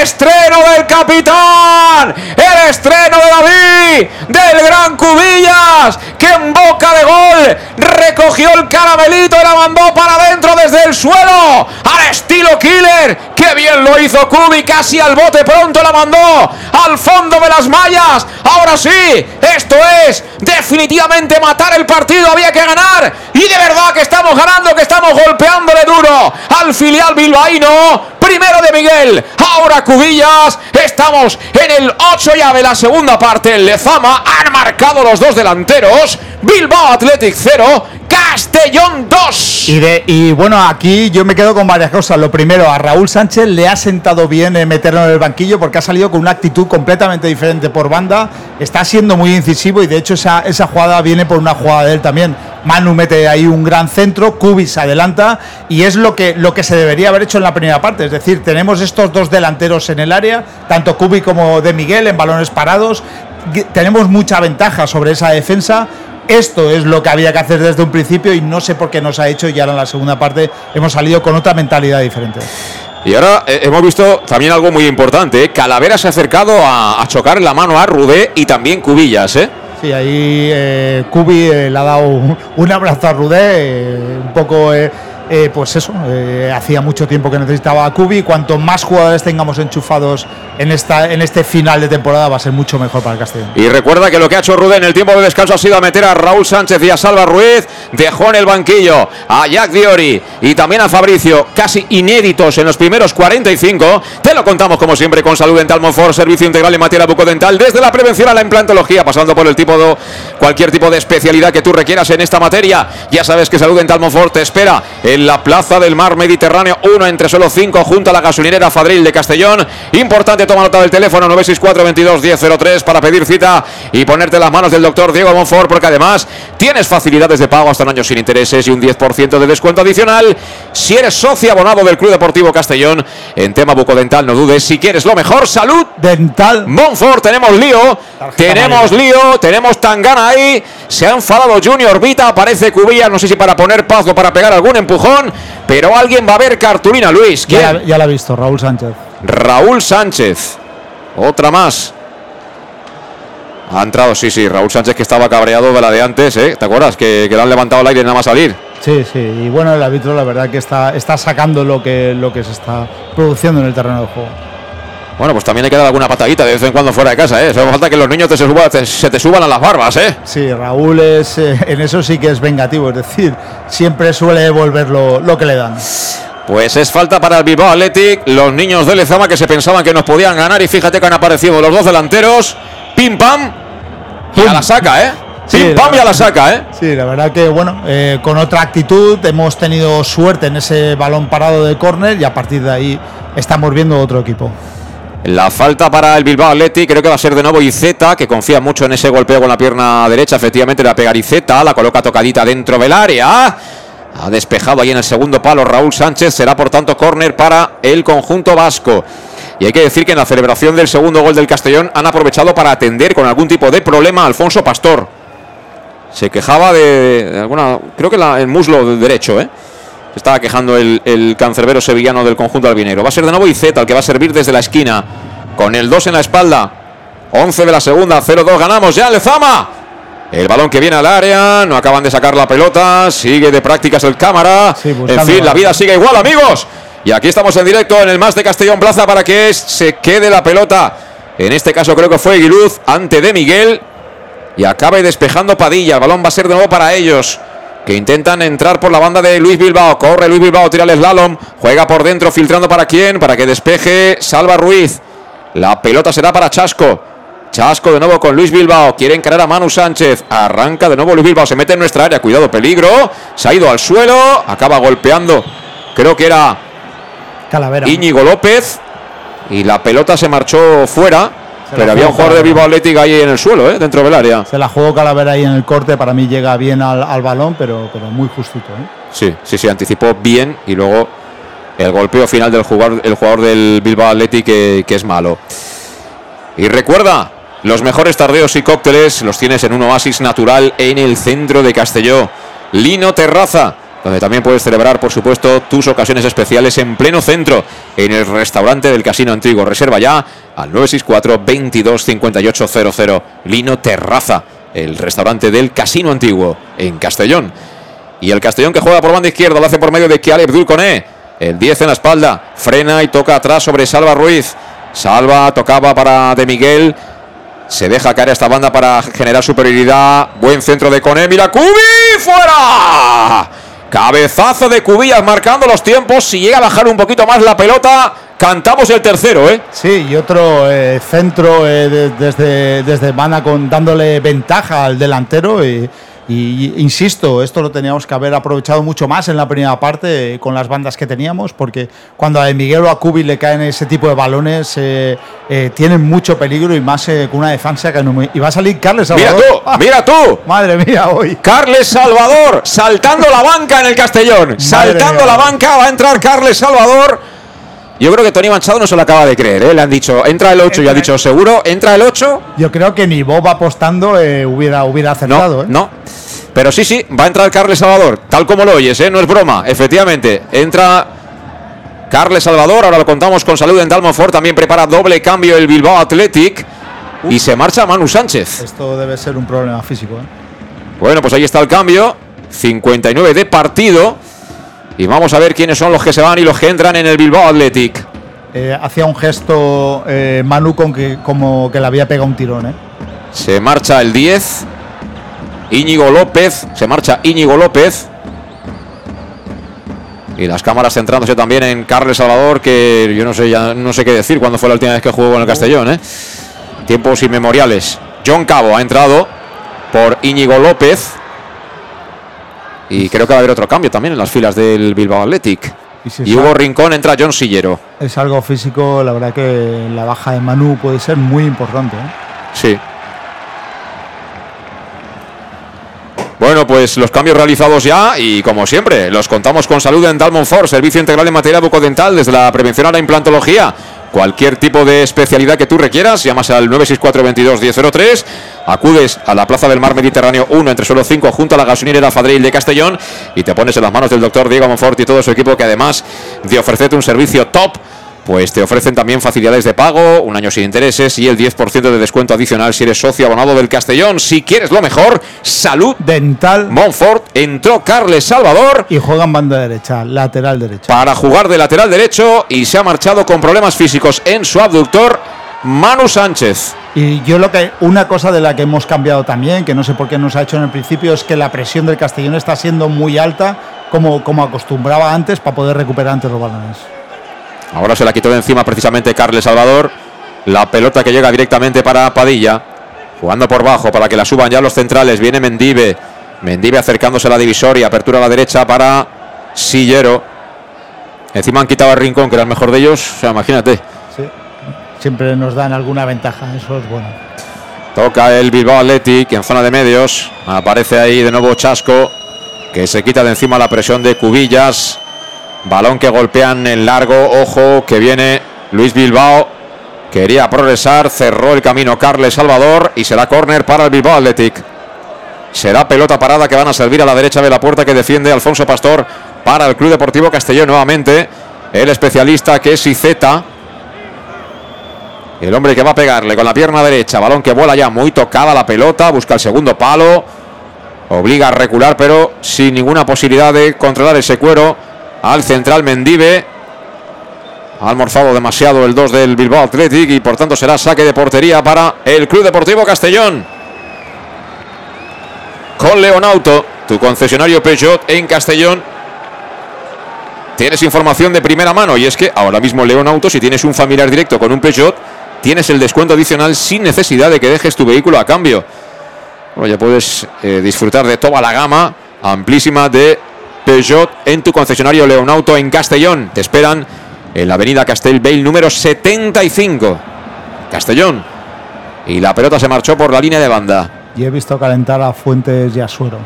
Estreno del capitán, el estreno de David, del gran Cubillas, que en boca de gol recogió el caramelito y la mandó para adentro desde el suelo, al estilo killer. ¡Qué bien lo hizo Cubi! Casi al bote pronto la mandó al fondo de las mallas. Ahora sí, esto es definitivamente matar el partido. Había que ganar y de verdad que estamos ganando, que estamos golpeándole duro al filial bilbaíno. Primero de Miguel, ahora Cubillas. Estamos en el 8 ya de la segunda parte. Lezama han marcado los dos delanteros. Bilbao Athletic 0, Castellón 2. Y, de, y bueno, aquí yo me quedo con varias cosas. Lo primero, a Raúl Sánchez le ha sentado bien eh, meterlo en el banquillo porque ha salido con una actitud completamente diferente por banda. Está siendo muy incisivo y de hecho esa, esa jugada viene por una jugada de él también. Manu mete ahí un gran centro, Kubis adelanta y es lo que, lo que se debería haber hecho en la primera parte. Es decir, tenemos estos dos delanteros en el área, tanto Kubi como de Miguel en balones parados. Tenemos mucha ventaja sobre esa defensa. Esto es lo que había que hacer desde un principio y no sé por qué nos ha hecho y ahora en la segunda parte hemos salido con otra mentalidad diferente. Y ahora eh, hemos visto también algo muy importante. ¿eh? Calavera se ha acercado a, a chocar la mano a Rudé y también Cubillas. ¿eh? Sí, ahí eh, Kubi eh, le ha dado un, un abrazo a Rudé, eh, un poco, pues eso, hacía mucho tiempo que necesitaba a Kubi. Cuanto más jugadores tengamos enchufados en, esta, en este final de temporada, va a ser mucho mejor para el Castellón. Y recuerda que lo que ha hecho Rudé en el tiempo de descanso ha sido meter a Raúl Sánchez y a Salva Ruiz, dejó en el banquillo a Jack Diori y también a Fabricio, casi inéditos en los primeros 45. Te lo contamos como siempre con Salud Dental Monfort, servicio integral en materia bucodental, desde la prevención a la implantología, pasando por el tipo de cualquier tipo de especialidad que tú requieras en esta materia. Ya sabes que Salud Dental Monfort te espera en la Plaza del Mar Mediterráneo, uno entre solo cinco, junto a la gasolinera Fadril de Castellón. Importante, toma nota del teléfono 964 22 1003 para pedir cita y ponerte las manos del doctor Diego Monfort, porque además tienes facilidades de pago hasta un año sin intereses y un 10% de descuento adicional. Si eres socio abonado del Club Deportivo Castellón, en tema bucodental, no dudes. Si quieres lo mejor, salud dental. Monfort, tenemos lío, tenemos lío, tenemos Tangana ahí. Se ha enfadado Junior Vita. Aparece Cubilla. No sé si para poner paz o para pegar algún empujón. Pero alguien va a ver cartulina, Luis. ¿Quién? Ya, ya la ha visto, Raúl Sánchez. Raúl Sánchez. Otra más. Ha entrado, sí, sí. Raúl Sánchez que estaba cabreado de la de antes, ¿eh? ¿Te acuerdas? Que, que le han levantado el aire nada más salir. Sí, sí. Y bueno, el árbitro, la verdad, que está, está sacando lo que, lo que se está produciendo en el terreno de juego. Bueno, pues también hay que dar alguna patadita de vez en cuando fuera de casa, ¿eh? Solo falta que los niños te se, suba- te- se te suban a las barbas, ¿eh? Sí, Raúl es, eh, en eso sí que es vengativo, es decir, siempre suele devolver lo, lo que le dan. Pues es falta para el Bilbao Athletic. Los niños de Lezama que se pensaban que nos podían ganar. Y fíjate que han aparecido los dos delanteros. Pim pam. Y a la saca, ¿eh? Sí, Pim pam la- y a la saca, ¿eh? Sí, la verdad que bueno, eh, con otra actitud hemos tenido suerte en ese balón parado de córner y a partir de ahí estamos viendo otro equipo. La falta para el Bilbao Athletic, creo que va a ser de nuevo Izeta, que confía mucho en ese golpeo con la pierna derecha. Efectivamente, le va a pegar Izeta, la coloca tocadita dentro del área. Ha despejado ahí en el segundo palo Raúl Sánchez. Será por tanto córner para el conjunto vasco. Y hay que decir que en la celebración del segundo gol del Castellón han aprovechado para atender con algún tipo de problema a Alfonso Pastor. Se quejaba de, alguna. Creo que la- el muslo derecho, ¿eh? Estaba quejando el, el cancerbero sevillano del conjunto albinegro. Va a ser de nuevo Izeta el que va a servir desde la esquina. Con el 2 en la espalda. 11 de la segunda, 0-2. Ganamos ya Lezama. El balón que viene al área. No acaban de sacar la pelota. Sigue de prácticas el cámara. en fin, la vida sigue igual, amigos. Y aquí estamos en directo en el más de Castellón Plaza para que se quede la pelota. En este caso creo que fue Guiluz ante de Miguel. Y acabe despejando Padilla. El balón va a ser de nuevo para ellos. Que intentan entrar por la banda de Luis Bilbao. Corre Luis Bilbao, tira el slalom. Juega por dentro, filtrando para quién. Para que despeje Salva Ruiz. La pelota será para Chasco. Chasco de nuevo con Luis Bilbao. Quiere encarar a Manu Sánchez. Arranca de nuevo Luis Bilbao. Se mete en nuestra área. Cuidado, peligro. Se ha ido al suelo. Acaba golpeando. Creo que era Calavera. Íñigo López. Y la pelota se marchó fuera. Pero había un jugador de. Bilbao Athletic ahí en el suelo, ¿eh? dentro del área. Se la jugó Calavera ahí en el corte, para mí llega bien al, al balón, pero, pero muy justito. ¿eh? Sí, sí, sí, anticipó bien y luego el golpeo final del jugador, el jugador del Bilbao Athletic que, que es malo. Y recuerda, los mejores tardeos y cócteles los tienes en un oasis natural en el centro de Castelló. Lino Terraza, donde también puedes celebrar, por supuesto, tus ocasiones especiales en pleno centro, en el restaurante del Casino Antiguo. Reserva ya al 964 22 58 00. Lino Terraza, el restaurante del Casino Antiguo en Castellón. Y el Castellón que juega por banda izquierda lo hace por medio de Kialeb Dulconé. El 10 en la espalda. Frena y toca atrás sobre Salva Ruiz. Salva tocaba para De Miguel. Se deja caer esta banda para generar superioridad. Buen centro de Coné. Mira, Cubi fuera. Cabezazo de Cubillas marcando los tiempos. Si llega a bajar un poquito más la pelota, cantamos el tercero, ¿eh? Sí, y otro eh, centro eh, de- desde, desde Mana dándole ventaja al delantero. Y, y, insisto, esto lo teníamos que haber aprovechado mucho más en la primera parte con las bandas que teníamos, porque cuando a Miguel o a Cubi le caen ese tipo de balones, eh, eh, tienen mucho peligro y más eh, con una defensa que no me- Y va a salir Carles Mira Salvador. tú, mira tú. Madre mía, hoy. Carles Salvador, saltando la banca en el Castellón. saltando mía. la banca, va a entrar Carles Salvador. Yo creo que Tony Manchado no se lo acaba de creer, ¿eh? Le han dicho, entra el 8 y ha dicho, seguro, entra el 8. Yo creo que ni Bob apostando eh, hubiera, hubiera acertado. ¿eh? No. Pero sí, sí, va a entrar Carles Salvador, tal como lo oyes, ¿eh? No es broma, efectivamente. Entra Carles Salvador, ahora lo contamos con Salud en Dalmonfort, también prepara doble cambio el Bilbao Athletic. Y se marcha Manu Sánchez. Esto debe ser un problema físico. ¿eh? Bueno, pues ahí está el cambio. 59 de partido. Y vamos a ver quiénes son los que se van y los que entran en el Bilbao Athletic. Eh, hacía un gesto eh, Manu con que, como que le había pegado un tirón. ¿eh? Se marcha el 10. Íñigo López. Se marcha Íñigo López. Y las cámaras centrándose también en Carles Salvador, que yo no sé ya no sé qué decir cuándo fue la última vez que jugó con el Castellón, ¿eh? Tiempos inmemoriales. John Cabo ha entrado por Íñigo López. Y creo que va a haber otro cambio también en las filas del Bilbao Athletic. Y si Y Hugo Rincón entra John Sillero. Es algo físico, la verdad que la baja de Manu puede ser muy importante. ¿eh? Sí. Bueno, pues los cambios realizados ya y como siempre, los contamos con Salud en Dalmonfort, servicio integral en materia bucodental desde la prevención a la implantología. Cualquier tipo de especialidad que tú requieras, llamas al 964 22 1003, acudes a la Plaza del Mar Mediterráneo 1 entre suelo 5 junto a la gasolinera Fadril de Castellón y te pones en las manos del doctor Diego Monfort y todo su equipo que además de ofrecerte un servicio top pues te ofrecen también facilidades de pago, un año sin intereses y el 10% de descuento adicional si eres socio abonado del Castellón. Si quieres lo mejor, salud dental. Montfort entró Carles Salvador y juega en banda derecha, lateral derecho. Para jugar de lateral derecho y se ha marchado con problemas físicos en su abductor Manu Sánchez. Y yo lo que una cosa de la que hemos cambiado también, que no sé por qué nos ha hecho en el principio, es que la presión del Castellón está siendo muy alta, como, como acostumbraba antes, para poder recuperar antes los balones. Ahora se la quitó de encima precisamente Carles Salvador. La pelota que llega directamente para Padilla. Jugando por bajo para que la suban ya los centrales. Viene Mendive. Mendive acercándose a la divisoria. Apertura a la derecha para Sillero. Encima han quitado a Rincón, que era el mejor de ellos. O sea, imagínate. Sí. Siempre nos dan alguna ventaja. Eso es bueno. Toca el Bilbao Athletic en zona de medios. Aparece ahí de nuevo Chasco. Que se quita de encima la presión de Cubillas. Balón que golpean en largo. Ojo que viene Luis Bilbao. Quería progresar. Cerró el camino Carles Salvador. Y será córner para el Bilbao Athletic. Será pelota parada que van a servir a la derecha de la puerta que defiende Alfonso Pastor para el Club Deportivo Castellón nuevamente. El especialista que es Izeta. El hombre que va a pegarle con la pierna derecha. Balón que vuela ya muy tocada la pelota. Busca el segundo palo. Obliga a recular, pero sin ninguna posibilidad de controlar ese cuero al central Mendive. Ha almorzado demasiado el 2 del Bilbao Athletic y por tanto será saque de portería para el Club Deportivo Castellón. Con Leonauto, tu concesionario Peugeot en Castellón. Tienes información de primera mano y es que ahora mismo Leonauto, si tienes un familiar directo con un Peugeot, tienes el descuento adicional sin necesidad de que dejes tu vehículo a cambio. Ya puedes eh, disfrutar de toda la gama amplísima de Peugeot en tu concesionario Leonauto en Castellón. Te esperan en la avenida Castelbail número 75. Castellón. Y la pelota se marchó por la línea de banda. Y he visto calentar a Fuentes y a Suero.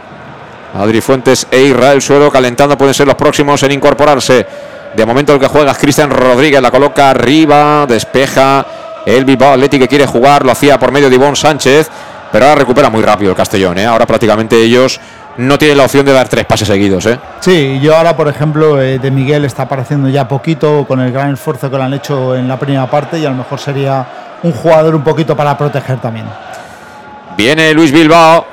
Adri Fuentes e Israel Suero calentando pueden ser los próximos en incorporarse. De momento el que juega es Cristian Rodríguez, la coloca arriba, despeja el Bilbao Atleti que quiere jugar, lo hacía por medio de Ivonne Sánchez, pero ahora recupera muy rápido el Castellón. ¿eh? Ahora prácticamente ellos no tienen la opción de dar tres pases seguidos. ¿eh? Sí, yo ahora, por ejemplo, eh, de Miguel está apareciendo ya poquito con el gran esfuerzo que lo han hecho en la primera parte y a lo mejor sería un jugador un poquito para proteger también. Viene Luis Bilbao,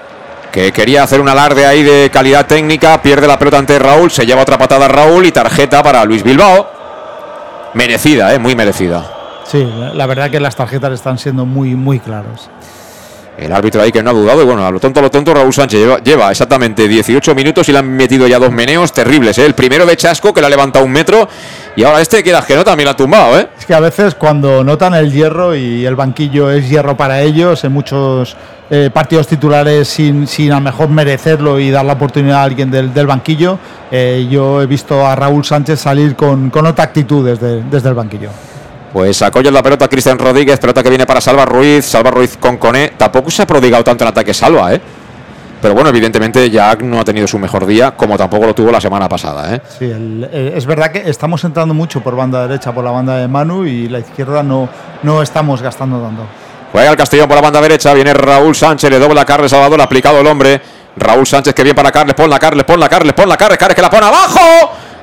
que quería hacer un alarde ahí de calidad técnica, pierde la pelota ante Raúl, se lleva otra patada Raúl y tarjeta para Luis Bilbao. Merecida, ¿eh? muy merecida. Sí, la verdad que las tarjetas están siendo muy, muy claras. El árbitro ahí que no ha dudado y bueno, a lo tonto, a lo tonto, Raúl Sánchez lleva, exactamente 18 minutos y le han metido ya dos meneos terribles. ¿eh? El primero de Chasco que le ha levantado un metro y ahora este queda que no también la ha tumbado. ¿eh? Es que a veces cuando notan el hierro y el banquillo es hierro para ellos, en muchos eh, partidos titulares sin, sin a lo mejor merecerlo y dar la oportunidad a alguien del, del banquillo, eh, yo he visto a Raúl Sánchez salir con, con otra actitud desde el banquillo. Pues ya la pelota Cristian Rodríguez, pelota que viene para Salva Ruiz, Salva Ruiz con Coné. Tampoco se ha prodigado tanto en ataque Salva, ¿eh? Pero bueno, evidentemente Jack no ha tenido su mejor día, como tampoco lo tuvo la semana pasada, ¿eh? Sí, el, el, es verdad que estamos entrando mucho por banda derecha, por la banda de Manu, y la izquierda no, no estamos gastando tanto. Juega el Castellón por la banda derecha, viene Raúl Sánchez, le dobla a Carles Salvador, aplicado el hombre. Raúl Sánchez que viene para Carles, pon la Carles, pon la Carles, pon la Carles, Carles que la pone abajo.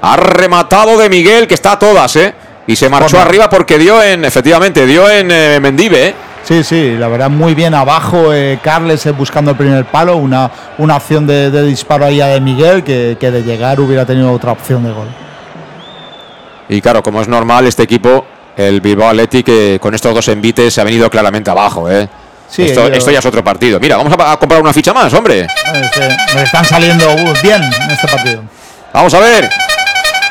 Ha rematado de Miguel, que está a todas, ¿eh? Y se marchó Bueno. arriba porque dio en, efectivamente, dio en eh, Mendive, ¿eh? Sí, sí, la verdad, muy bien abajo. eh, Carles eh, buscando el primer palo, una, una opción de, de disparo ahí a de Miguel, que, que de llegar hubiera tenido otra opción de gol. Y claro, como es normal, este equipo, el Bilbao Athletic, que con estos dos envites se ha venido claramente abajo, ¿eh? Sí, esto, yo- esto ya es otro partido. Mira, vamos a, a comprar una ficha más, hombre. Este, nos están saliendo uh, bien en este partido. Vamos a ver.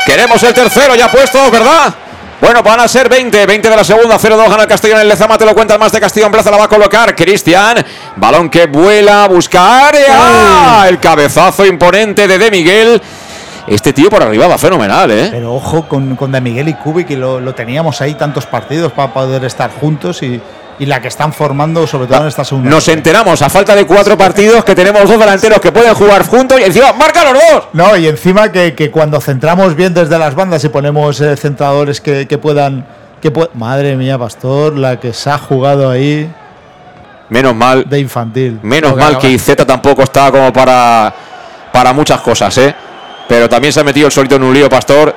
Queremos el tercero ya puesto, ¿verdad? Bueno, van a ser 20, 20 de la segunda, 0-2 gana el Castellón en Lezama, te lo cuentan más de Castellón Plaza, la va a colocar Cristian, balón que vuela, busca área, el cabezazo imponente de De Miguel, este tío por arriba va fenomenal, ¿eh? Pero ojo con, con De Miguel y Cubi, que lo, lo teníamos ahí tantos partidos para poder estar juntos y, y la que están formando, sobre todo en esta segunda. Nos enteramos a falta de cuatro partidos que tenemos dos delanteros que pueden jugar juntos y encima marca los dos. No, y encima que, que cuando centramos bien desde las bandas y ponemos eh, centradores que, que puedan. Que pue- Madre mía, Pastor, la que se ha jugado ahí Menos mal, de infantil. menos que mal acaba- que Izeta tampoco está como para, para muchas cosas, ¿eh? Pero también se ha metido el solito en un lío, Pastor.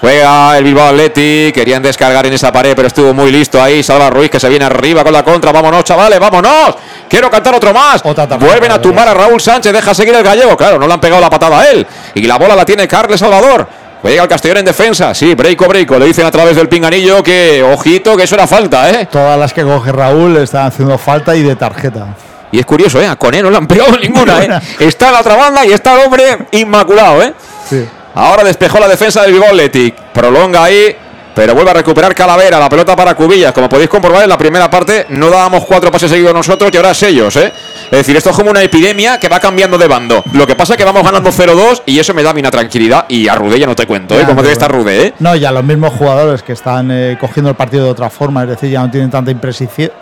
Juega el Bilbao Athletic, querían descargar en esa pared, pero estuvo muy listo ahí. Salva Ruiz que se viene arriba con la contra. Vámonos, chavales, vámonos. Quiero cantar otro más. Vuelven a tumbar a Raúl Sánchez, deja seguir el gallego. Claro, no le han pegado la patada a él. Y la bola la tiene Carles Salvador. Juega el Castellón en defensa. Sí, breiko, breiko. Le dicen a través del pinganillo que, ojito, que eso era falta, ¿eh? Todas las que coge Raúl están haciendo falta y de tarjeta. Y es curioso, ¿eh? A Coné no le han pegado ninguna, ¿eh? Está en la otra banda y está el hombre inmaculado, ¿eh? Sí. Ahora despejó la defensa del Bilbao Athletic. Prolonga ahí, pero vuelve a recuperar Calavera. La pelota para Cubillas. Como podéis comprobar, en la primera parte no dábamos cuatro pases seguidos nosotros y ahora es ellos, ¿eh? Es decir, esto es como una epidemia que va cambiando de bando. Lo que pasa es que vamos ganando 0-2 y eso me da mina tranquilidad. Y a Rudé ya no te cuento, ¿eh? Ya, Como debe pero estar Rudé, ¿eh? No, ya los mismos jugadores que están eh, cogiendo el partido de otra forma, es decir, ya no tienen tanta imprecisión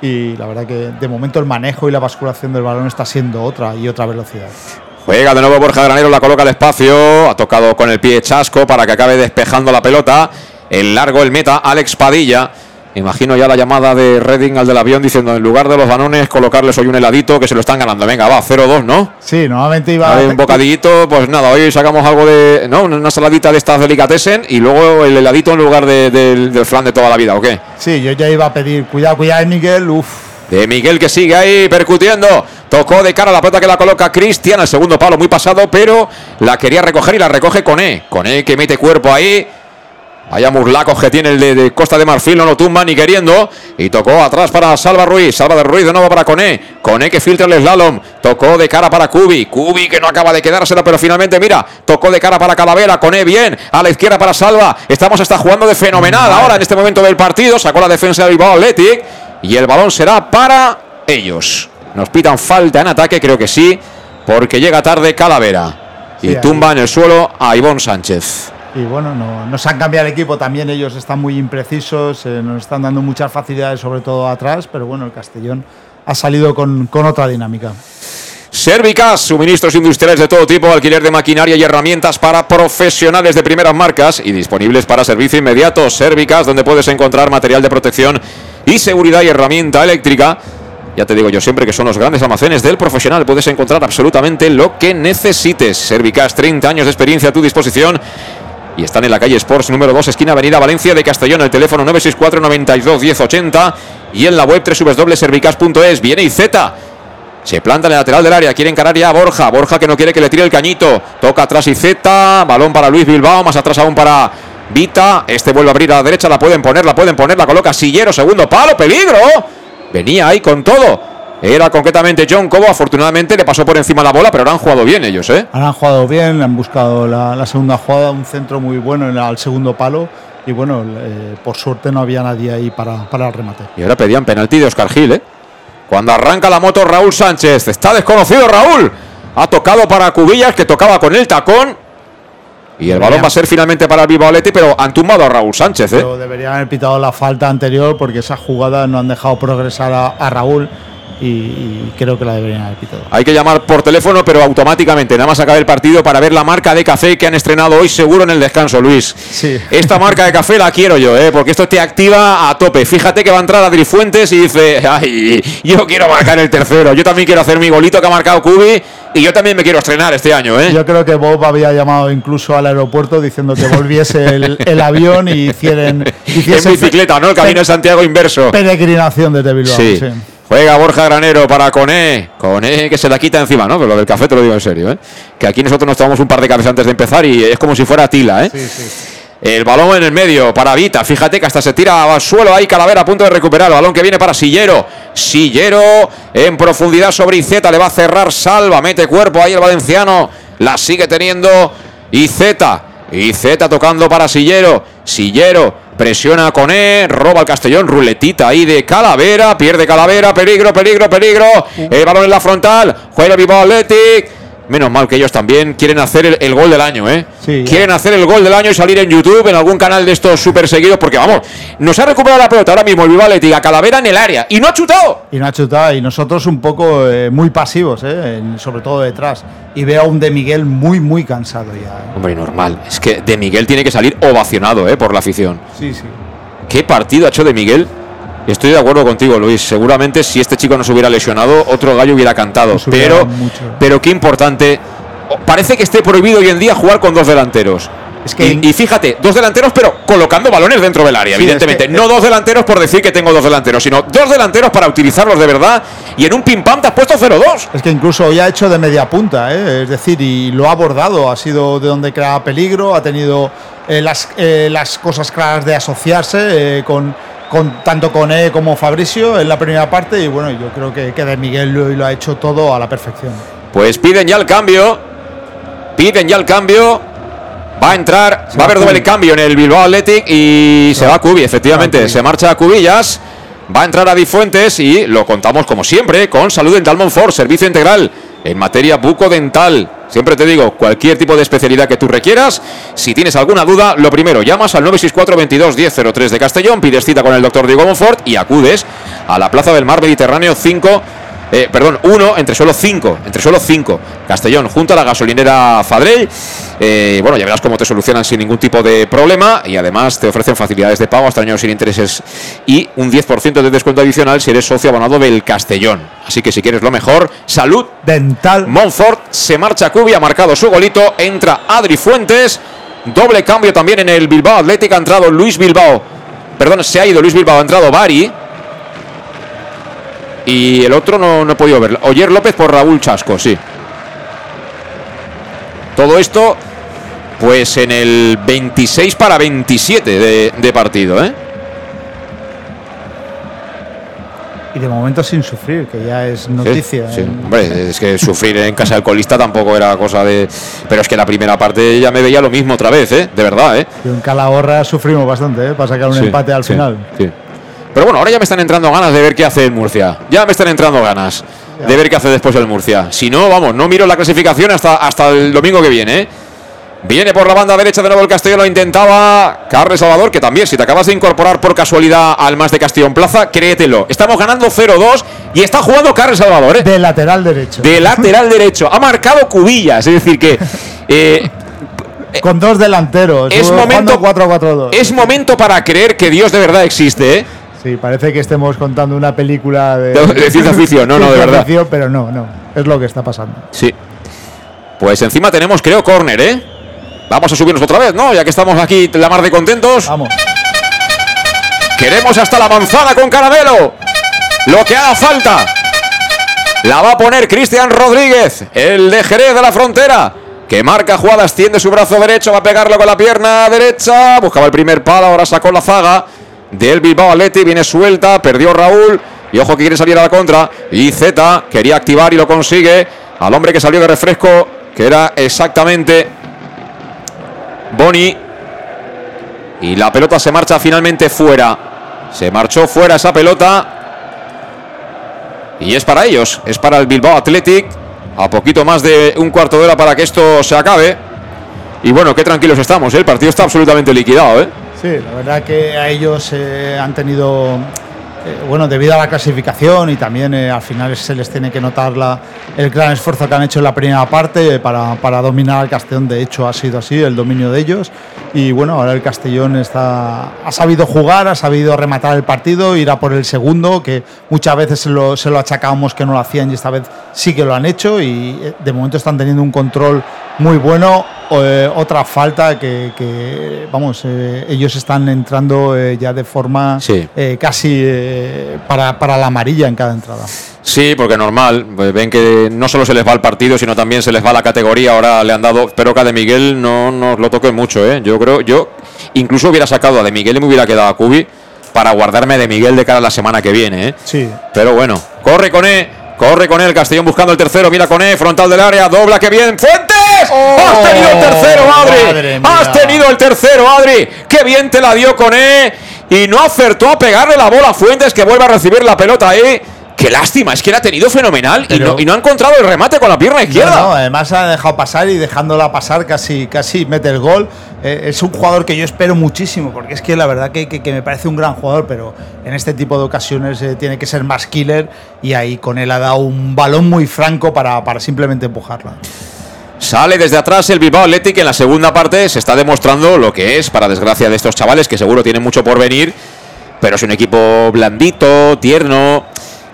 y la verdad que de momento el manejo y la basculación del balón está siendo otra y otra velocidad. Juega de nuevo Borja Granero, la coloca al espacio. Ha tocado con el pie Chasco para que acabe despejando la pelota. El largo, el meta, Alex Padilla. Imagino ya la llamada de Redding al del avión diciendo en lugar de los banones colocarles hoy un heladito que se lo están ganando. Venga, va, 0-2, ¿no? Sí, normalmente iba un bocadillito, pues nada, hoy sacamos algo de. ¿No? Una saladita de estas delicatessen y luego el heladito en lugar de- del, del flan de toda la vida, ¿o qué? Sí, yo ya iba a pedir cuidado, cuidado, Miguel, uff. De Miguel que sigue ahí percutiendo. Tocó de cara la pelota que la coloca Cristian. El segundo palo muy pasado, pero la quería recoger y la recoge Coné. Coné que mete cuerpo ahí. Vaya murlacos que tiene el de, de Costa de Marfil, no lo tumba ni queriendo. Y tocó atrás para Salva Ruiz. Salva de Ruiz de nuevo para Coné. Coné que filtra el slalom. Tocó de cara para Cubi. Cubi que no acaba de quedársela, pero finalmente mira. Tocó de cara para Calavera. Coné bien. A la izquierda para Salva. Estamos hasta jugando de fenomenal ahora en este momento del partido. Sacó la defensa del Bilbao Athletic. Y el balón será para ellos. Nos pitan falta en ataque, creo que sí. Porque llega tarde Calavera. Y ahí. tumba en el suelo a Ivón Sánchez. Y bueno, no, nos han cambiado el equipo también, ellos están muy imprecisos, eh, nos están dando muchas facilidades, sobre todo atrás, pero bueno, el Castellón ha salido con, con otra dinámica. Servicas, suministros industriales de todo tipo, alquiler de maquinaria y herramientas para profesionales de primeras marcas y disponibles para servicio inmediato. Servicas, donde puedes encontrar material de protección y seguridad y herramienta eléctrica. Ya te digo yo siempre que son los grandes almacenes del profesional. Puedes encontrar absolutamente lo que necesites. Servicas, 30 años de experiencia a tu disposición. Y están en la calle Sports número 2, esquina Avenida Valencia de Castellón, el teléfono 964 92 1080 y en la web www.servicas.es. Viene y Z. Se planta en el lateral del área, quiere encarar ya a Borja. Borja que no quiere que le tire el cañito. Toca atrás y Z. Balón para Luis Bilbao, más atrás aún para Vita. Este vuelve a abrir a la derecha, la pueden poner, la pueden poner, la coloca Sillero, segundo palo, peligro. Venía ahí con todo. Era concretamente John Cobo, afortunadamente le pasó por encima la bola, pero ahora han jugado bien ellos, ¿eh? Ahora han jugado bien, han buscado la, la segunda jugada, un centro muy bueno en el, al segundo palo y bueno, eh, por suerte no había nadie ahí para, para el remate. Y ahora pedían penalti de Oscar Gil, ¿eh? Cuando arranca la moto Raúl Sánchez. Está desconocido Raúl. Ha tocado para Cubillas, que tocaba con el tacón. Y el balón va a ser finalmente para el Bilbao Athletic, pero han tumbado a Raúl Sánchez, ¿eh? Pero deberían haber pitado la falta anterior porque esa jugada no han dejado progresar a Raúl y, y creo que la deberían haber pitado. Hay que llamar por teléfono, pero automáticamente, nada más acabe el partido, para ver la marca de café que han estrenado hoy seguro en el descanso, Luis. Sí. Esta marca de café la quiero yo, ¿eh? porque esto te activa a tope. Fíjate que va a entrar Adri Fuentes y dice, ay, yo quiero marcar el tercero, yo también quiero hacer mi golito que ha marcado Cubi y yo también me quiero estrenar este año. ¿eh? Yo creo que Bob había llamado incluso al aeropuerto diciendo que volviese el, el avión y hicieran En bicicleta, ¿no? El camino de Santiago inverso. peregrinación desde Bilbao. Sí. sí. Juega Borja Granero para Coné. Coné que se la quita encima, ¿no? Pero lo del café te lo digo en serio, ¿eh? Que aquí nosotros nos tomamos un par de cafés antes de empezar y es como si fuera tila, ¿eh? El balón en el medio para Vita. Fíjate que hasta se tira al suelo ahí Calavera a punto de recuperar. El balón que viene para Sillero. Sillero en profundidad sobre Izeta. Le va a cerrar Salva. Mete cuerpo ahí el valenciano. La sigue teniendo Izeta. Izeta tocando para Sillero. Sillero presiona con E. Roba el Castellón. Ruletita ahí de Calavera. Pierde Calavera. Peligro, peligro, peligro. El balón en la frontal. Juega el Bilbao Athletic. Menos mal que ellos también quieren hacer el, el gol del año, ¿eh? Sí, quieren hacer el gol del año y salir en YouTube, en algún canal de estos súper seguidos, porque vamos, nos ha recuperado la pelota ahora mismo el Athletic a Calavera en el área y no ha chutado. Y no ha chutado. Y nosotros un poco eh, muy pasivos, eh, sobre todo detrás. Y veo a un de Miguel muy, muy cansado ya. eh. Hombre, normal. Es que de Miguel tiene que salir ovacionado, ¿eh? Por la afición. Sí, sí. ¿Qué partido ha hecho de Miguel? Estoy de acuerdo contigo, Luis. Seguramente si este chico no se hubiera lesionado, otro gallo hubiera cantado. Nos Pero, pero qué importante. Parece que esté prohibido hoy en día jugar con dos delanteros. y, fíjate, dos delanteros, pero colocando balones dentro del área, evidentemente. no dos delanteros por decir que tengo dos delanteros, sino dos delanteros para utilizarlos de verdad. Y en un pim pam te has puesto 0-2. Es que incluso ya ha hecho de media punta, ¿eh? es decir, y lo ha abordado. Ha sido de donde crea peligro, ha tenido eh, las, eh, las cosas claras de asociarse con, con, tanto con E como Fabricio en la primera parte. Y bueno, yo creo que, que de Miguel lo, lo ha hecho todo a la perfección. Pues piden ya el cambio. Piden ya el cambio. Va a entrar, va a haber doble cambio en el Bilbao Athletic y se va a Cubi, efectivamente. Se marcha a Cubillas. Va a entrar a Difuentes y lo contamos como siempre con Salud Dental Monfort, servicio integral en materia bucodental. Siempre te digo, cualquier tipo de especialidad que tú requieras, si tienes alguna duda, lo primero, llamas al 964 22 1003 de Castellón, pides cita con el doctor Diego Monfort y acudes a la Plaza del Mar Mediterráneo 5 eh, perdón, uno entre solo cinco, entre solo cinco. Castellón, junto a la gasolinera Fadrell. Eh, bueno, ya verás cómo te solucionan sin ningún tipo de problema y además te ofrecen facilidades de pago hasta años sin intereses y un 10% de descuento adicional si eres socio abonado del Castellón. Así que si quieres lo mejor, salud. Dental. Monfort se marcha a Cubi, ha marcado su golito, entra Adri Fuentes. Doble cambio también en el Bilbao Atlético, ha entrado Luis Bilbao. Perdón, se ha ido Luis Bilbao, ha entrado Bari. Y el otro no, no he podido verlo. Oyer López por Raúl Chasco, sí. Todo esto, pues en el 26 para 27 de, partido, ¿eh? Y de momento sin sufrir, que ya es noticia. Sí, Hombre, es que sufrir en casa del colista tampoco era cosa de. Pero es que la primera parte ya me veía lo mismo otra vez, ¿eh? De verdad, ¿eh? Y en Calahorra sufrimos bastante, ¿eh? Para sacar un empate al final. Sí. Pero bueno, ahora ya me están entrando ganas de ver qué hace el Murcia. Ya me están entrando ganas de ver qué hace después el Murcia. Si no, vamos, no miro la clasificación hasta, hasta el domingo que viene. ¿eh? Viene por la banda derecha de nuevo el Castellón, lo intentaba Carles Salvador, que también, si te acabas de incorporar por casualidad al más de Castellón Plaza, créetelo. Estamos ganando 0-2 y está jugando Carles Salvador. ¿eh? De lateral derecho. De lateral derecho. Ha marcado cubillas, es decir, que. Eh, Con dos delanteros. Es momento, 4 es momento para creer que Dios de verdad existe, ¿eh? Sí, parece que estemos contando una película de, de ciencia ficción, no, no, de verdad. pero no, no, es lo que está pasando. Sí. Pues encima tenemos, creo, córner, ¿eh? Vamos a subirnos otra vez, ¿no? Ya que estamos aquí la mar de contentos. Vamos. Queremos hasta la manzana con caramelo. Lo que haga falta. La va a poner Cristian Rodríguez, el de Jerez de la Frontera. Que marca jugadas, tiende su brazo derecho, va a pegarlo con la pierna derecha. Buscaba el primer palo, ahora sacó la zaga del Bilbao Atleti. Viene suelta, perdió Raúl. Y ojo que quiere salir a la contra. Y Z quería activar y lo consigue. Al hombre que salió de refresco, que era exactamente Boni. Y la pelota se marcha finalmente fuera. Se marchó fuera esa pelota. Y es para ellos, es para el Bilbao Athletic. A poquito más de un cuarto de hora para que esto se acabe. Y bueno, qué tranquilos estamos, ¿eh? el partido está absolutamente liquidado. ¿eh? Sí, la verdad que a ellos eh, han tenido, eh, bueno, debido a la clasificación y también eh, al final se les tiene que notar la, el gran esfuerzo que han hecho en la primera parte para, para, dominar al Castellón. De hecho, ha sido así el dominio de ellos. Y bueno, ahora el Castellón está, ha sabido jugar, ha sabido rematar el partido, ir a por el segundo, que muchas veces se lo, se lo achacábamos que no lo hacían y esta vez sí que lo han hecho. Y de momento están teniendo un control muy bueno. Eh, otra falta que, vamos, eh, ellos están entrando eh, ya de forma casi para, para, la amarilla en cada entrada. Sí, porque normal, pues ven que no solo se les va el partido, sino también se les va la categoría. Ahora le han dado, espero que a De Miguel no nos lo toque mucho, Yo creo, yo incluso hubiera sacado a De Miguel y me hubiera quedado a Cubi para guardarme De Miguel de cara a la semana que viene, Sí. Pero bueno, corre con E, corre con él, Castellón buscando el tercero, mira con E, frontal del área, dobla que bien, Fuentes. Oh, Has tenido el tercero, Adri. Has tenido el tercero, Adri. Qué bien te la dio con E. Y no acertó a pegarle la bola a Fuentes, que vuelve a recibir la pelota ahí. Qué lástima, es que la ha tenido fenomenal y, no, y, no, ha encontrado el remate con la pierna izquierda. No, además ha dejado pasar y dejándola pasar casi, casi mete el gol. Eh, es un jugador que yo espero muchísimo, porque es que la verdad que, que, me parece un gran jugador, pero en este tipo de ocasiones eh, tiene que ser más killer y ahí con él ha dado un balón muy franco para, para simplemente empujarla. Sale desde atrás el Bilbao Athletic en la segunda parte. Se está demostrando lo que es, para desgracia de estos chavales que seguro tienen mucho por venir, pero es un equipo blandito, tierno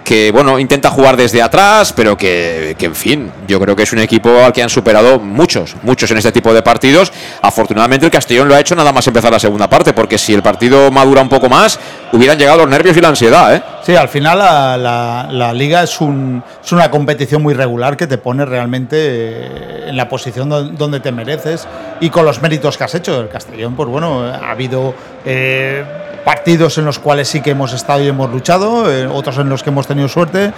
que bueno, intenta jugar desde atrás, pero que, que, en fin, yo creo que es un equipo al que han superado muchos, muchos en este tipo de partidos. Afortunadamente el Castellón lo ha hecho nada más empezar la segunda parte, porque si el partido madura un poco más, hubieran llegado los nervios y la ansiedad, ¿eh? Sí, al final la, la, liga es, un, es una competición muy regular que te pone realmente eh, en la posición donde te mereces y con los méritos que has hecho. El Castellón, pues bueno, ha habido... Eh, partidos en los cuales sí que hemos estado y hemos luchado, eh, otros en los que hemos tenido suerte,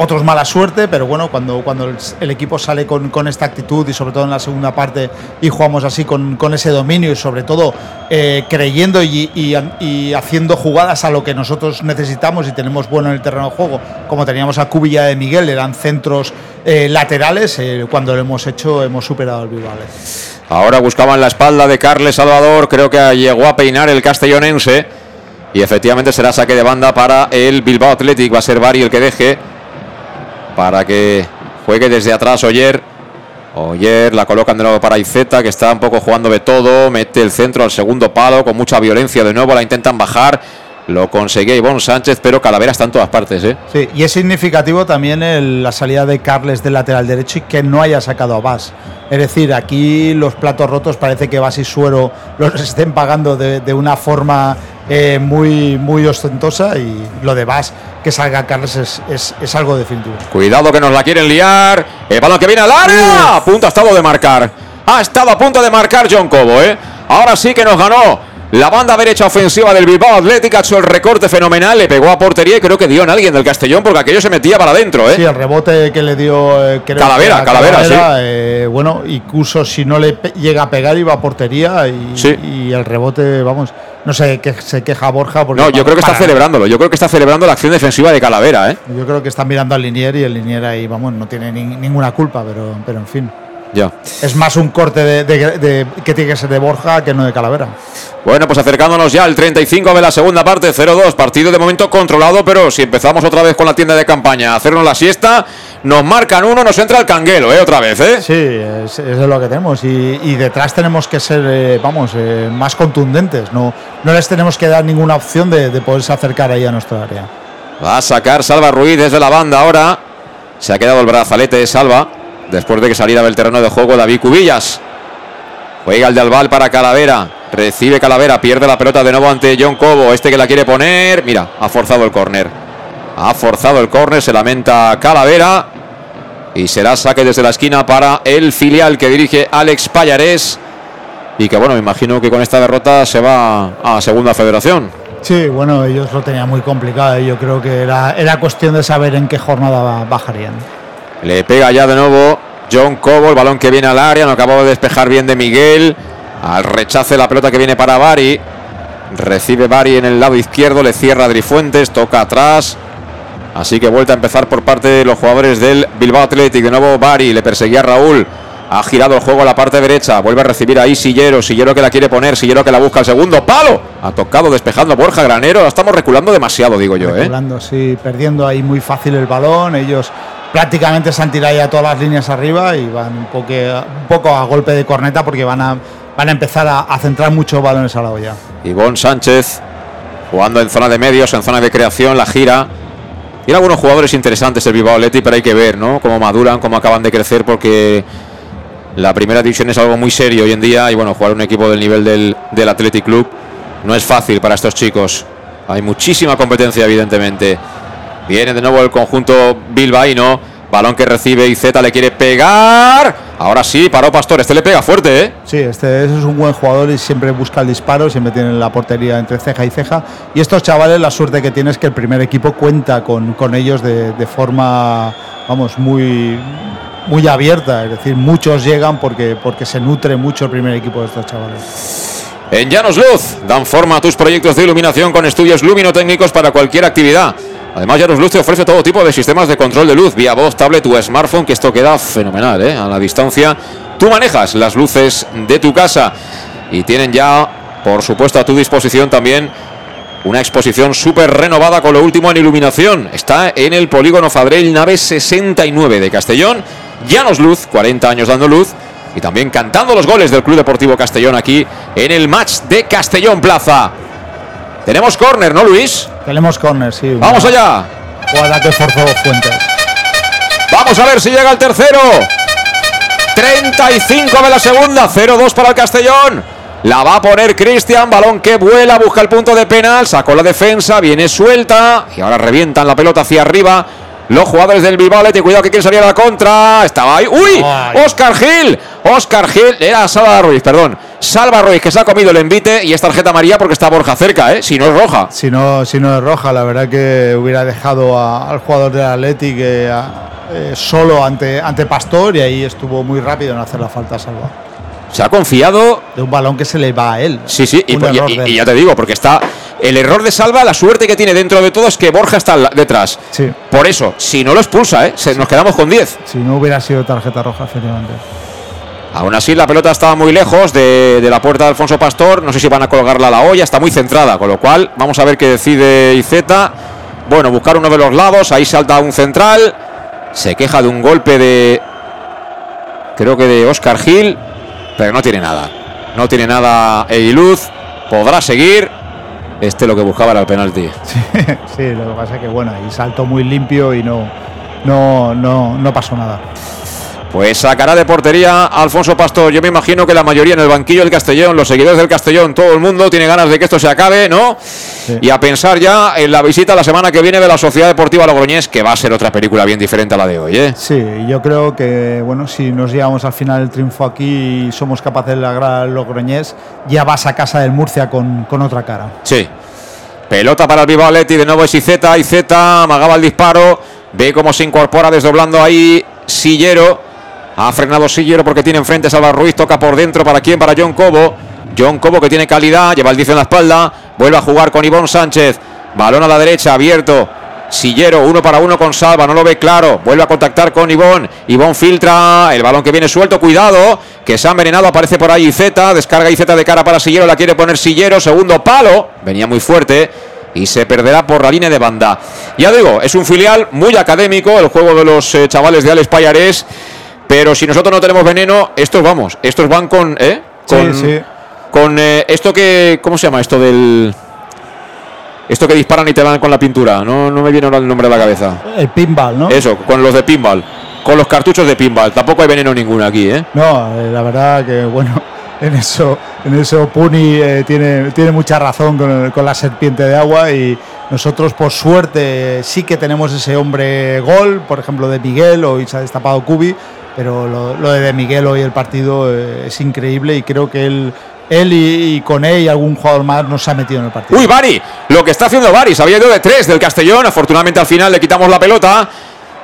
otros mala suerte, pero bueno, cuando, cuando el, equipo sale con, con, esta actitud y sobre todo en la segunda parte y jugamos así con, con ese dominio y sobre todo eh, creyendo y, y, haciendo jugadas a lo que nosotros necesitamos y tenemos bueno en el terreno de juego, como teníamos a Cubilla de Miguel, eran centros eh, laterales, cuando lo hemos hecho hemos superado el Bilbao. Ahora buscaban la espalda de Carles Salvador, creo que llegó a peinar el castellonense. Y efectivamente será saque de banda para el Bilbao Athletic. Va a ser Bari el que deje para que juegue desde atrás Oyer. Oyer la colocan de nuevo para Izeta, que está un poco jugando de todo. Mete el centro al segundo palo con mucha violencia de nuevo. La intentan bajar. Lo conseguía Ivonne Sánchez, pero Calavera está en todas partes. ¿eh? Sí, y es significativo también la salida de Carles del lateral derecho y que no haya sacado a Vas. Es decir, aquí los platos rotos parece que Vas y Suero los estén pagando de una forma eh, muy, muy ostentosa y lo de Vas, que salga Carles, es, es, es, algo definitivo. Cuidado que nos la quieren liar. El balón que viene al área. A punto ha estado de marcar. Ha estado a punto de marcar John Cobo. ¿eh? Ahora sí que nos ganó la banda derecha ofensiva del Bilbao Athletic ha hecho el recorte fenomenal, le pegó a portería y creo que dio en alguien del Castellón porque aquello se metía para adentro. ¿eh? Sí, el rebote que le dio eh, creo Calavera, que Calavera, Calavera sí. eh, bueno, incluso si no le llega a pegar iba a portería y, sí. y el rebote, vamos, no sé qué se queja Borja. Porque no, yo creo que está celebrándolo, yo creo que está celebrando la acción defensiva de Calavera. ¿eh? Yo creo que está mirando al Linier y el Linier ahí, vamos, no tiene ni, ninguna culpa, pero, pero en fin. Ya. Es más un corte de, de, de, que tiene que ser de Borja que no de Calavera. Bueno, pues acercándonos ya al 35 de la segunda parte, 0-2, partido de momento controlado, pero si empezamos otra vez con la tienda de campaña a hacernos la siesta, nos marcan uno, nos entra el canguelo, ¿eh? Otra vez, ¿eh? Sí, es, es lo que tenemos. Y, y, detrás tenemos que ser, eh, vamos, eh, más contundentes. No, no les tenemos que dar ninguna opción de, de poderse acercar ahí a nuestra área. Va a sacar Salva Ruiz desde la banda ahora. Se ha quedado el brazalete de Salva después de que saliera del terreno de juego David Cubillas. Juega el de Albal para Calavera. Recibe Calavera, pierde la pelota de nuevo ante John Cobo. Este que la quiere poner. Mira, ha forzado el córner. Ha forzado el córner, se lamenta Calavera. Y será saque desde la esquina para el filial que dirige Alex Payarés. Y que bueno, me imagino que con esta derrota se va a segunda federación. Sí, bueno, ellos lo tenían muy complicado. Yo creo que era, era cuestión de saber en qué jornada bajarían. Le pega ya de nuevo John Cobo, el balón que viene al área, no acabó de despejar bien de Miguel. Al rechace la pelota que viene para Bari. Recibe Bari en el lado izquierdo, le cierra Drifuentes, toca atrás. Así que vuelta a empezar por parte de los jugadores del Bilbao Athletic. De nuevo Bari, le perseguía a Raúl. Ha girado el juego a la parte derecha. Vuelve a recibir ahí Sillero. Sillero que la quiere poner. Sillero que la busca al segundo. ¡Palo! Ha tocado despejando Borja Granero. Estamos reculando demasiado, digo yo. ¿eh? sí. Perdiendo ahí muy fácil el balón. Ellos prácticamente se han tirado ya todas las líneas arriba y van un poco, a golpe de corneta porque van a, van a empezar a, centrar muchos balones a la olla. Ivonne Sánchez jugando en zona de medios, en zona de creación, la gira. Tiene algunos jugadores interesantes el Bilbao pero hay que ver, ¿no? Cómo maduran, cómo acaban de crecer, porque la primera división es algo muy serio hoy en día. Y bueno, jugar un equipo del nivel del, del Athletic Club no es fácil para estos chicos. Hay muchísima competencia, evidentemente. Viene de nuevo el conjunto bilbaíno. Balón que recibe y Z le quiere pegar. Ahora sí, paró Pastor. Este le pega fuerte, ¿eh? Sí, este es un buen jugador y siempre busca el disparo, siempre tiene la portería entre ceja y ceja. Y estos chavales, la suerte que tienen es que el primer equipo cuenta con, con ellos de, de forma, vamos, muy, muy abierta. Es decir, muchos llegan porque, porque se nutre mucho el primer equipo de estos chavales. En Llanos Luz dan forma a tus proyectos de iluminación con estudios luminotécnicos para cualquier actividad. Además, Llanos Luz te ofrece todo tipo de sistemas de control de luz, vía voz, tablet o smartphone, que esto queda fenomenal, ¿eh? A la distancia. Tú manejas las luces de tu casa y tienen ya, por supuesto, a tu disposición también una exposición súper renovada con lo último en iluminación. Está en el polígono Fadrell, nave 69 de Castellón. Llanos Luz, 40 años dando luz. Y también cantando los goles del Club Deportivo Castellón aquí en el match de Castellón Plaza. Tenemos córner, ¿no, Luis? Tenemos córner, sí. Vamos allá. Jugada que forzó Fuentes. Vamos a ver si llega el tercero. 35 de la segunda, 0-2 para el Castellón. La va a poner Cristian, balón que vuela, busca el punto de penal, sacó la defensa, viene suelta y ahora revientan la pelota hacia arriba. Los jugadores del Bilbao cuidado que quiere salir a la contra. Estaba ahí. ¡Uy! Oscar Gil. Oscar Gil. Era Salva Ruiz, perdón. Salva Ruiz que se ha comido el envite y es tarjeta amarilla porque está Borja cerca, ¿eh? Si no es roja. Si no, si no es roja, la verdad que hubiera dejado al jugador del Athletic eh, eh, solo ante, ante Pastor y ahí estuvo muy rápido en hacer la falta Salva. Se ha confiado. De un balón que se le va a él. Sí, sí, y, y, ya te digo, porque está. El error de Salva, la suerte que tiene dentro de todo es que Borja está detrás. Sí. Por eso, si no lo expulsa, ¿eh? Se, nos quedamos con 10. Si no hubiera sido tarjeta roja, efectivamente. Aún así, la pelota estaba muy lejos de, de, la puerta de Alfonso Pastor. No sé si van a colgarla a la olla, está muy centrada. Con lo cual, vamos a ver qué decide Izeta. Bueno, buscar uno de los lados. Ahí salta un central. Se queja de un golpe de. Creo que de Oscar Gil pero no tiene nada. No tiene nada Eiluz. Podrá seguir. Este lo que buscaba era el penalti. Sí, lo que pasa es que bueno, ahí saltó muy limpio y no, no, no, no pasó nada. Pues sacará de portería Alfonso Pastor. Yo me imagino que la mayoría en el banquillo del Castellón, los seguidores del Castellón, todo el mundo tiene ganas de que esto se acabe, ¿no? Y a pensar ya en la visita la semana que viene de la Sociedad Deportiva Logroñés, que va a ser otra película bien diferente a la de hoy, ¿eh? Sí, yo creo que, bueno, si nos llevamos al final el triunfo aquí y somos capaces de lograr al Logroñés, ya vas a casa del Murcia con, con otra cara. Sí. Pelota para el Viva Atleti, de nuevo es Izeta, Izeta, amagaba el disparo, ve cómo se incorpora desdoblando ahí Sillero ha frenado Sillero porque tiene enfrente a Salva Ruiz. Toca por dentro. ¿Para quién? Para John Cobo. John Cobo que tiene calidad. Lleva el 10 en la espalda. Vuelve a jugar con Ivón Sánchez. Balón a la derecha. Abierto. Sillero, uno para uno con Salva, no lo ve claro. Vuelve a contactar con Ivón. Ivón filtra el balón que viene suelto. Cuidado, que se ha envenenado. Aparece por ahí Izeta. Descarga Izeta de cara para Sillero. La quiere poner Sillero. Segundo palo. Venía muy fuerte. Y se perderá por la línea de banda. Ya digo, es un filial muy académico. El juego de los eh, chavales de Alex Payarés. Pero si nosotros no tenemos veneno, estos vamos, estos van con, ¿eh? Con, sí, sí. con eh, esto que, ¿cómo se llama? Esto del, esto que disparan y te van con la pintura. No, no me viene ahora el nombre de la cabeza. El pinball, ¿no? Eso, con los de pinball, con los cartuchos de pinball. Tampoco hay veneno ninguno aquí, ¿eh? No, eh, la verdad que bueno, en eso, en eso Puni eh, tiene, tiene mucha razón con, con, la serpiente de agua y nosotros por suerte sí que tenemos ese hombre gol, por ejemplo de Miguel o se ha destapado Cubi, pero lo, lo, de Miguel hoy el partido eh, es increíble y creo que él, él y, y, con él y algún jugador más nos ha metido en el partido. Uy, Bari, lo que está haciendo Bari, se había ido de tres del Castellón, afortunadamente al final le quitamos la pelota.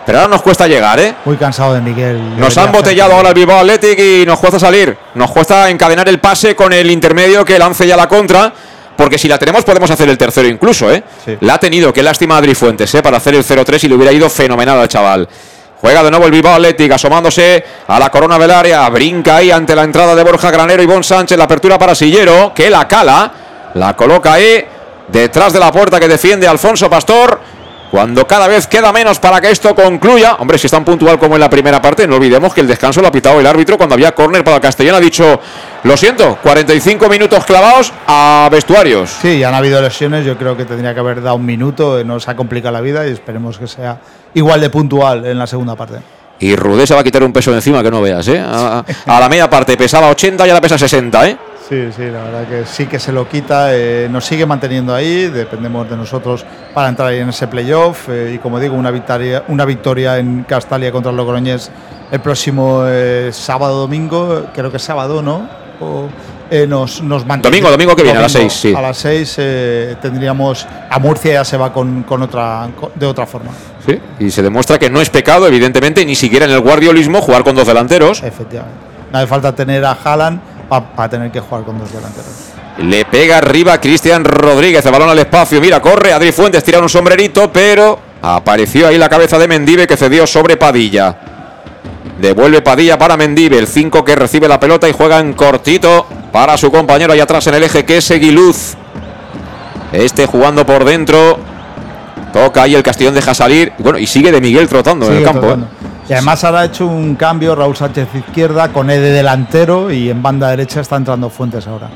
Pero ahora nos cuesta llegar, ¿eh? Muy cansado de Miguel. Nos han botellado ahora el Bilbao Athletic y nos cuesta salir. Nos cuesta encadenar el pase con el intermedio que lance ya la contra. Porque si la tenemos podemos hacer el tercero incluso, ¿eh? Sí. La ha tenido, qué lástima Adri Fuentes, ¿eh? Para hacer el 0-3 y le hubiera ido fenomenal al chaval. Juega de nuevo el Bilbao Athletic, asomándose a la corona del área. Brinca ahí ante la entrada de Borja Granero y Bon Sánchez. La apertura para Sillero, que la cala. La coloca ahí, detrás de la puerta que defiende Alfonso Pastor. Cuando cada vez queda menos para que esto concluya. Hombre, si es tan puntual como en la primera parte, no olvidemos que el descanso lo ha pitado el árbitro cuando había córner para el Castellón. Ha dicho, lo siento, 45 minutos clavados a vestuarios. Sí, han habido lesiones. Yo creo que tendría que haber dado un minuto. Nos ha complicado la vida y esperemos que sea igual de puntual en la segunda parte. Y Rudé se va a quitar un peso de encima que no veas, ¿eh? A, a la media parte pesaba 80 y ahora pesa 60, ¿eh? Sí, sí, la verdad que sí que se lo quita, eh, nos sigue manteniendo ahí, dependemos de nosotros para entrar ahí en ese playoff eh, y como digo, una victoria, una victoria en Castalia contra el Logroñés el próximo eh, sábado, domingo, creo que es sábado, ¿no? O, nos, nos Domingo, domingo que viene, domingo, a las 6, sí. A las 6 tendríamos, a Murcia ya se va con, con otra, con, de otra forma. Sí, y se demuestra que no es pecado, evidentemente, ni siquiera en el guardiolismo jugar con dos delanteros. Efectivamente. No hace falta tener a Haaland para pa tener que jugar con dos delanteros. Le pega arriba Cristian Rodríguez, el balón al espacio. Mira, corre. Adri Fuentes tira un sombrerito, pero apareció ahí la cabeza de Mendive que cedió sobre Padilla. Devuelve Padilla para Mendive, el 5 que recibe la pelota y juega en cortito para su compañero ahí atrás en el eje que es Seguiluz. Este jugando por dentro. Toca ahí el Castellón, deja salir. Bueno, y sigue de Miguel trotando sigue en el campo. Trotando. Y además ahora ha hecho un cambio Raúl Sánchez izquierda con E de delantero y en banda derecha está entrando Fuentes ahora.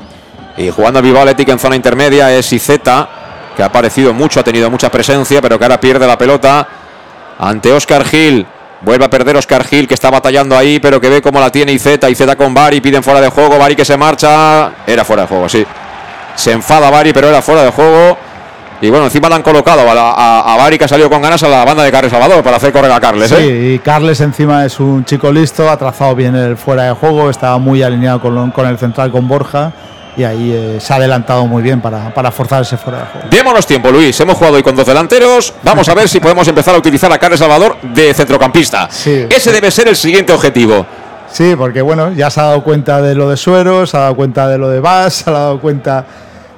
Y jugando Bilbao Athletic en zona intermedia es Izeta, que ha aparecido mucho, ha tenido mucha presencia, pero que ahora pierde la pelota ante Oscar Gil. Vuelve a perder Oscar Gil, que está batallando ahí, pero que ve cómo la tiene Izeta. Izeta con Bari, piden fuera de juego. Bari que se marcha. Era fuera de juego, sí. Se enfada Bari, pero era fuera de juego. Y bueno, encima le han colocado a, a, Bari que ha salido con ganas a la banda de Carles Salvador para hacer correr a Carles. Sí, ¿eh? y Carles encima es un chico listo, ha trazado bien el fuera de juego, estaba muy alineado con, con el central, con Borja. Y ahí eh, se ha adelantado muy bien para, para, forzar ese fuera de juego. Démonos tiempo, Luis. Hemos jugado hoy con dos delanteros. Vamos a ver si podemos empezar a utilizar a Carles Salvador de centrocampista. Sí. Ese debe ser el siguiente objetivo. Sí, porque bueno, ya se ha dado cuenta de lo de Suero, se ha dado cuenta de lo de Vaz, se ha dado cuenta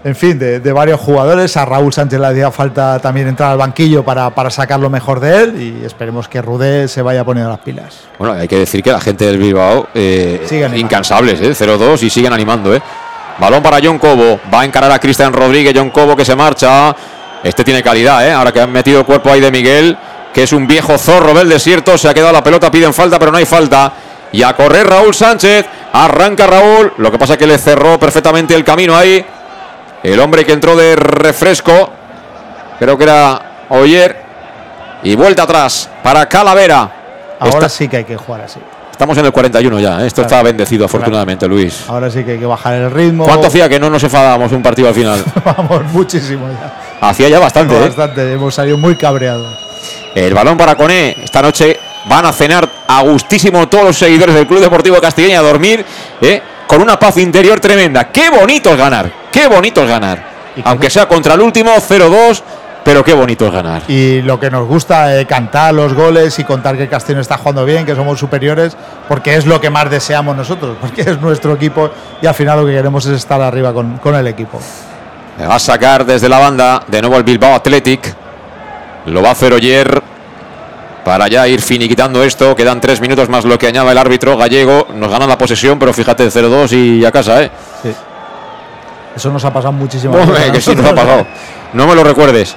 en fin, de, varios jugadores. A Raúl Sánchez le hacía falta también entrar al banquillo para, para sacar lo mejor de él y esperemos que Rudé se vaya poniendo las pilas. Bueno, hay que decir que la gente del Bilbao, eh, incansables, ¿eh? 0-2 y siguen animando. ¿eh? Balón para John Cobo, va a encarar a Cristian Rodríguez, John Cobo que se marcha. Este tiene calidad, ¿eh? ahora que han metido cuerpo ahí de Miguel, que es un viejo zorro del desierto. Se ha quedado la pelota, piden falta, pero no hay falta. Y a correr Raúl Sánchez. Arranca Raúl. Lo que pasa es que le cerró perfectamente el camino ahí. El hombre que entró de refresco, creo que era Oyer. Y vuelta atrás para Calavera. Ahora sí que hay que jugar así. Estamos en el 41 ya. ¿eh? Esto está bendecido, afortunadamente, Luis. Ahora sí que hay que bajar el ritmo. ¿Cuánto hacía que no nos enfadábamos un partido al final? Vamos, muchísimo ya. Hacía ya bastante. ¿eh? Bastante, hemos salido muy cabreados. El balón para Coné. Esta noche van a cenar a gustísimo todos los seguidores del Club Deportivo Castellín a dormir. ¿eh? con una paz interior tremenda. Qué bonito es ganar, qué bonito es ganar. Aunque sea contra el último 0-2, pero qué bonito es ganar. Y lo que nos gusta, es cantar los goles y contar que Castellón está jugando bien, que somos superiores, porque es lo que más deseamos nosotros, porque es nuestro equipo y al final lo que queremos es estar arriba con, con el equipo. Le va a sacar desde la banda de nuevo el Bilbao Athletic. Lo va a hacer Oyer para ya ir finiquitando esto. Quedan tres minutos más lo que añade el árbitro gallego. Nos ganan la posesión, pero fíjate, 0-2 y a casa, ¿eh? Sí. Eso nos ha pasado muchísimo. que sí nos ha pasado. No me lo recuerdes.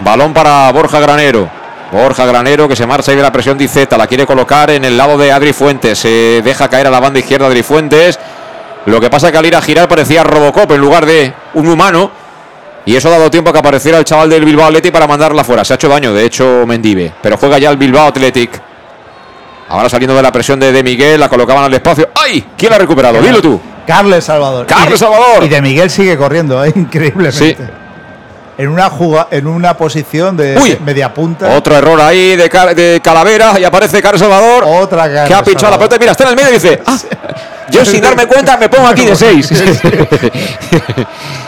Balón para Borja Granero. Borja Granero que se marcha ahí de la presión de Izeta. La quiere colocar en el lado de Adri Fuentes. Se deja caer a la banda izquierda Adri Fuentes. Lo que pasa que al ir a girar parecía Robocop en lugar de un humano y eso ha dado tiempo a que apareciera el chaval del Bilbao Athletic para mandarla fuera. Se ha hecho daño, de hecho, Mendive. Pero juega ya el Bilbao Athletic. Ahora saliendo de la presión de De Miguel, la colocaban al espacio. ¡Ay! ¿Quién la ha recuperado? Dilo tú. Carles Salvador. Carles Salvador. Y De Miguel sigue corriendo, ¿eh? increíblemente. Sí. En una, juga, en una posición de media punta. Otro error ahí de, de Calavera y aparece Carles Salvador. Otra Que ha pinchado la pelota. Mira, está en el medio y dice: ah, Yo sin darme cuenta me pongo aquí de seis.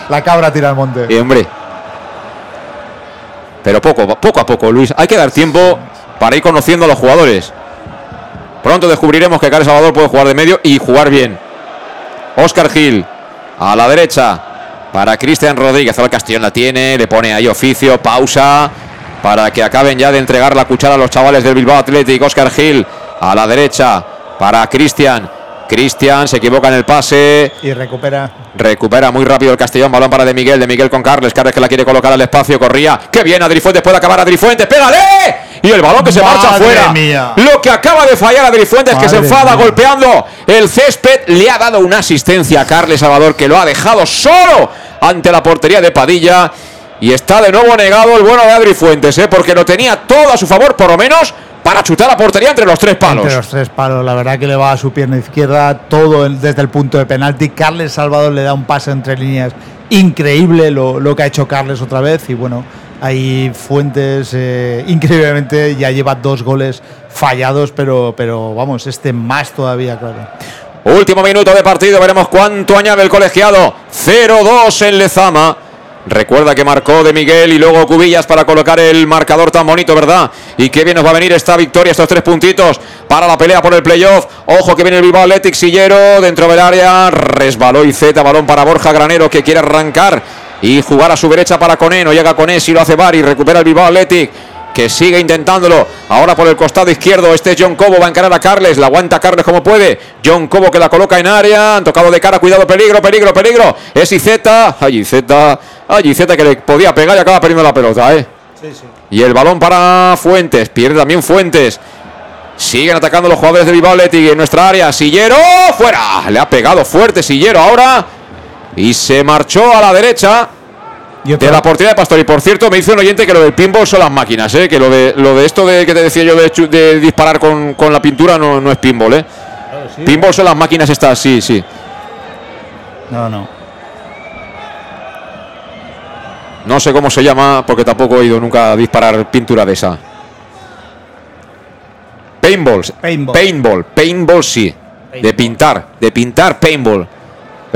La cabra tira al monte. Y hombre. Pero poco, poco a poco, Luis. Hay que dar tiempo para ir conociendo a los jugadores. Pronto descubriremos que Carlos Salvador puede jugar de medio y jugar bien. Oscar Gil a la derecha para Cristian Rodríguez. Ahora Castellón la tiene, le pone ahí oficio, pausa para que acaben ya de entregar la cuchara a los chavales del Bilbao Athletic. Oscar Gil a la derecha para Cristian. Cristian se equivoca en el pase. Y recupera. Recupera muy rápido el Castellón. Balón para De Miguel. De Miguel con Carles. Carles que la quiere colocar al espacio. Corría. ¡Qué bien! Adrifuentes puede acabar Adrifuentes. ¡Pégale! Y el balón que se marcha afuera. Lo que acaba de fallar Adrifuentes que se enfada golpeando el césped. Le ha dado una asistencia a Carles Salvador que lo ha dejado solo ante la portería de Padilla. Y está de nuevo negado el bueno de Adrifuentes, ¿eh? porque lo tenía todo a su favor, por lo menos para chutar la portería entre los tres palos. Entre los tres palos, la verdad que le va a su pierna izquierda todo desde el punto de penalti. Carles Salvador le da un pase entre líneas increíble lo, que ha hecho Carles otra vez y bueno, hay Fuentes eh, increíblemente ya lleva dos goles fallados, pero, pero vamos, este más todavía, claro. Último minuto de partido, veremos cuánto añade el colegiado. 0-2 en Lezama. Recuerda que marcó de Miguel y luego Cubillas para colocar el marcador tan bonito, ¿verdad? Y qué bien nos va a venir esta victoria, estos tres puntitos para la pelea por el playoff. Ojo que viene el Bilbao Athletic Sillero dentro del área. Resbaló y Z, balón para Borja Granero que quiere arrancar y jugar a su derecha para Coné. No llega Coné, si lo hace Bari, recupera el Bilbao Athletic que sigue intentándolo. Ahora por el costado izquierdo, este es John Cobo, va a encarar a Carles, la aguanta Carles como puede. John Cobo que la coloca en área, han tocado de cara, cuidado, peligro, peligro, peligro. Es Izeta, ay Izeta, ay Izeta que le podía pegar y acaba perdiendo la pelota, ¿eh? Sí, sí. Y el balón para Fuentes, pierde también Fuentes. Siguen atacando los jugadores de Bilbao en nuestra área. Sillero, fuera. Le ha pegado fuerte Sillero ahora. Y se marchó a la derecha. De la portería de Pastor. Y por cierto, me dice un oyente que lo del pinball son las máquinas, ¿eh? que lo de, lo de esto de que te decía yo de, de disparar con, con, la pintura no, no es pinball. ¿eh? Pinball son las máquinas estas, sí, sí. No, no. No sé cómo se llama, porque tampoco he ido nunca a disparar pintura de esa. Paintballs. Paintball. Paintball. Paintball sí. De pintar. De pintar paintball.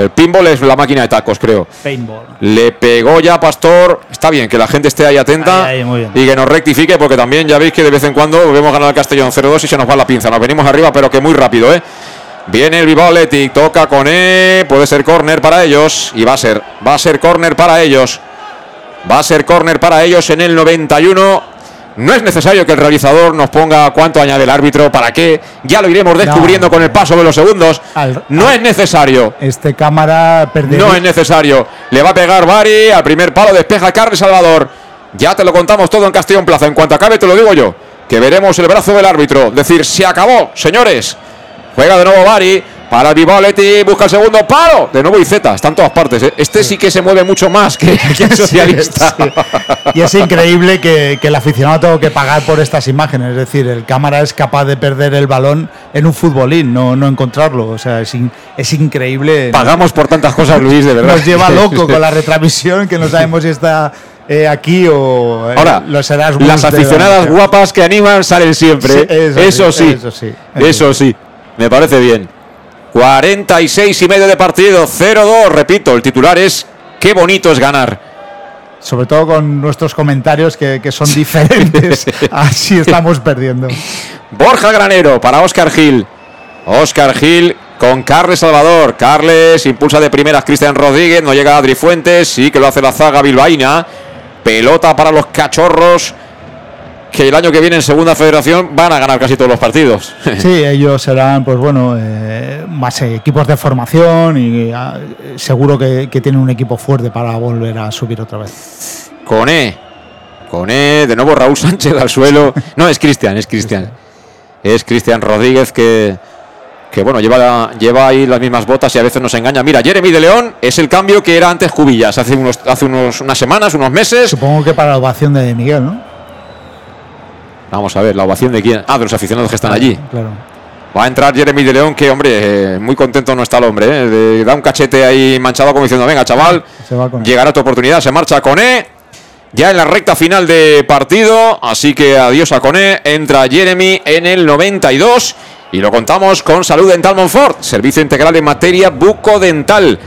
El pinball es la máquina de tacos, creo. Paintball. Le pegó ya Pastor. Está bien que la gente esté ahí atenta Ahí, ahí, y que nos rectifique, porque también ya veis que de vez en cuando vemos ganar al Castellón 0-2 y se nos va la pinza. Nos venimos arriba, pero que muy rápido, ¿eh? Viene el Bilbao Athletic, toca con E, puede ser córner para ellos y va a ser, va a ser córner para ellos. Va a ser córner para ellos en el 91. No es necesario que el realizador nos ponga cuánto añade el árbitro, para qué. Ya lo iremos descubriendo No. con el paso de los segundos. Al- no al- es necesario. Este cámara perdería. No es necesario. Le va a pegar Bari al primer palo, despeja Carles Salvador. Ya te lo contamos todo en Castellón Plaza. En cuanto acabe, te lo digo yo. Que veremos el brazo del árbitro. Decir, se acabó, señores. Juega de nuevo Bari. Para Athletic, busca el segundo palo. De nuevo Izeta, está en todas partes. ¿eh? Este sí que se mueve mucho más que, que el socialista. Sí, sí. Y es increíble que, que el aficionado tenga que pagar por estas imágenes. Es decir, el cámara es capaz de perder el balón en un futbolín, no, no encontrarlo. O sea, es, in- es increíble. Pagamos por tantas cosas, Luis, de verdad. Nos lleva loco con la retransmisión, que no sabemos si está eh, aquí o eh, Ahora, los Erasmus las aficionadas guapas que animan salen siempre. Sí, eso eso, sí, sí, eso sí, eso eso sí. Me parece bien. 46 y medio de partido, 0-2. Repito, el titular es qué bonito es ganar. Sobre todo con nuestros comentarios que, que son diferentes. Así estamos perdiendo. Borja Granero para Oscar Gil. Oscar Gil con Carles Salvador. Carles impulsa de primeras Cristian Rodríguez. No llega Adri Fuentes. Sí que lo hace la zaga bilbaína. Pelota para los cachorros. Que el año que viene en Segunda Federación van a ganar casi todos los partidos. Sí, ellos serán, pues bueno, eh, más equipos de formación y ah, seguro que, que tienen un equipo fuerte para volver a subir otra vez. Coné. Coné. De nuevo Raúl Sánchez al suelo. No, es Cristian, es Cristian. Es Cristian Rodríguez que. Que bueno, lleva, lleva ahí las mismas botas y a veces nos engaña. Mira, Jeremy de León es el cambio que era antes Cubillas, hace, unos, hace unos, unas semanas, unos meses. Supongo que para la ovación de Miguel, ¿no? Vamos a ver, la ovación de quién. Ah, de los aficionados que están allí. Claro. Va a entrar Jeremy de León, que hombre, eh, muy contento no está el hombre. eh, de- da un cachete ahí manchado como diciendo, venga chaval, llegará tu oportunidad, se marcha Coné. Ya en la recta final de partido, así que adiós a Coné. Entra Jeremy en el 92 y lo contamos con Salud Dental Monfort, servicio integral en materia bucodental.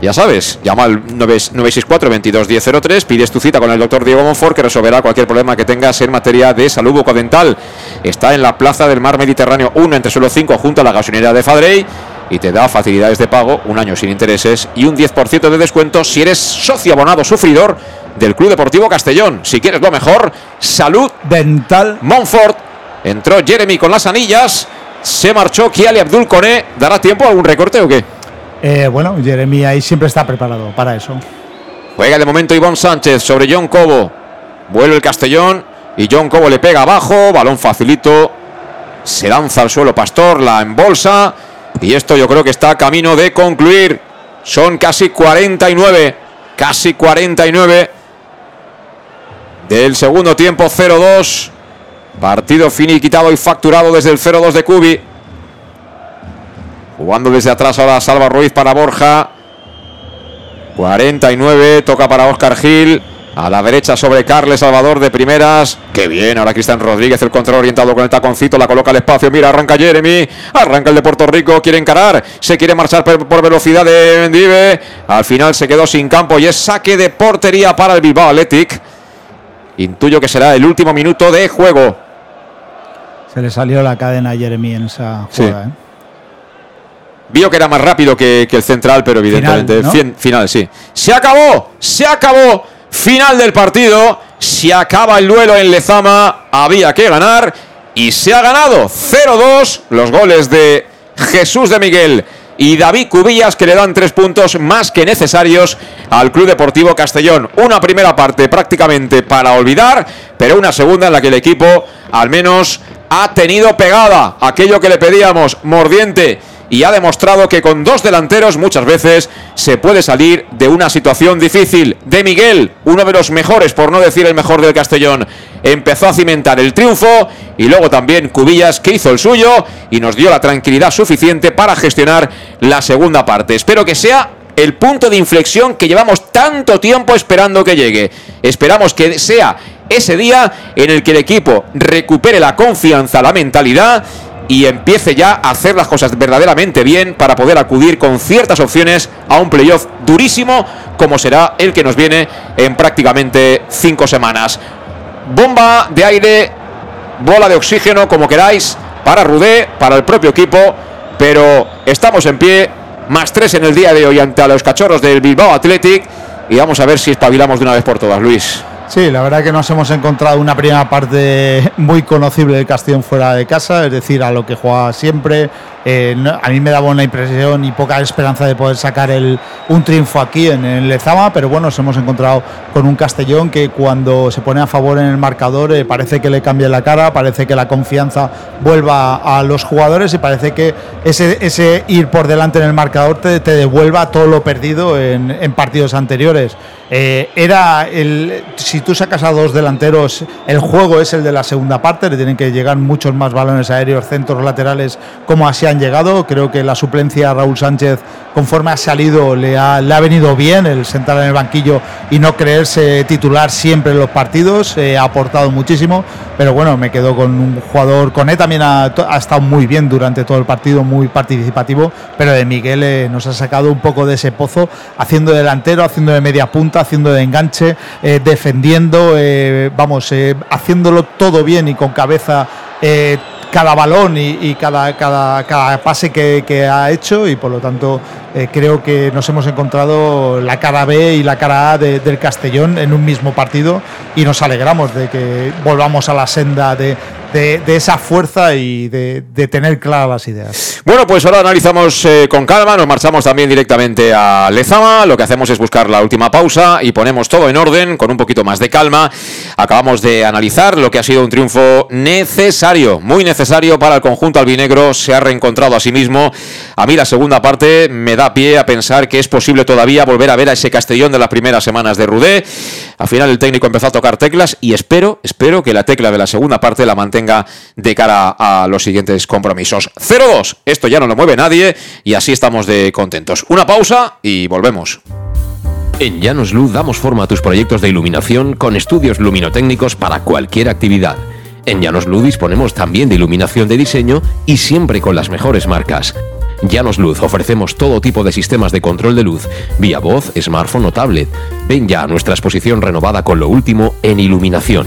Ya sabes, llama al 964 22 1003, pides tu cita con el doctor Diego Monfort que resolverá cualquier problema que tengas en materia de salud bucodental. Está en la Plaza del Mar Mediterráneo 1 entre suelo 5 junto a la gasolinera de Fadrey y te da facilidades de pago, un año sin intereses y un 10% de descuento si eres socio abonado sufridor del Club Deportivo Castellón. Si quieres lo mejor, salud Dental. Monfort. Entró Jeremy con las anillas, se marchó Kiali Abdul Koné. ¿Dará tiempo a algún recorte o qué? Eh, bueno, Jeremy ahí siempre está preparado para eso. Juega de momento Ivonne Sánchez sobre John Cobo. Vuelve el Castellón y John Cobo le pega abajo. Balón facilito. Se lanza al suelo Pastor, la embolsa. Y esto yo creo que está a camino de concluir. Son casi 49. Casi 49. Del segundo tiempo 0-2. Partido finiquitado y facturado desde el 0-2 de Cubi. Jugando desde atrás ahora Salva Ruiz para Borja. 49, toca para Oscar Gil. A la derecha sobre Carles Salvador de primeras. Qué bien, ahora Cristian Rodríguez, el control orientado con el taconcito, la coloca al espacio. Mira, arranca Jeremy. Arranca el de Puerto Rico, quiere encarar. Se quiere marchar por, por velocidad de Mendive. Al final se quedó sin campo y es saque de portería para el Bilbao Athletic. Intuyo que será el último minuto de juego. Se le salió la cadena a Jeremy en esa Sí. jugada. ¿eh? Vio que era más rápido que, que el central, pero evidentemente ¿no? fin- final, sí. Se acabó, se acabó. Final del partido. Se acaba el duelo en Lezama. Había que ganar. Y se ha ganado 0-2. Los goles de Jesús de Miguel y David Cubillas que le dan tres puntos más que necesarios al Club Deportivo Castellón. Una primera parte prácticamente para olvidar, pero una segunda en la que el equipo al menos ha tenido pegada aquello que le pedíamos, mordiente y ha demostrado que con dos delanteros muchas veces se puede salir de una situación difícil. De Miguel, uno de los mejores, por no decir el mejor del Castellón, empezó a cimentar el triunfo y luego también Cubillas que hizo el suyo y nos dio la tranquilidad suficiente para gestionar la segunda parte. Espero que sea el punto de inflexión que llevamos tanto tiempo esperando que llegue. Esperamos que sea ese día en el que el equipo recupere la confianza, la mentalidad y empiece ya a hacer las cosas verdaderamente bien para poder acudir con ciertas opciones a un playoff durísimo como será el que nos viene en prácticamente cinco semanas. Bomba de aire, bola de oxígeno, como queráis, para Rudé, para el propio equipo, pero estamos en pie, más tres en el día de hoy ante los cachorros del Bilbao Athletic y vamos a ver si espabilamos de una vez por todas, Luis. Sí, la verdad que nos hemos encontrado una primera parte muy conocible del Castellón fuera de casa, es decir, a lo que juega siempre. Eh, a mí me daba una impresión y poca esperanza de poder sacar el, un triunfo aquí en el Lezama, pero bueno, nos hemos encontrado con un Castellón que cuando se pone a favor en el marcador eh, parece que le cambia la cara, parece que la confianza vuelva a los jugadores y parece que ese, ir por delante en el marcador te, devuelva todo lo perdido en, en partidos anteriores. Eh, era el si tú sacas a dos delanteros, el juego es el de la segunda parte, le tienen que llegar muchos más balones aéreos, centros laterales, como así han llegado. Creo que la suplencia a Raúl Sánchez, conforme ha salido, le ha, le ha venido bien el sentar en el banquillo y no creerse titular siempre en los partidos, eh, ha aportado muchísimo. Pero bueno, me quedo con un jugador, con él también ha, estado muy bien durante todo el partido, muy participativo, pero de Miguel eh, nos ha sacado un poco de ese pozo, haciendo delantero, haciendo de media punta haciendo de enganche, eh, defendiendo, eh, vamos, haciéndolo todo bien y con cabeza cada balón y, cada, cada, cada, pase que, ha hecho y por lo tanto creo que nos hemos encontrado la cara B y la cara A del Castellón en un mismo partido y nos alegramos de que volvamos a la senda de, de, esa fuerza y de, tener claras las ideas. Bueno, pues ahora analizamos eh, con calma, nos marchamos también directamente a Lezama, lo que hacemos es buscar la última pausa y ponemos todo en orden con un poquito más de calma. Acabamos de analizar lo que ha sido un triunfo necesario, muy necesario para el conjunto albinegro, se ha reencontrado a sí mismo. A mí la segunda parte me da pie a pensar que es posible todavía volver a ver a ese Castellón de las primeras semanas de Rudé. Al final el técnico empezó a tocar teclas y espero, espero que la tecla de la segunda parte la mantenga de cara a los siguientes compromisos. 0-2, esto ya no lo mueve nadie y así estamos de contentos. Una pausa y volvemos. En Llanos Luz damos forma a tus proyectos de iluminación con estudios luminotécnicos para cualquier actividad. En Llanos Luz disponemos también de iluminación de diseño y siempre con las mejores marcas. Llanos Luz ofrecemos todo tipo de sistemas de control de luz, vía voz, smartphone o tablet. Ven ya a nuestra exposición renovada con lo último en iluminación.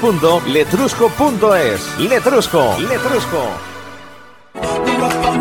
www.letrusco.es. Letrusco, Letrusco.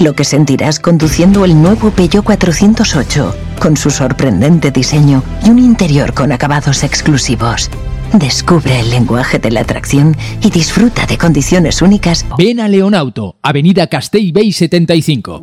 Lo que sentirás conduciendo el nuevo Peugeot 408, con su sorprendente diseño y un interior con acabados exclusivos. Descubre el lenguaje de la atracción y disfruta de condiciones únicas. Ven a Leonauto, Avenida Castell Bay 75.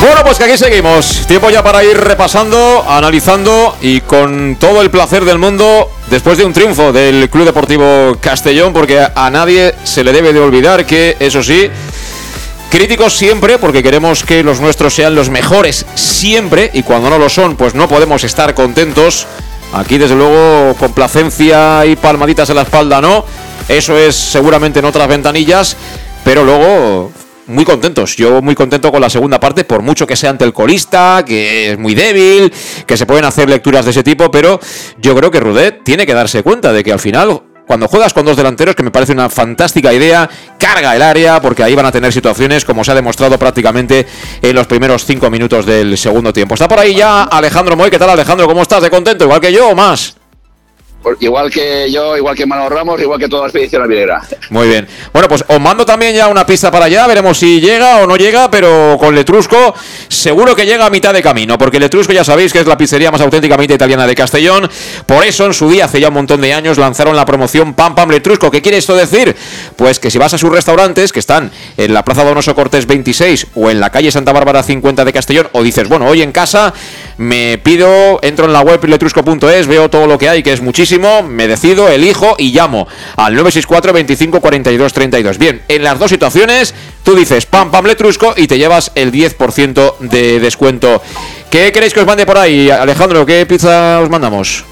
Bueno, pues que aquí seguimos. Tiempo ya para ir repasando, analizando y con todo el placer del mundo después de un triunfo del Club Deportivo Castellón, porque a nadie se le debe de olvidar que, eso sí, críticos siempre, porque queremos que los nuestros sean los mejores siempre, y cuando no lo son, pues no podemos estar contentos. Aquí, desde luego, complacencia y palmaditas en la espalda, ¿no? Eso es seguramente en otras ventanillas, pero luego muy contentos. Yo muy contento con la segunda parte, por mucho que sea ante el colista, que es muy débil, que se pueden hacer lecturas de ese tipo, pero yo creo que Rudet tiene que darse cuenta de que al final cuando juegas con dos delanteros, que me parece una fantástica idea, carga el área, porque ahí van a tener situaciones como se ha demostrado prácticamente en los primeros cinco minutos del segundo tiempo. Está por ahí ya Alejandro Moy. ¿Qué tal, Alejandro? ¿Cómo estás? ¿De contento? ¿Igual que yo o más? Igual que yo, igual que Manuel Ramos, igual que toda la expedición albinegra. Muy bien. Bueno, pues os mando también ya una pista para allá, veremos si llega o no llega, pero con Letrusco seguro que llega a mitad de camino, porque Letrusco ya sabéis que es la pizzería más auténticamente italiana de Castellón. Por eso en su día, hace ya un montón de años, lanzaron la promoción Pam Pam Letrusco. ¿Qué quiere esto decir? Pues que si vas a sus restaurantes, que están en la Plaza Donoso Cortés 26 o en la calle Santa Bárbara 50 de Castellón, o dices, bueno, hoy en casa me pido, entro en la web letrusco.es, veo todo lo que hay, que es muchísimo, me decido, elijo y llamo al 964 25 42 32. Bien, en las dos situaciones tú dices pam pam letrusco y te llevas el 10% de descuento. ¿Qué queréis que os mande por ahí, Alejandro? ¿Qué pizza os mandamos?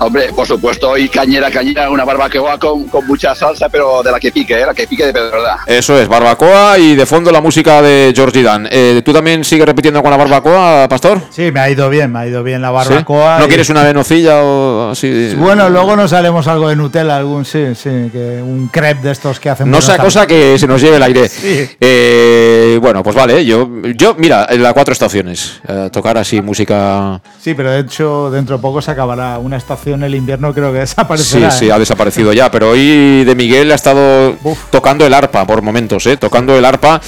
Hombre, por supuesto, y cañera, cañera, una barbacoa con, con mucha salsa, pero de la que pique, ¿eh? la que pique de verdad. Eso es, barbacoa y de fondo la música de George Dan. Eh, ¿Tú también sigues repitiendo con la barbacoa, Pastor? Sí, me ha ido bien, me ha ido bien la barbacoa. ¿No y- quieres una venocilla o así? Bueno, luego nos haremos algo de Nutella, algún, sí, sí, que un crepe de estos que hacen. No sea cosa que se nos lleve el aire. Sí. Eh, bueno, pues vale, yo, yo mira, en las cuatro estaciones, eh, tocar así música... Sí, pero de hecho dentro de poco se acabará una estación el invierno, creo que Sí, desaparecerá. sí, ¿eh? ha desaparecido ya, pero hoy de Miguel ha estado tocando el arpa por momentos, ¿eh? Tocando el arpa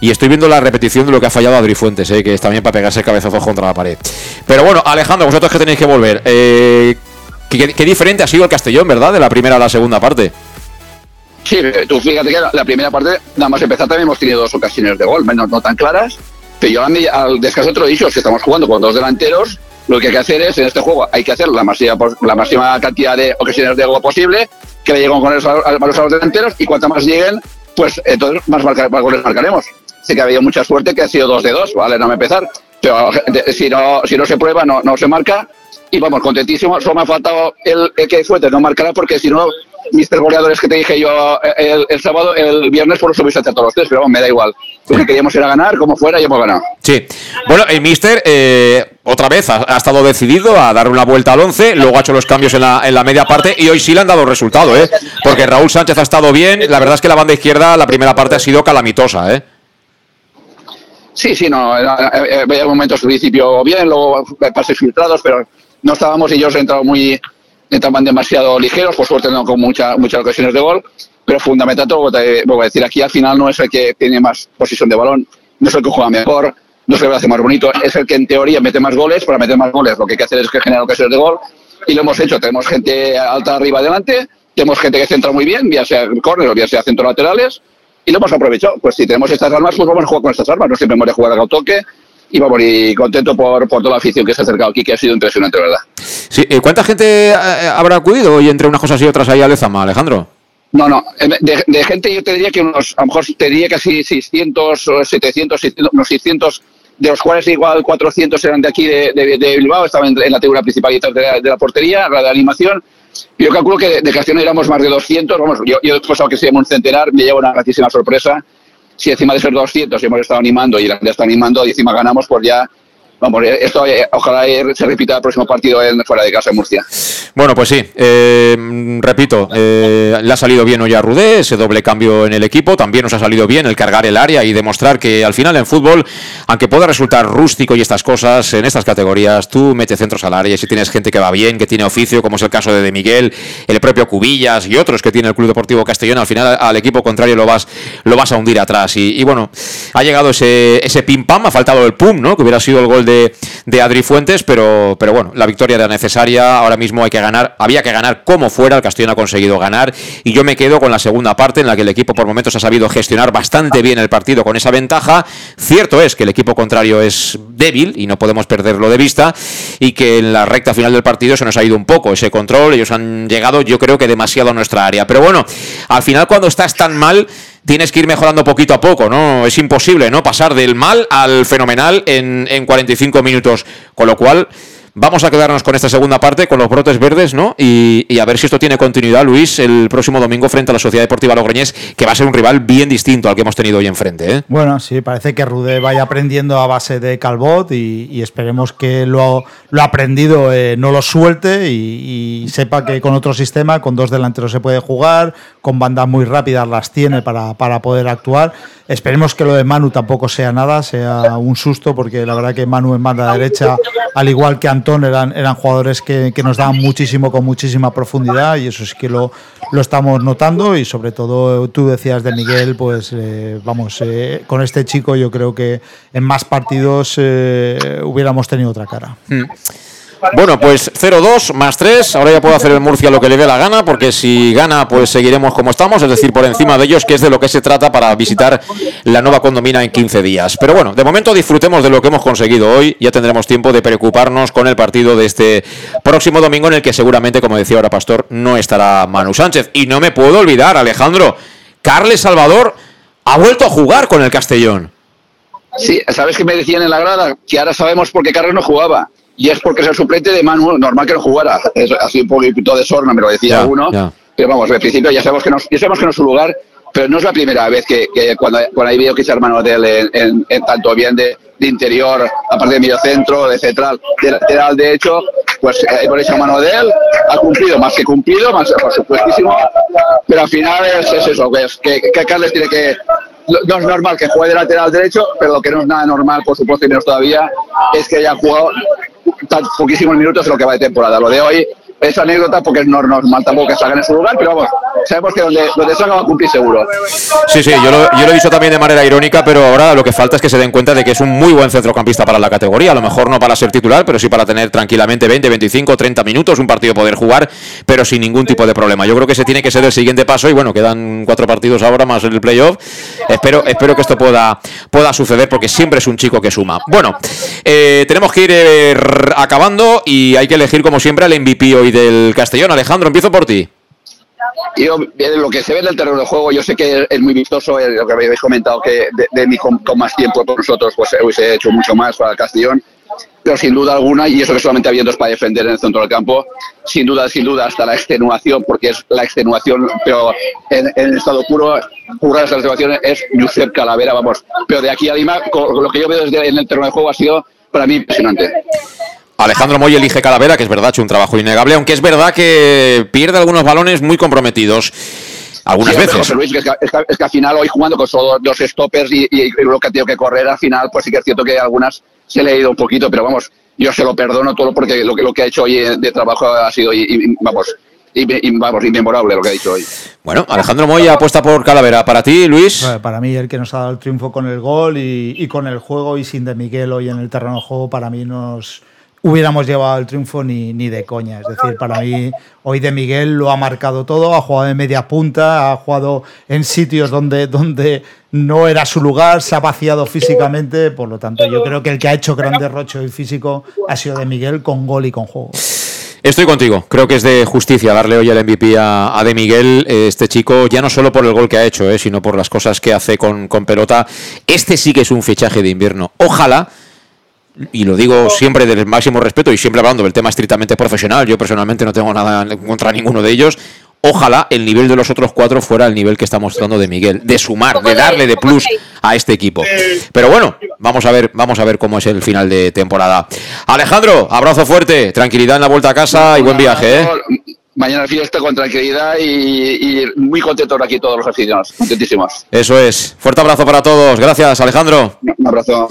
y estoy viendo la repetición de lo que ha fallado Adri Fuentes, ¿eh? Que es también para pegarse cabezazos contra la pared. Pero bueno, Alejandro, vosotros que tenéis que volver. Eh, ¿qué, qué diferente ha sido el Castellón, ¿verdad? De la primera a la segunda parte. Sí, tú fíjate que la, primera parte, nada más empezar, también hemos tenido dos ocasiones de gol, menos no tan claras. Pero yo a mí, al descanso te lo he dicho, si estamos jugando con dos delanteros, lo que hay que hacer es, en este juego, hay que hacer la máxima, la máxima cantidad de ocasiones de gol posible, que le lleguen con los, a, los delanteros, y cuanto más lleguen, pues entonces más, marca- más goles marcaremos. Sé que ha habido mucha suerte que ha sido dos de dos, ¿vale? No me empezar. Pero si no, si no se prueba, no, no se marca. Y vamos, contentísimo. Solo me ha faltado el, el que Fuentes no marcará porque si no, mis tres goleadores que te dije yo eh, el, el sábado, el viernes, por eso hubiese hecho todos los tres, pero vamos, me da igual. Lo que queríamos era ganar, como fuera, y hemos ganado. Sí. Bueno, el Mister eh, otra vez ha, ha estado decidido a dar una vuelta al 11, luego ha hecho los cambios en la, en la media parte y hoy sí le han dado resultado, ¿eh? Porque Raúl Sánchez ha estado bien, la verdad es que la banda izquierda, la primera parte ha sido calamitosa, ¿eh? Sí, sí, no. eh, eh, Veía momentos al principio bien, luego pases filtrados, pero no estábamos y ellos entraban muy. entraban demasiado ligeros, por suerte no con mucha, muchas ocasiones de gol. Pero fundamental, todo lo que te voy a decir aquí, al final no es el que tiene más posición de balón, no es el que juega mejor, no es el que lo hace más bonito, es el que en teoría mete más goles. Para meter más goles, lo que hay que hacer es que generar ocasiones de gol. Y lo hemos hecho. Tenemos gente alta arriba adelante, tenemos gente que centra muy bien, ya sea córner o ya sea centro laterales y lo hemos aprovechado. Pues si tenemos estas armas, pues vamos a jugar con estas armas. No siempre hemos de jugar al toque. Y vamos, y contento por, por toda la afición que se ha acercado aquí, que ha sido impresionante, ¿verdad? Sí, eh, ¿Cuánta gente eh, habrá acudido hoy entre unas cosas y otras ahí a Lezama, Alejandro? No, no, eh, de, gente yo te diría que unos, a lo mejor te diría casi 600 o 700, 600, unos 600, de los cuales igual 400 eran de aquí de, Bilbao, estaban en, la tribuna principal la, de la portería, la de animación. Yo calculo que de, Castellón éramos más de 200, vamos, yo, yo he pensado que un centenar, me lleva una gratísima sorpresa. Si encima de ser 200 hemos estado animando y la gente está animando y encima ganamos, pues ya, vamos, eh, esto eh, ojalá eh, se repita el próximo partido en, fuera de casa en Murcia. Bueno, pues sí, repito, le ha salido bien hoy a Rudé, ese doble cambio en el equipo, también nos ha salido bien el cargar el área y demostrar que al final en fútbol, aunque pueda resultar rústico y estas cosas, en estas categorías, tú metes centros al área y si tienes gente que va bien, que tiene oficio, como es el caso de De Miguel, el propio Cubillas y otros que tiene el Club Deportivo Castellón, al final al equipo contrario lo vas, lo vas a hundir atrás. Y, y bueno, ha llegado ese, ese pim pam, ha faltado el pum, ¿no? Que hubiera sido el gol de, de, Adri Fuentes, pero, pero bueno, la victoria era necesaria. Ahora mismo hay que ganar, había que ganar como fuera. El Castellón ha conseguido ganar. Y yo me quedo con la segunda parte en la que el equipo por momentos ha sabido gestionar bastante bien el partido con esa ventaja. Cierto es que el equipo contrario es débil y no podemos perderlo de vista. Y que en la recta final del partido se nos ha ido un poco ese control. Ellos han llegado, yo creo que demasiado a nuestra área. Pero bueno, al final cuando estás tan mal tienes que ir mejorando poquito a poco, ¿no? Es imposible, ¿no? Pasar del mal al fenomenal en, en 45 minutos. Con lo cual, Vamos a quedarnos con esta segunda parte, con los brotes verdes, ¿no? Y, y, a ver si esto tiene continuidad, Luis, el próximo domingo frente a la Sociedad Deportiva Logroñés, que va a ser un rival bien distinto al que hemos tenido hoy enfrente. ¿eh? Bueno, sí, parece que Rude vaya aprendiendo a base de Calbot y, y esperemos que lo, lo aprendido eh, no lo suelte y, y, sepa que con otro sistema, con dos delanteros se puede jugar, con bandas muy rápidas las tiene para, para poder actuar. Esperemos que lo de Manu tampoco sea nada, sea un susto, porque la verdad que Manu en banda derecha, al igual que Eran, eran jugadores que, que nos daban muchísimo, con muchísima profundidad, y eso es que lo, lo estamos notando. Y sobre todo, tú decías de Miguel, pues eh, vamos, eh, con este chico yo creo que en más partidos eh, hubiéramos tenido otra cara. Mm. Bueno, pues 0-2 más 3. Ahora ya puedo hacer el Murcia lo que le dé la gana, porque si gana, pues seguiremos como estamos, es decir, por encima de ellos, que es de lo que se trata para visitar la nueva condomina en 15 días. Pero bueno, de momento disfrutemos de lo que hemos conseguido hoy. Ya tendremos tiempo de preocuparnos con el partido de este próximo domingo, en el que seguramente, como decía ahora Pastor, no estará Manu Sánchez. Y no me puedo olvidar, Alejandro, Carles Salvador ha vuelto a jugar con el Castellón. Sí, ¿sabes qué me decían en la grada? Que ahora sabemos por qué Carles no jugaba y es porque es el suplente de Manu, normal que no jugara. Es así un poquito de sorna, me lo decía Ya, uno. ya. Pero vamos, al principio ya sabemos que no, ya sabemos que no es su lugar, pero no es la primera vez que, que cuando, cuando hay vídeo que echar mano de él en, en- en tanto bien de, de interior, aparte de medio centro, de central, de lateral, de hecho, pues hemos echado mano de él, ha cumplido más que cumplido, más por supuestísimo, pero al final es, es eso, que, es que, que Carles tiene que no es normal que juegue de lateral derecho, pero lo que no es nada normal, por supuesto, y menos todavía, es que haya jugado poquísimos minutos en lo que va de temporada. Lo de hoy es anécdota porque no es normal tampoco que salgan en su lugar, pero vamos, sabemos que donde, donde salga va a cumplir seguro. Sí, sí, yo lo, yo lo he dicho también de manera irónica, pero ahora lo que falta es que se den cuenta de que es un muy buen centrocampista para la categoría. A lo mejor no para ser titular, pero sí para tener tranquilamente 20, 25, 30 minutos, un partido poder jugar, pero sin ningún tipo de problema. Yo creo que ese tiene que ser el siguiente paso y bueno, quedan cuatro partidos ahora más el playoff. Espero, espero que esto pueda, pueda suceder porque siempre es un chico que suma. Bueno, eh, tenemos que ir eh, acabando y hay que elegir como siempre al MVP hoy del Castellón. Alejandro, empiezo por ti. Yo, eh, lo que se ve en el terreno de juego, yo sé que es muy vistoso, eh, lo que habéis comentado, que de, de mí con, con más tiempo por nosotros, pues hubiese hecho mucho más para el Castellón, pero sin duda alguna, y eso que solamente había dos para defender en el centro del campo, sin duda, sin duda, hasta la extenuación, porque es la extenuación, pero en, en estado puro, pura esa extenuación es Josep Calavera, vamos, pero de aquí a Lima, con lo que yo veo desde en el terreno de juego ha sido para mí impresionante. Alejandro Moy elige Calavera, que es verdad, ha hecho un trabajo innegable, aunque es verdad que pierde algunos balones muy comprometidos. Algunas Sí, veces. José Luis, que es, que, es que- es que al final hoy jugando con solo dos stoppers y, y- y lo que ha tenido que correr al final, pues sí que es cierto que algunas se le ha ido un poquito, pero vamos, yo se lo perdono todo porque lo que, lo que ha hecho hoy eh, de trabajo ha sido, y, y- vamos, y, y- vamos, inmemorable lo que ha dicho hoy. Bueno, Alejandro Moy apuesta por Calavera. Para ti, Luis. Eh, Para mí, el que nos ha dado el triunfo con el gol y, y con el juego y sin de Miguel hoy en el terreno de juego, para mí nos hubiéramos llevado el triunfo ni, ni de coña. Es decir, para mí hoy de Miguel lo ha marcado todo, ha jugado de media punta, ha jugado en sitios donde, donde no era su lugar, se ha vaciado físicamente, por lo tanto yo creo que el que ha hecho gran derroche hoy físico ha sido de Miguel con gol y con juego. Estoy contigo. Creo que es de justicia darle hoy el MVP a, a De Miguel. Eh, Este chico, ya no solo por el gol que ha hecho, eh, sino por las cosas que hace con, con pelota. Este sí que es un fichaje de invierno. Ojalá, y lo digo siempre del máximo respeto y siempre hablando del tema estrictamente profesional, yo personalmente no tengo nada contra ninguno de ellos. Ojalá el nivel de los otros cuatro fuera el nivel que está mostrando de Miguel, de sumar, de darle de plus a este equipo. Pero bueno, vamos a ver, vamos a ver cómo es el final de temporada. Alejandro, abrazo fuerte, tranquilidad en la vuelta a casa y buen viaje, ¿eh? Mañana fiesta con tranquilidad y, y muy contentos aquí todos los aficionados, contentísimos. Eso es. Fuerte abrazo para todos. Gracias, Alejandro. Un abrazo.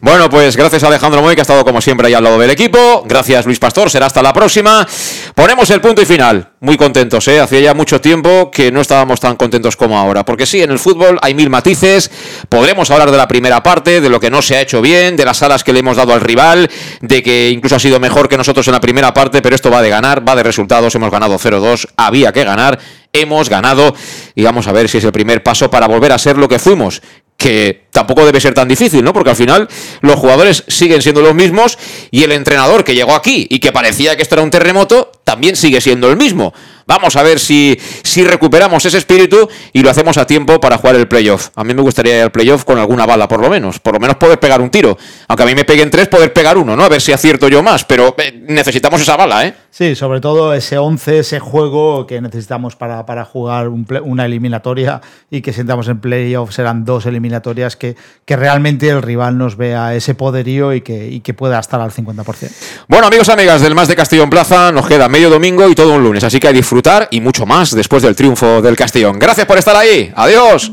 Bueno, pues gracias a Alejandro Moy, que ha estado como siempre ahí al lado del equipo. Gracias, Luis Pastor. Será hasta la próxima. Ponemos el punto y final. Muy contentos, ¿eh? Hacía ya mucho tiempo que no estábamos tan contentos como ahora. Porque sí, en el fútbol hay mil matices. Podremos hablar de la primera parte, de lo que no se ha hecho bien, de las alas que le hemos dado al rival, de que incluso ha sido mejor que nosotros en la primera parte, pero esto va de ganar, va de resultados. Hemos ganado 0-2, había que ganar, hemos ganado y vamos a ver si es el primer paso para volver a ser lo que fuimos, que tampoco debe ser tan difícil, ¿no? Porque al final los jugadores siguen siendo los mismos y el entrenador que llegó aquí y que parecía que esto era un terremoto, también sigue siendo el mismo. Vamos a ver si, si recuperamos ese espíritu y lo hacemos a tiempo para jugar el playoff. A mí me gustaría ir al playoff con alguna bala, por lo menos. Por lo menos poder pegar un tiro. Aunque a mí me peguen tres, poder pegar uno, ¿no? A ver si acierto yo más. Pero eh, necesitamos esa bala, ¿eh? Sí, sobre todo ese 11, ese juego que necesitamos para, para jugar un una eliminatoria y que sentamos en playoff serán dos eliminatorias que, que realmente el rival nos vea ese poderío y que, y que pueda estar al 50%. Bueno, amigos, amigas del Más de Castellón Plaza, nos queda medio domingo y todo un lunes. Así que hay disfrutar y mucho más después del triunfo del Castellón. Gracias por estar ahí. Adiós.